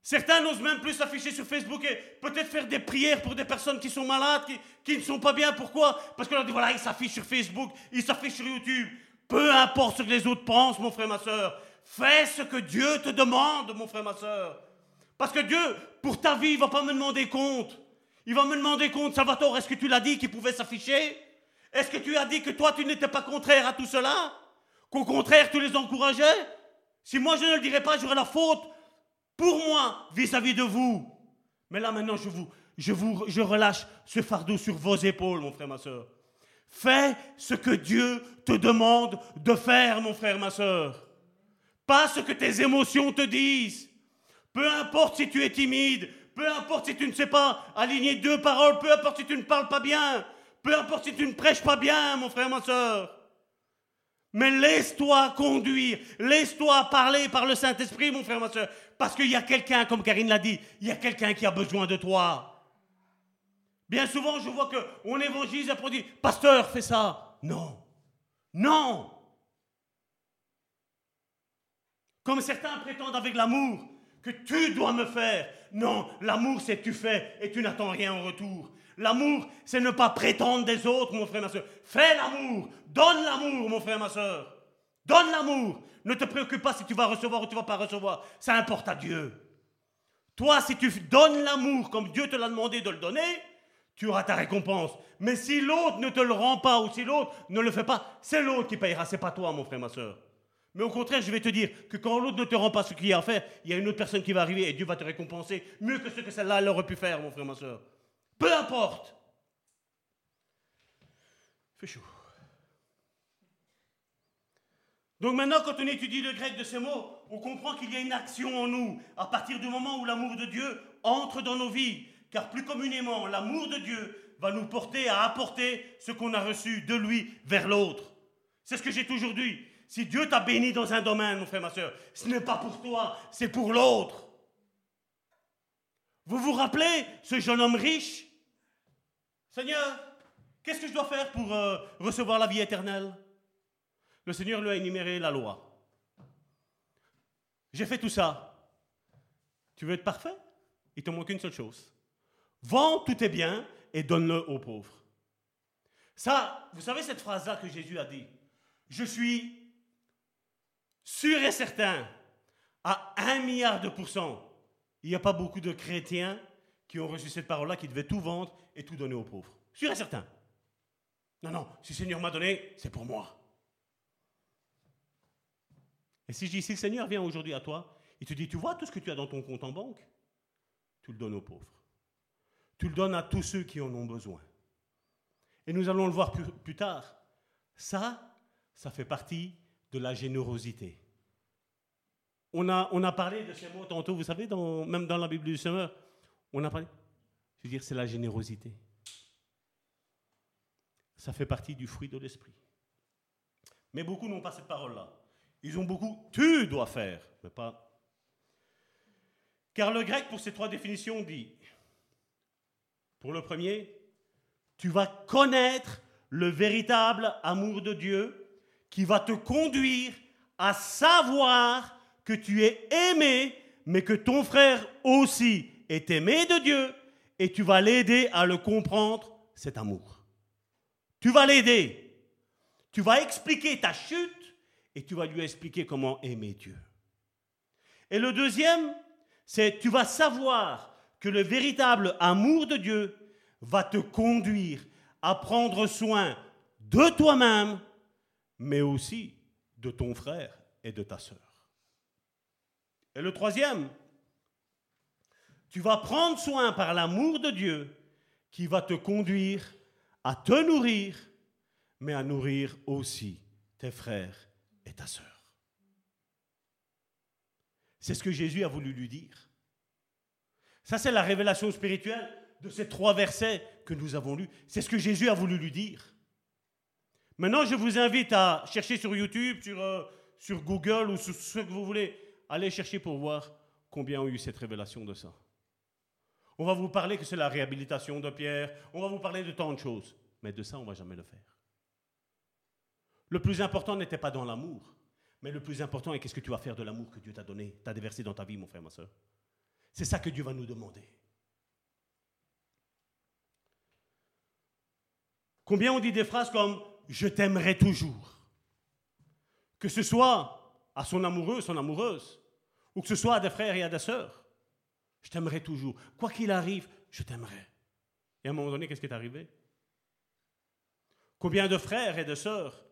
Certains n'osent même plus s'afficher sur Facebook et peut-être faire des prières pour des personnes qui sont malades, qui, ne sont pas bien. Pourquoi? Parce qu'on leur dit, voilà, ils s'affichent sur Facebook, ils s'affichent sur YouTube. Peu importe ce que les autres pensent, mon frère, ma soeur. Fais ce que Dieu te demande, mon frère, ma soeur. Parce que Dieu, pour ta vie, il va pas me demander compte. Il va me demander compte, Salvatore, est-ce que tu l'as dit qu'il pouvait s'afficher? Est-ce que tu as dit que toi, tu n'étais pas contraire à tout cela? Qu'au contraire, tu les encourageais? Si moi, je ne le dirais pas, j'aurais la faute pour moi vis-à-vis de vous. Mais là, maintenant, je vous, je vous, relâche ce fardeau sur vos épaules, mon frère, ma soeur. Fais ce que Dieu te demande de faire, mon frère, ma soeur. Pas ce que tes émotions te disent. Peu importe si tu es timide, peu importe si tu ne sais pas aligner deux paroles, peu importe si tu ne parles pas bien, peu importe si tu ne prêches pas bien, mon frère, ma soeur. Mais laisse-toi conduire, laisse-toi parler par le Saint-Esprit, mon frère, ma soeur. Parce qu'il y a quelqu'un, comme Karine l'a dit, il y a quelqu'un qui a besoin de toi. Bien souvent, je vois qu'on évangélise on dit, pasteur, fais ça. Non. Non. Comme certains prétendent avec l'amour que tu dois me faire. Non, l'amour c'est tu fais et tu n'attends rien en retour. L'amour c'est ne pas prétendre des autres, mon frère, ma soeur. Fais l'amour, donne l'amour, mon frère, ma soeur. Donne l'amour. Ne te préoccupe pas si tu vas recevoir ou tu vas pas recevoir. Ça importe à Dieu. Toi, si tu donnes l'amour comme Dieu te l'a demandé de le donner, tu auras ta récompense. Mais si l'autre ne te le rend pas ou si l'autre ne le fait pas, c'est l'autre qui payera, c'est pas toi, mon frère, ma soeur. Mais au contraire, je vais te dire que quand l'autre ne te rend pas ce qu'il y a à faire, il y a une autre personne qui va arriver et Dieu va te récompenser mieux que ce que celle-là elle aurait pu faire, mon frère, ma soeur. Peu importe. Fait chaud. Donc maintenant, quand on étudie le grec de ces mots, on comprend qu'il y a une action en nous à partir du moment où l'amour de Dieu entre dans nos vies. Car plus communément, l'amour de Dieu va nous porter à apporter ce qu'on a reçu de lui vers l'autre. C'est ce que j'ai toujours dit. Si Dieu t'a béni dans un domaine, mon frère, ma soeur, ce n'est pas pour toi, c'est pour l'autre. Vous vous rappelez ce jeune homme riche Seigneur, qu'est-ce que je dois faire pour euh, recevoir la vie éternelle? Le Seigneur lui a énuméré la loi. J'ai fait tout ça. Tu veux être parfait? Il te manque une seule chose. Vends tous tes biens et donne-le aux pauvres. Ça, vous savez cette phrase-là que Jésus a dit? Je suis sûr et certain, à un milliard de pourcents, il n'y a pas beaucoup de chrétiens qui ont reçu cette parole-là, qui devaient tout vendre et tout donner aux pauvres. Sûr et certain. Non, non, si le Seigneur m'a donné, c'est pour moi. Et si je dis, si le Seigneur vient aujourd'hui à toi, il te dit, tu vois tout ce que tu as dans ton compte en banque, tu le donnes aux pauvres. Tu le donnes à tous ceux qui en ont besoin. Et nous allons le voir plus, tard. Ça, ça fait partie de la générosité. On a, on a parlé de ces mots tantôt, vous savez, même dans la Bible du Seigneur, on a parlé. Je veux dire, c'est la générosité. Ça fait partie du fruit de l'esprit. Mais beaucoup n'ont pas cette parole-là. Ils ont beaucoup, tu dois faire, mais pas. Car le grec, pour ces trois définitions, dit, pour le premier, tu vas connaître le véritable amour de Dieu qui va te conduire à savoir que tu es aimé, mais que ton frère aussi est aimé de Dieu, et tu vas l'aider à le comprendre, cet amour. Tu vas l'aider. Tu vas expliquer ta chute et tu vas lui expliquer comment aimer Dieu. Et le deuxième, c'est tu vas savoir que le véritable amour de Dieu va te conduire à prendre soin de toi-même, mais aussi de ton frère et de ta sœur. Et le troisième, tu vas prendre soin par l'amour de Dieu qui va te conduire à te nourrir, mais à nourrir aussi tes frères et ta sœur. C'est ce que Jésus a voulu lui dire. Ça, c'est la révélation spirituelle de ces trois versets que nous avons lus. C'est ce que Jésus a voulu lui dire. Maintenant, je vous invite à chercher sur YouTube, sur, euh, Google ou sur ce que vous voulez. Allez chercher pour voir combien ont eu cette révélation de ça. On va vous parler que c'est la réhabilitation de Pierre. On va vous parler de tant de choses. Mais de ça, on ne va jamais le faire. Le plus important n'était pas dans l'amour. Mais le plus important est qu'est-ce que tu vas faire de l'amour que Dieu t'a donné, t'a déversé dans ta vie, mon frère, ma soeur. C'est ça que Dieu va nous demander. Combien on dit des phrases comme Je t'aimerai toujours Que ce soit à son amoureux, son amoureuse, ou que ce soit à des frères et à des sœurs. Je t'aimerai toujours. Quoi qu'il arrive, je t'aimerai. Et à un moment donné, qu'est-ce qui est arrivé? Combien de frères et de sœurs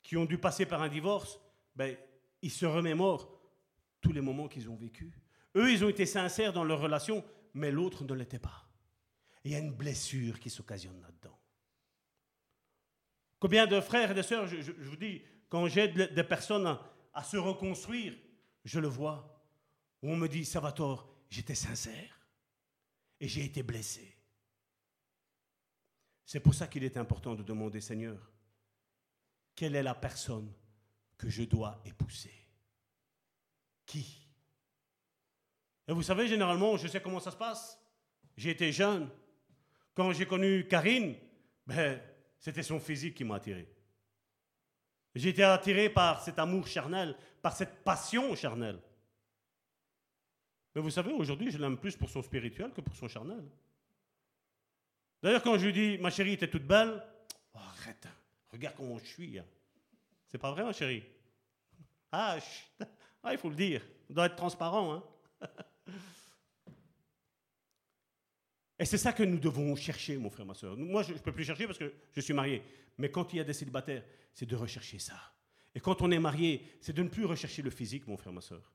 qui ont dû passer par un divorce, ben, ils se remémorent tous les moments qu'ils ont vécus. Eux, ils ont été sincères dans leur relation, mais l'autre ne l'était pas. il y a une blessure qui s'occasionne là-dedans. Combien de frères et de sœurs, je, vous dis, quand j'aide des personnes à, se reconstruire, je le vois, où on me dit, Salvatore, j'étais sincère et j'ai été blessé. C'est pour ça qu'il est important de demander, Seigneur, quelle est la personne que je dois épouser? Qui? Et vous savez, généralement, je sais comment ça se passe. J'ai été jeune. Quand j'ai connu Karine, ben, c'était son physique qui m'a attiré. J'ai été attiré par cet amour charnel, par cette passion charnelle. Mais vous savez, aujourd'hui, je l'aime plus pour son spirituel que pour son charnel. D'ailleurs, quand je lui dis, ma chérie était toute belle, oh, arrête, regarde comment je suis. C'est pas vrai, ma chérie ah, ah, il faut le dire, on doit être transparent. Hein Et c'est ça que nous devons chercher, mon frère, ma soeur. Moi, je ne peux plus chercher parce que je suis marié. Mais quand il y a des célibataires, c'est de rechercher ça. Et quand on est marié, c'est de ne plus rechercher le physique, mon frère, ma soeur.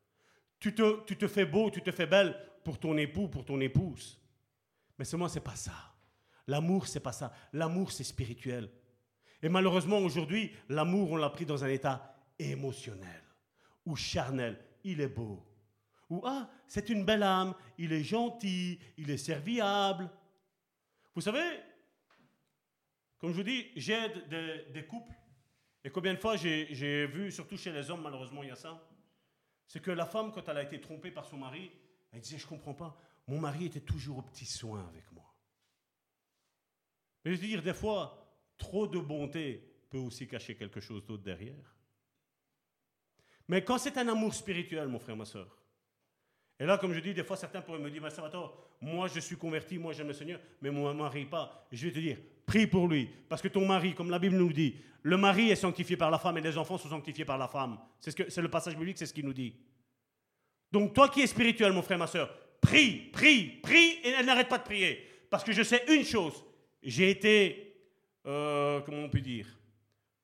Tu te, tu te fais beau, tu te fais belle pour ton époux, pour ton épouse. Mais seulement, c'est pas ça. L'amour, c'est pas ça. L'amour, c'est spirituel. Et malheureusement, aujourd'hui, l'amour, on l'a pris dans un état émotionnel ou charnel. Il est beau. Ou ah, c'est une belle âme, il est gentil, il est serviable. Vous savez, comme je vous dis, j'aide des, couples. Et combien de fois j'ai vu, surtout chez les hommes, malheureusement, il y a ça. C'est que la femme, quand elle a été trompée par son mari, elle disait, je ne comprends pas, mon mari était toujours au petit soin avec moi. Mais je veux dire, des fois, trop de bonté peut aussi cacher quelque chose d'autre derrière. Mais quand c'est un amour spirituel, mon frère, ma soeur, et là, comme je dis, des fois, certains pourraient me dire, ça moi je suis converti, moi j'aime le Seigneur, mais mon mari pas. je vais te dire, prie pour lui. Parce que ton mari, comme la Bible nous dit, le mari est sanctifié par la femme et les enfants sont sanctifiés par la femme. C'est ce le passage biblique, c'est ce qu'il nous dit. Donc toi qui es spirituel, mon frère, ma soeur, prie, prie, prie et n'arrête pas de prier. Parce que je sais une chose, j'ai été, euh, comment on peut dire,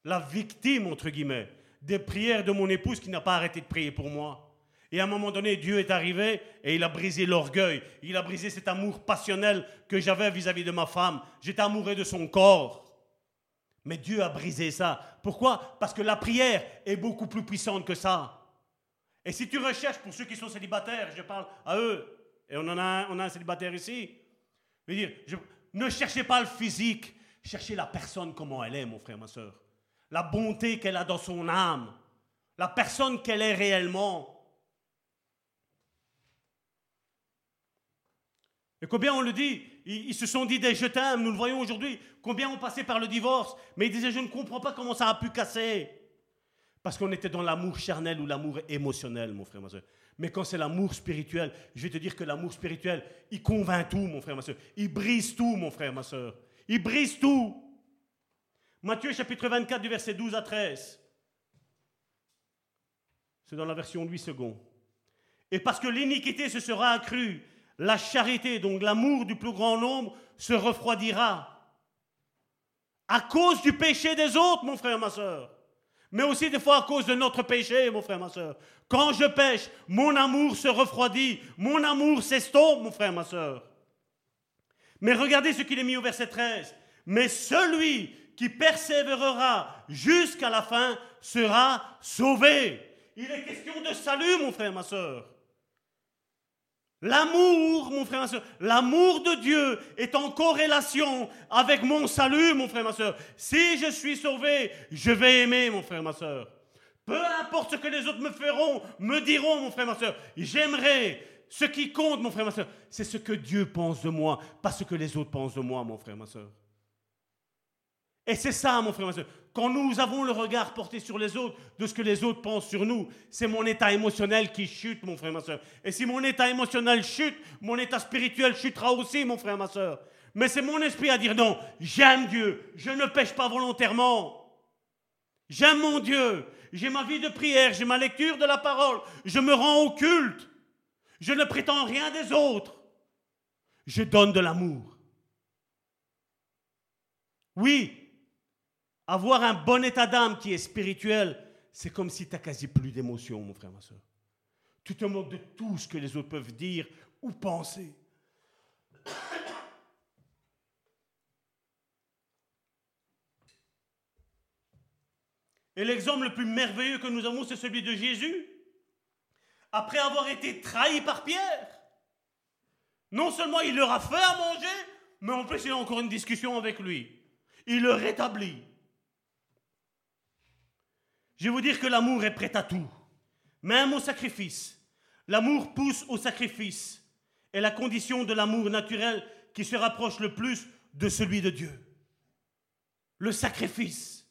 la victime, entre guillemets, des prières de mon épouse qui n'a pas arrêté de prier pour moi. Et à un moment donné, Dieu est arrivé et il a brisé l'orgueil. Il a brisé cet amour passionnel que j'avais vis-à-vis de ma femme. J'étais amoureux de son corps. Mais Dieu a brisé ça. Pourquoi? Parce que la prière est beaucoup plus puissante que ça. Et si tu recherches, pour ceux qui sont célibataires, je parle à eux, et on en a un, on a un célibataire ici, veux dire, ne cherchez pas le physique, cherchez la personne comment elle est, mon frère, ma soeur la bonté qu'elle a dans son âme, la personne qu'elle est réellement. Et combien on le dit, ils, se sont dit des je t'aime, nous le voyons aujourd'hui, combien ont passé par le divorce, mais ils disaient je ne comprends pas comment ça a pu casser. Parce qu'on était dans l'amour charnel ou l'amour émotionnel, mon frère, ma soeur. Mais quand c'est l'amour spirituel, je vais te dire que l'amour spirituel, il convainc tout, mon frère, ma soeur. Il brise tout, mon frère, ma soeur. Il brise tout. Matthieu chapitre 24 du verset 12 à 13. C'est dans la version 8 secondes. Et parce que l'iniquité se sera accrue, la charité, donc l'amour du plus grand nombre, se refroidira. À cause du péché des autres, mon frère, ma soeur. Mais aussi des fois à cause de notre péché, mon frère, ma soeur. Quand je pêche, mon amour se refroidit, mon amour s'estompe, mon frère, ma soeur. Mais regardez ce qu'il est mis au verset 13. Mais celui qui persévérera jusqu'à la fin sera sauvé. Il est question de salut, mon frère, ma soeur. L'amour, mon frère, ma soeur, l'amour de Dieu est en corrélation avec mon salut, mon frère, ma soeur. Si je suis sauvé, je vais aimer, mon frère, ma soeur. Peu importe ce que les autres me feront, me diront, mon frère, ma soeur, j'aimerai. Ce qui compte, mon frère, ma soeur, c'est ce que Dieu pense de moi, pas ce que les autres pensent de moi, mon frère, ma soeur. Et c'est ça, mon frère, ma soeur. Quand nous avons le regard porté sur les autres, de ce que les autres pensent sur nous, c'est mon état émotionnel qui chute, mon frère, ma soeur. Et si mon état émotionnel chute, mon état spirituel chutera aussi, mon frère, ma soeur. Mais c'est mon esprit à dire non, j'aime Dieu, je ne pêche pas volontairement. J'aime mon Dieu, j'ai ma vie de prière, j'ai ma lecture de la parole, je me rends au culte. Je ne prétends rien des autres. Je donne de l'amour. Oui, avoir un bon état d'âme qui est spirituel, c'est comme si tu n'as quasi plus d'émotion, mon frère, ma soeur. Tu te moques de tout ce que les autres peuvent dire ou penser. Et l'exemple le plus merveilleux que nous avons, c'est celui de Jésus après avoir été trahi par Pierre. Non seulement il leur a fait à manger, mais en plus il a encore une discussion avec lui. Il le rétablit. Je vais vous dire que l'amour est prêt à tout, même au sacrifice. L'amour pousse au sacrifice, est la condition de l'amour naturel qui se rapproche le plus de celui de Dieu. Le sacrifice.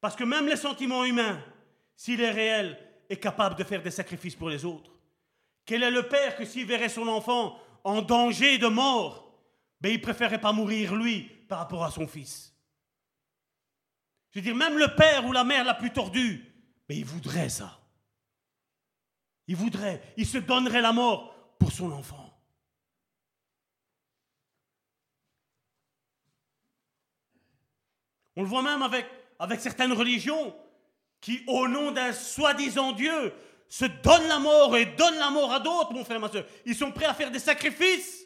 Parce que même les sentiments humains, s'il est réel, est capable de faire des sacrifices pour les autres Quel est le père que s'il verrait son enfant en danger de mort, ben, il préférerait pas mourir lui par rapport à son fils? Je veux dire, même le père ou la mère la plus tordue, ben, il voudrait ça. Il voudrait, il se donnerait la mort pour son enfant. On le voit même avec, avec certaines religions qui, au nom d'un soi-disant Dieu, se donnent la mort et donnent la mort à d'autres, mon frère, ma soeur. Ils sont prêts à faire des sacrifices.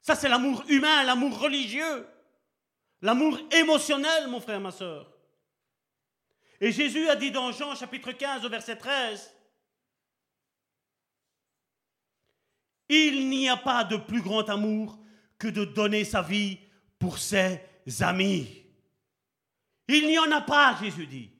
Ça, c'est l'amour humain, l'amour religieux, l'amour émotionnel, mon frère, ma soeur. Et Jésus a dit dans Jean chapitre 15 au verset 13, Il n'y a pas de plus grand amour que de donner sa vie pour ses amis. Il n'y en a pas, Jésus dit.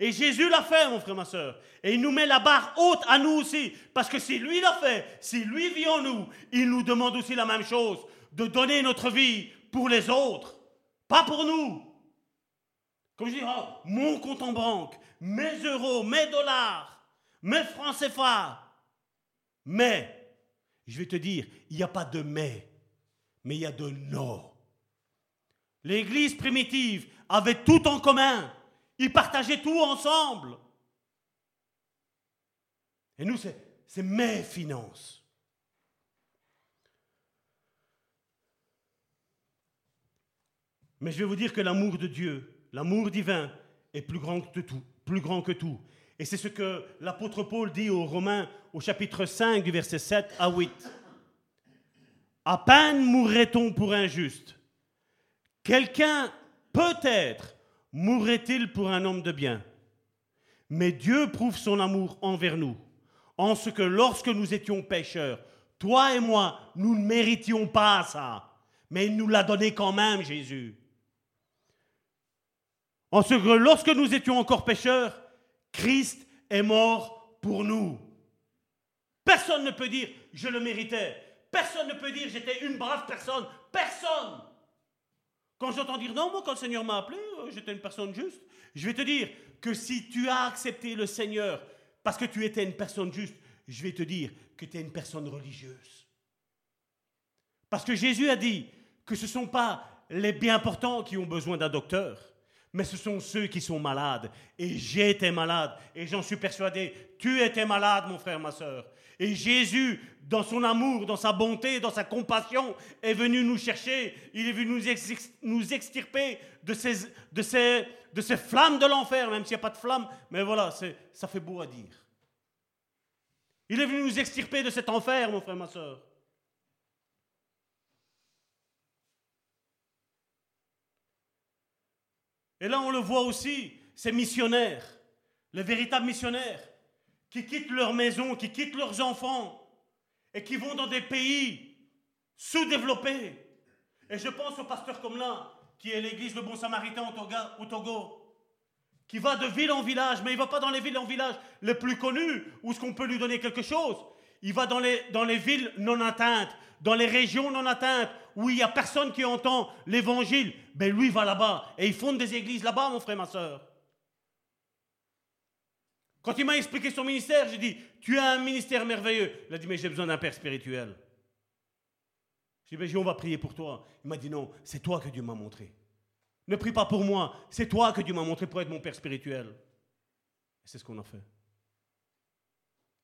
Et Jésus l'a fait, mon frère, ma soeur. Et il nous met la barre haute à nous aussi. Parce que si lui l'a fait, si lui vit en nous, il nous demande aussi la même chose. De donner notre vie pour les autres. Pas pour nous. Comme je dis, oh, mon compte en banque, mes euros, mes dollars, mes francs CFA. Mais, je vais te dire, il n'y a pas de mais, mais il y a de non. L'Église primitive avait tout en commun. Ils partageaient tout ensemble. Et nous, c'est mes finances. Mais je vais vous dire que l'amour de Dieu, l'amour divin, est plus grand que tout, plus grand que tout. Et c'est ce que l'apôtre Paul dit aux Romains au chapitre 5 du verset 7 à 8. À peine mourrait-on pour un juste. Quelqu'un peut-être mourrait-il pour un homme de bien Mais Dieu prouve son amour envers nous, en ce que lorsque nous étions pécheurs, toi et moi, nous ne méritions pas ça, mais il nous l'a donné quand même, Jésus. En ce que lorsque nous étions encore pécheurs, Christ est mort pour nous. Personne ne peut dire je le méritais. Personne ne peut dire j'étais une brave personne. Personne. Quand j'entends dire non, moi, quand le Seigneur m'a appelé, euh, j'étais une personne juste, je vais te dire que si tu as accepté le Seigneur parce que tu étais une personne juste, je vais te dire que tu es une personne religieuse. Parce que Jésus a dit que ce ne sont pas les bien portants qui ont besoin d'un docteur, mais ce sont ceux qui sont malades. Et j'étais malade, et j'en suis persuadé, tu étais malade, mon frère, ma soeur. Et Jésus, dans son amour, dans sa bonté, dans sa compassion, est venu nous chercher. Il est venu nous, extirper de ces, flammes de l'enfer, même s'il n'y a pas de flammes. Mais voilà, ça fait beau à dire. Il est venu nous extirper de cet enfer, mon frère, ma soeur. Et là, on le voit aussi, ces missionnaires, les véritables missionnaires, qui quittent leur maison, qui quittent leurs enfants, et qui vont dans des pays sous-développés. Et je pense au pasteur comme là, qui est l'église Le Bon Samaritain au Togo, qui va de ville en village, mais il ne va pas dans les villes en village les plus connues, où est-ce qu'on peut lui donner quelque chose. Il va dans les villes non atteintes, dans les régions non atteintes, où il n'y a personne qui entend l'évangile. Ben lui va là-bas, et il fonde des églises là-bas, mon frère, ma soeur. Quand il m'a expliqué son ministère, j'ai dit, tu as un ministère merveilleux. Il a dit, mais j'ai besoin d'un père spirituel. J'ai dit, mais on va prier pour toi. Il m'a dit, non, c'est toi que Dieu m'a montré. Ne prie pas pour moi, c'est toi que Dieu m'a montré pour être mon père spirituel. C'est ce qu'on a fait.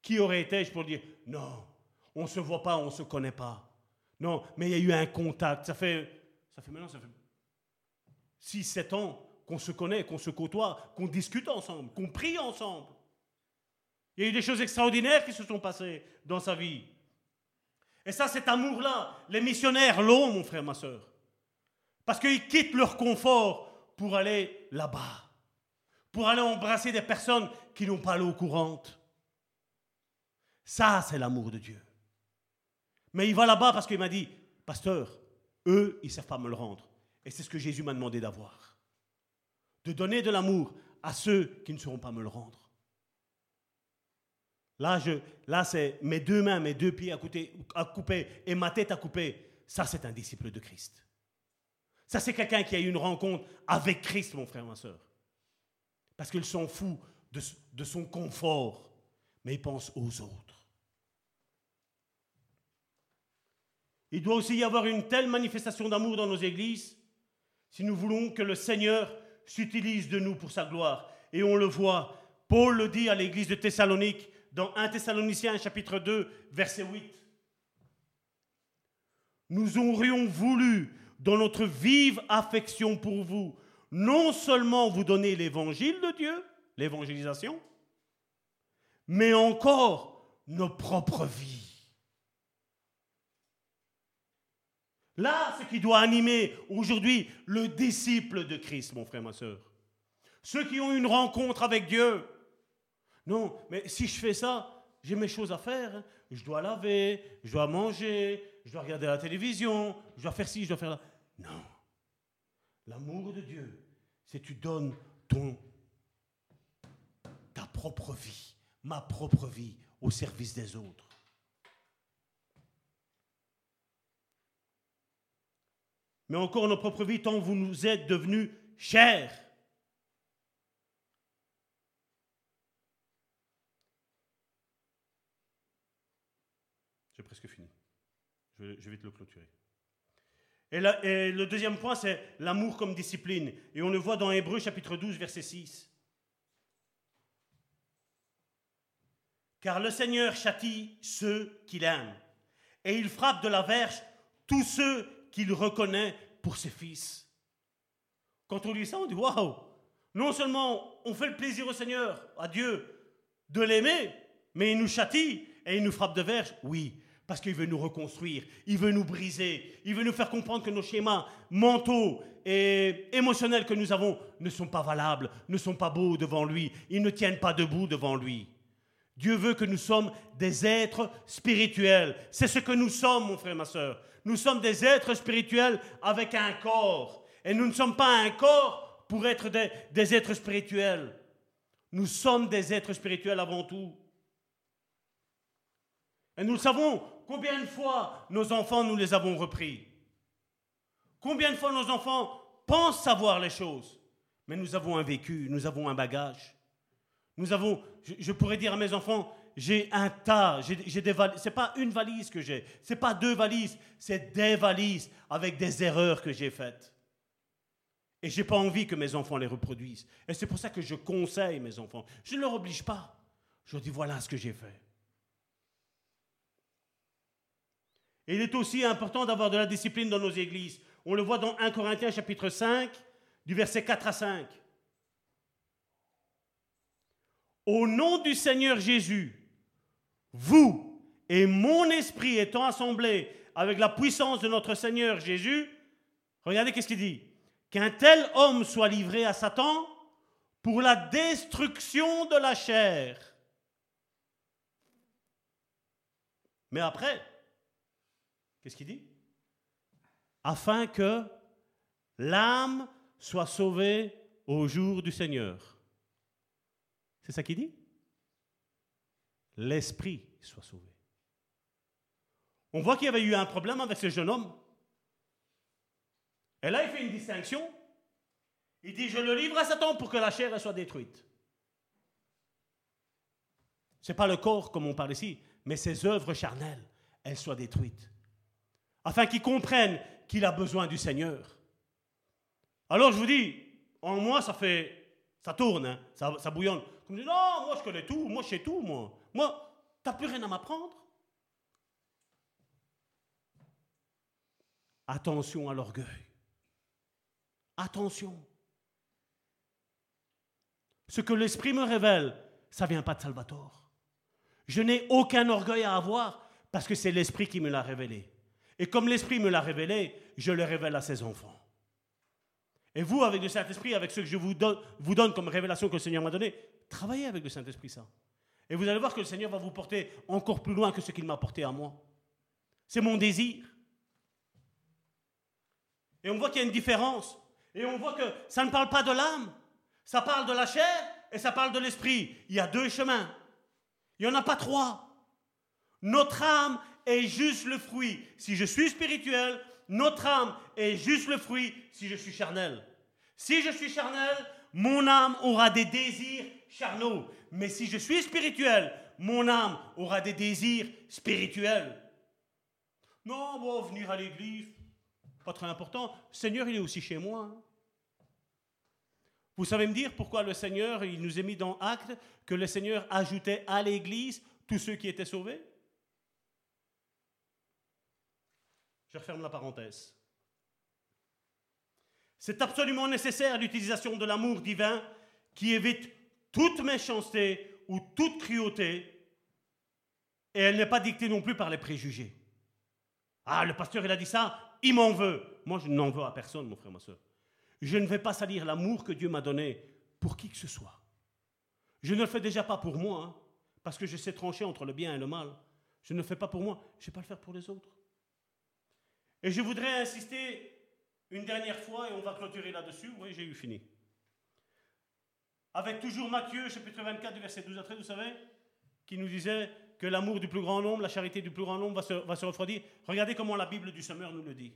Qui aurait été-je pour dire, non, on ne se voit pas, on ne se connaît pas. Non, mais il y a eu un contact. Ça fait, ça fait maintenant, ça fait 6, 7 ans qu'on se connaît, qu'on se côtoie, qu'on discute ensemble, qu'on prie ensemble. Il y a eu des choses extraordinaires qui se sont passées dans sa vie. Et ça, cet amour-là, les missionnaires l'ont, mon frère, ma soeur. Parce qu'ils quittent leur confort pour aller là-bas, pour aller embrasser des personnes qui n'ont pas l'eau courante. Ça, c'est l'amour de Dieu. Mais il va là-bas parce qu'il m'a dit, pasteur, eux, ils ne savent pas me le rendre. Et c'est ce que Jésus m'a demandé d'avoir. De donner de l'amour à ceux qui ne sauront pas me le rendre. Là, c'est mes deux mains, mes deux pieds à, couper et ma tête à couper. Ça, c'est un disciple de Christ. Ça, c'est quelqu'un qui a eu une rencontre avec Christ, mon frère, ma soeur. Parce qu'il s'en fout de, de son confort, mais il pense aux autres. Il doit aussi y avoir une telle manifestation d'amour dans nos églises si nous voulons que le Seigneur s'utilise de nous pour sa gloire. Et on le voit, Paul le dit à l'église de Thessalonique, dans 1 Thessaloniciens chapitre 2, verset 8. Nous aurions voulu, dans notre vive affection pour vous, non seulement vous donner l'évangile de Dieu, l'évangélisation, mais encore nos propres vies. Là, ce qui doit animer aujourd'hui le disciple de Christ, mon frère, ma soeur. Ceux qui ont une rencontre avec Dieu, non, mais si je fais ça, j'ai mes choses à faire. Hein. Je dois laver, je dois manger, je dois regarder la télévision, je dois faire ci, je dois faire là. Non. L'amour de Dieu, c'est tu donnes ton, ta propre vie, ma propre vie au service des autres. Mais encore nos propres vies, tant vous nous êtes devenus chers. presque fini. Je vais, vite le clôturer. Et, et le deuxième point, c'est l'amour comme discipline. Et on le voit dans Hébreu chapitre 12, verset 6. Car le Seigneur châtie ceux qu'il aime, et il frappe de la verge tous ceux qu'il reconnaît pour ses fils. Quand on lit ça, on dit waouh! Non seulement on fait le plaisir au Seigneur, à Dieu, de l'aimer, mais il nous châtie et il nous frappe de verge. Oui, parce qu'il veut nous reconstruire, il veut nous briser, il veut nous faire comprendre que nos schémas mentaux et émotionnels que nous avons ne sont pas valables, ne sont pas beaux devant lui, ils ne tiennent pas debout devant lui. Dieu veut que nous sommes des êtres spirituels. C'est ce que nous sommes, mon frère, ma soeur. Nous sommes des êtres spirituels avec un corps. Et nous ne sommes pas un corps pour être des, des êtres spirituels. Nous sommes des êtres spirituels avant tout. Et nous le savons, Combien de fois nos enfants, nous les avons repris? Combien de fois nos enfants pensent savoir les choses? Mais nous avons un vécu, nous avons un bagage. Nous avons, je, pourrais dire à mes enfants, j'ai un tas, j'ai des valises. C'est pas une valise que j'ai, c'est pas deux valises, c'est des valises avec des erreurs que j'ai faites. Et j'ai pas envie que mes enfants les reproduisent. Et c'est pour ça que je conseille mes enfants. Je ne leur oblige pas. Je dis voilà ce que j'ai fait. Et il est aussi important d'avoir de la discipline dans nos églises. On le voit dans 1 Corinthiens chapitre 5, du verset 4 à 5. Au nom du Seigneur Jésus, vous et mon esprit étant assemblés avec la puissance de notre Seigneur Jésus, regardez qu'est-ce qu'il dit. qu'un tel homme soit livré à Satan pour la destruction de la chair. Mais après, qu'est-ce qu'il dit? Afin que l'âme soit sauvée au jour du Seigneur. C'est ça qu'il dit? L'esprit soit sauvé. On voit qu'il y avait eu un problème avec ce jeune homme. Et là, il fait une distinction. Il dit, je le livre à Satan pour que la chair soit détruite. Ce n'est pas le corps comme on parle ici, mais ses œuvres charnelles, elles soient détruites. Afin qu'il comprenne qu'il a besoin du Seigneur. Alors je vous dis, en moi, ça fait, ça tourne, hein, ça, bouillonne. Non, moi je connais tout, moi je sais tout, moi. Moi, tu n'as plus rien à m'apprendre. Attention à l'orgueil. Attention. Ce que l'Esprit me révèle, ça ne vient pas de Salvatore. Je n'ai aucun orgueil à avoir parce que c'est l'Esprit qui me l'a révélé. Et comme l'Esprit me l'a révélé, je le révèle à ses enfants. Et vous, avec le Saint-Esprit, avec ce que je vous donne, vous donne comme révélation que le Seigneur m'a donné, travaillez avec le Saint-Esprit ça. Et vous allez voir que le Seigneur va vous porter encore plus loin que ce qu'il m'a porté à moi. C'est mon désir. Et on voit qu'il y a une différence. Et on voit que ça ne parle pas de l'âme, ça parle de la chair et ça parle de l'esprit. Il y a deux chemins. Il n'y en a pas trois. Notre âme est juste le fruit. Si je suis spirituel, notre âme est juste le fruit si je suis charnel. Si je suis charnel, mon âme aura des désirs charnaux. Mais si je suis spirituel, mon âme aura des désirs spirituels. Non, bon, venir à l'église, pas très important. Le Seigneur, il est aussi chez moi. Vous savez me dire pourquoi le Seigneur, il nous a mis dans Acte que le Seigneur ajoutait à l'Église tous ceux qui étaient sauvés? Je referme la parenthèse. C'est absolument nécessaire l'utilisation de l'amour divin qui évite toute méchanceté ou toute cruauté, et elle n'est pas dictée non plus par les préjugés. Ah, le pasteur, il a dit ça, il m'en veut. Moi, je n'en veux à personne, mon frère, ma soeur. Je ne vais pas salir l'amour que Dieu m'a donné pour qui que ce soit. Je ne le fais déjà pas pour moi, hein, parce que je sais trancher entre le bien et le mal. Je ne le fais pas pour moi, je ne vais pas le faire pour les autres. Et je voudrais insister une dernière fois, et on va clôturer là-dessus. Oui, j'ai eu fini. Avec toujours Matthieu, chapitre 24, verset 12 à 13, vous savez, qui nous disait que l'amour du plus grand nombre, la charité du plus grand nombre va se, va se refroidir. Regardez comment la Bible du Semeur nous le dit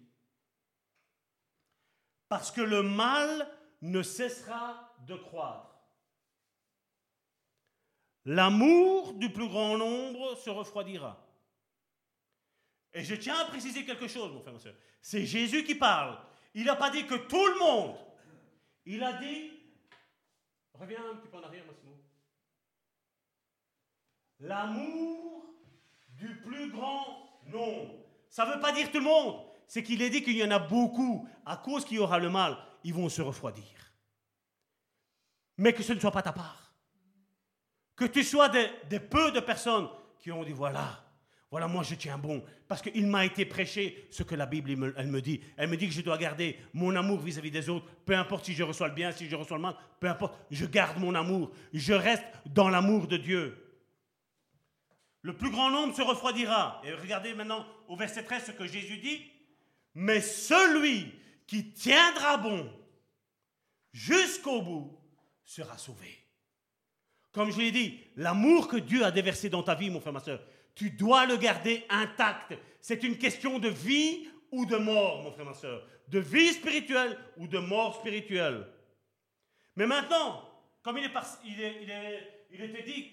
parce que le mal ne cessera de croître. L'amour du plus grand nombre se refroidira. Et je tiens à préciser quelque chose, mon frère, ma soeur. C'est Jésus qui parle. Il n'a pas dit que tout le monde. Il a dit. Reviens un petit peu en arrière, Massimo. L'amour du plus grand nombre. Ça ne veut pas dire tout le monde c'est qu'il est dit qu'il y en a beaucoup, à cause qu'il y aura le mal, ils vont se refroidir. Mais que ce ne soit pas ta part. Que tu sois des, peu de personnes qui ont dit voilà, voilà, moi je tiens bon, parce qu'il m'a été prêché ce que la Bible elle me dit. Elle me dit que je dois garder mon amour vis-à-vis des autres, peu importe si je reçois le bien, si je reçois le mal, peu importe, je garde mon amour, je reste dans l'amour de Dieu. Le plus grand nombre se refroidira. Et regardez maintenant au verset 13 ce que Jésus dit mais celui qui tiendra bon jusqu'au bout sera sauvé. Comme je l'ai dit, l'amour que Dieu a déversé dans ta vie, mon frère, ma soeur, tu dois le garder intact. C'est une question de vie ou de mort, mon frère, ma soeur. De vie spirituelle ou de mort spirituelle. Mais maintenant, comme il, est, était dit,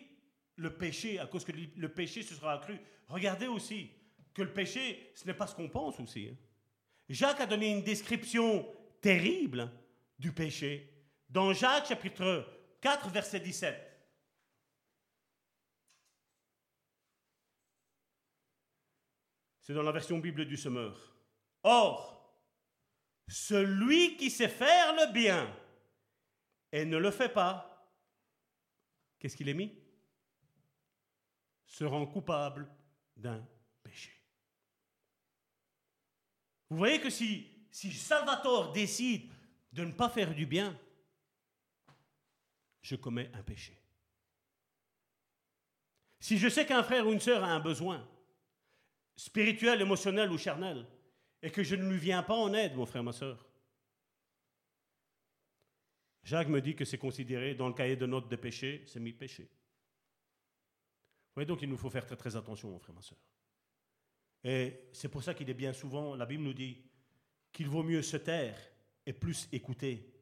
le péché, à cause que le péché se sera accru, regardez aussi que le péché, ce n'est pas ce qu'on pense aussi. Hein. Jacques a donné une description terrible du péché dans Jacques chapitre 4 verset 17. Dans la version Bible du Semeur. Or, celui qui sait faire le bien et ne le fait pas, qu'est-ce qu'il est mis? Se rend coupable d'un péché. Vous voyez que si, si Salvatore décide de ne pas faire du bien, je commets un péché. Si je sais qu'un frère ou une sœur a un besoin, spirituel, émotionnel ou charnel, et que je ne lui viens pas en aide, mon frère, ma sœur, Jacques me dit que c'est considéré dans le cahier de notes de péché, c'est mis péché. Vous voyez donc il nous faut faire très très attention, mon frère, ma soeur. Et c'est pour ça qu'il est bien souvent, la Bible nous dit qu'il vaut mieux se taire et plus écouter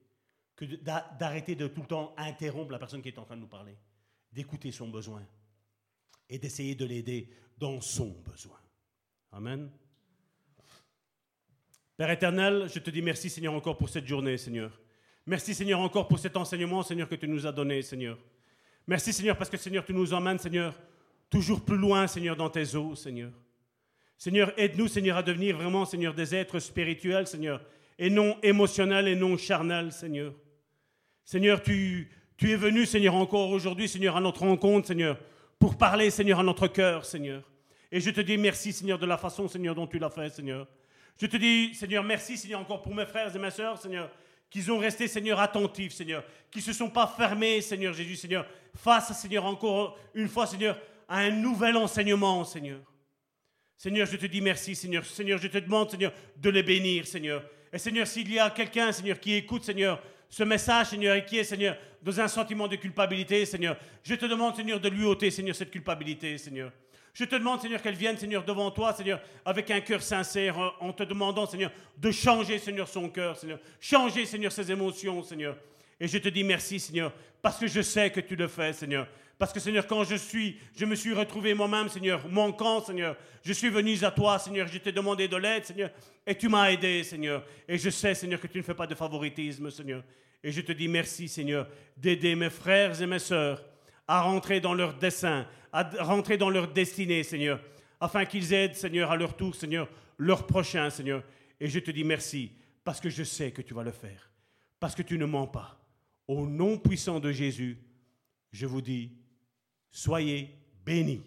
que d'arrêter de tout le temps interrompre la personne qui est en train de nous parler, d'écouter son besoin et d'essayer de l'aider dans son besoin. Amen. Père éternel, je te dis merci Seigneur encore pour cette journée, Seigneur. Merci Seigneur encore pour cet enseignement, Seigneur, que tu nous as donné, Seigneur. Merci Seigneur parce que Seigneur, tu nous emmènes, Seigneur, toujours plus loin, Seigneur, dans tes eaux, Seigneur. Seigneur, aide-nous, Seigneur, à devenir vraiment, Seigneur, des êtres spirituels, Seigneur, et non émotionnels et non charnels, Seigneur. Seigneur, tu, es venu, Seigneur, encore aujourd'hui, Seigneur, à notre rencontre, Seigneur, pour parler, Seigneur, à notre cœur, Seigneur. Et je te dis merci, Seigneur, de la façon, Seigneur, dont tu l'as fait, Seigneur. Je te dis, Seigneur, merci, Seigneur, encore pour mes frères et mes sœurs, Seigneur, qu'ils ont resté, Seigneur, attentifs, Seigneur, qui ne se sont pas fermés, Seigneur Jésus, Seigneur, face, Seigneur, encore une fois, Seigneur, à un nouvel enseignement, Seigneur. Seigneur, je te dis merci, Seigneur. Seigneur, je te demande, Seigneur, de les bénir, Seigneur. Et Seigneur, s'il y a quelqu'un, Seigneur, qui écoute, Seigneur, ce message, Seigneur, et qui est, Seigneur, dans un sentiment de culpabilité, Seigneur, je te demande, Seigneur, de lui ôter, Seigneur, cette culpabilité, Seigneur. Je te demande, Seigneur, qu'elle vienne, Seigneur, devant toi, Seigneur, avec un cœur sincère, en te demandant, Seigneur, de changer, Seigneur, son cœur, Seigneur. Changer, Seigneur, ses émotions, Seigneur. Et je te dis merci, Seigneur, parce que je sais que tu le fais, Seigneur. Parce que, Seigneur, quand je suis, je me suis retrouvé moi-même, Seigneur, manquant, Seigneur, je suis venu à toi, Seigneur, je t'ai demandé de l'aide, Seigneur, et tu m'as aidé, Seigneur. Et je sais, Seigneur, que tu ne fais pas de favoritisme, Seigneur. Et je te dis merci, Seigneur, d'aider mes frères et mes sœurs à rentrer dans leur dessein, à rentrer dans leur destinée, Seigneur afin qu'ils aident, Seigneur, à leur tour, Seigneur, leur prochain, Seigneur. Et je te dis merci, parce que je sais que tu vas le faire, parce que tu ne mens pas. Au nom puissant de Jésus, je vous dis, soyez bénis.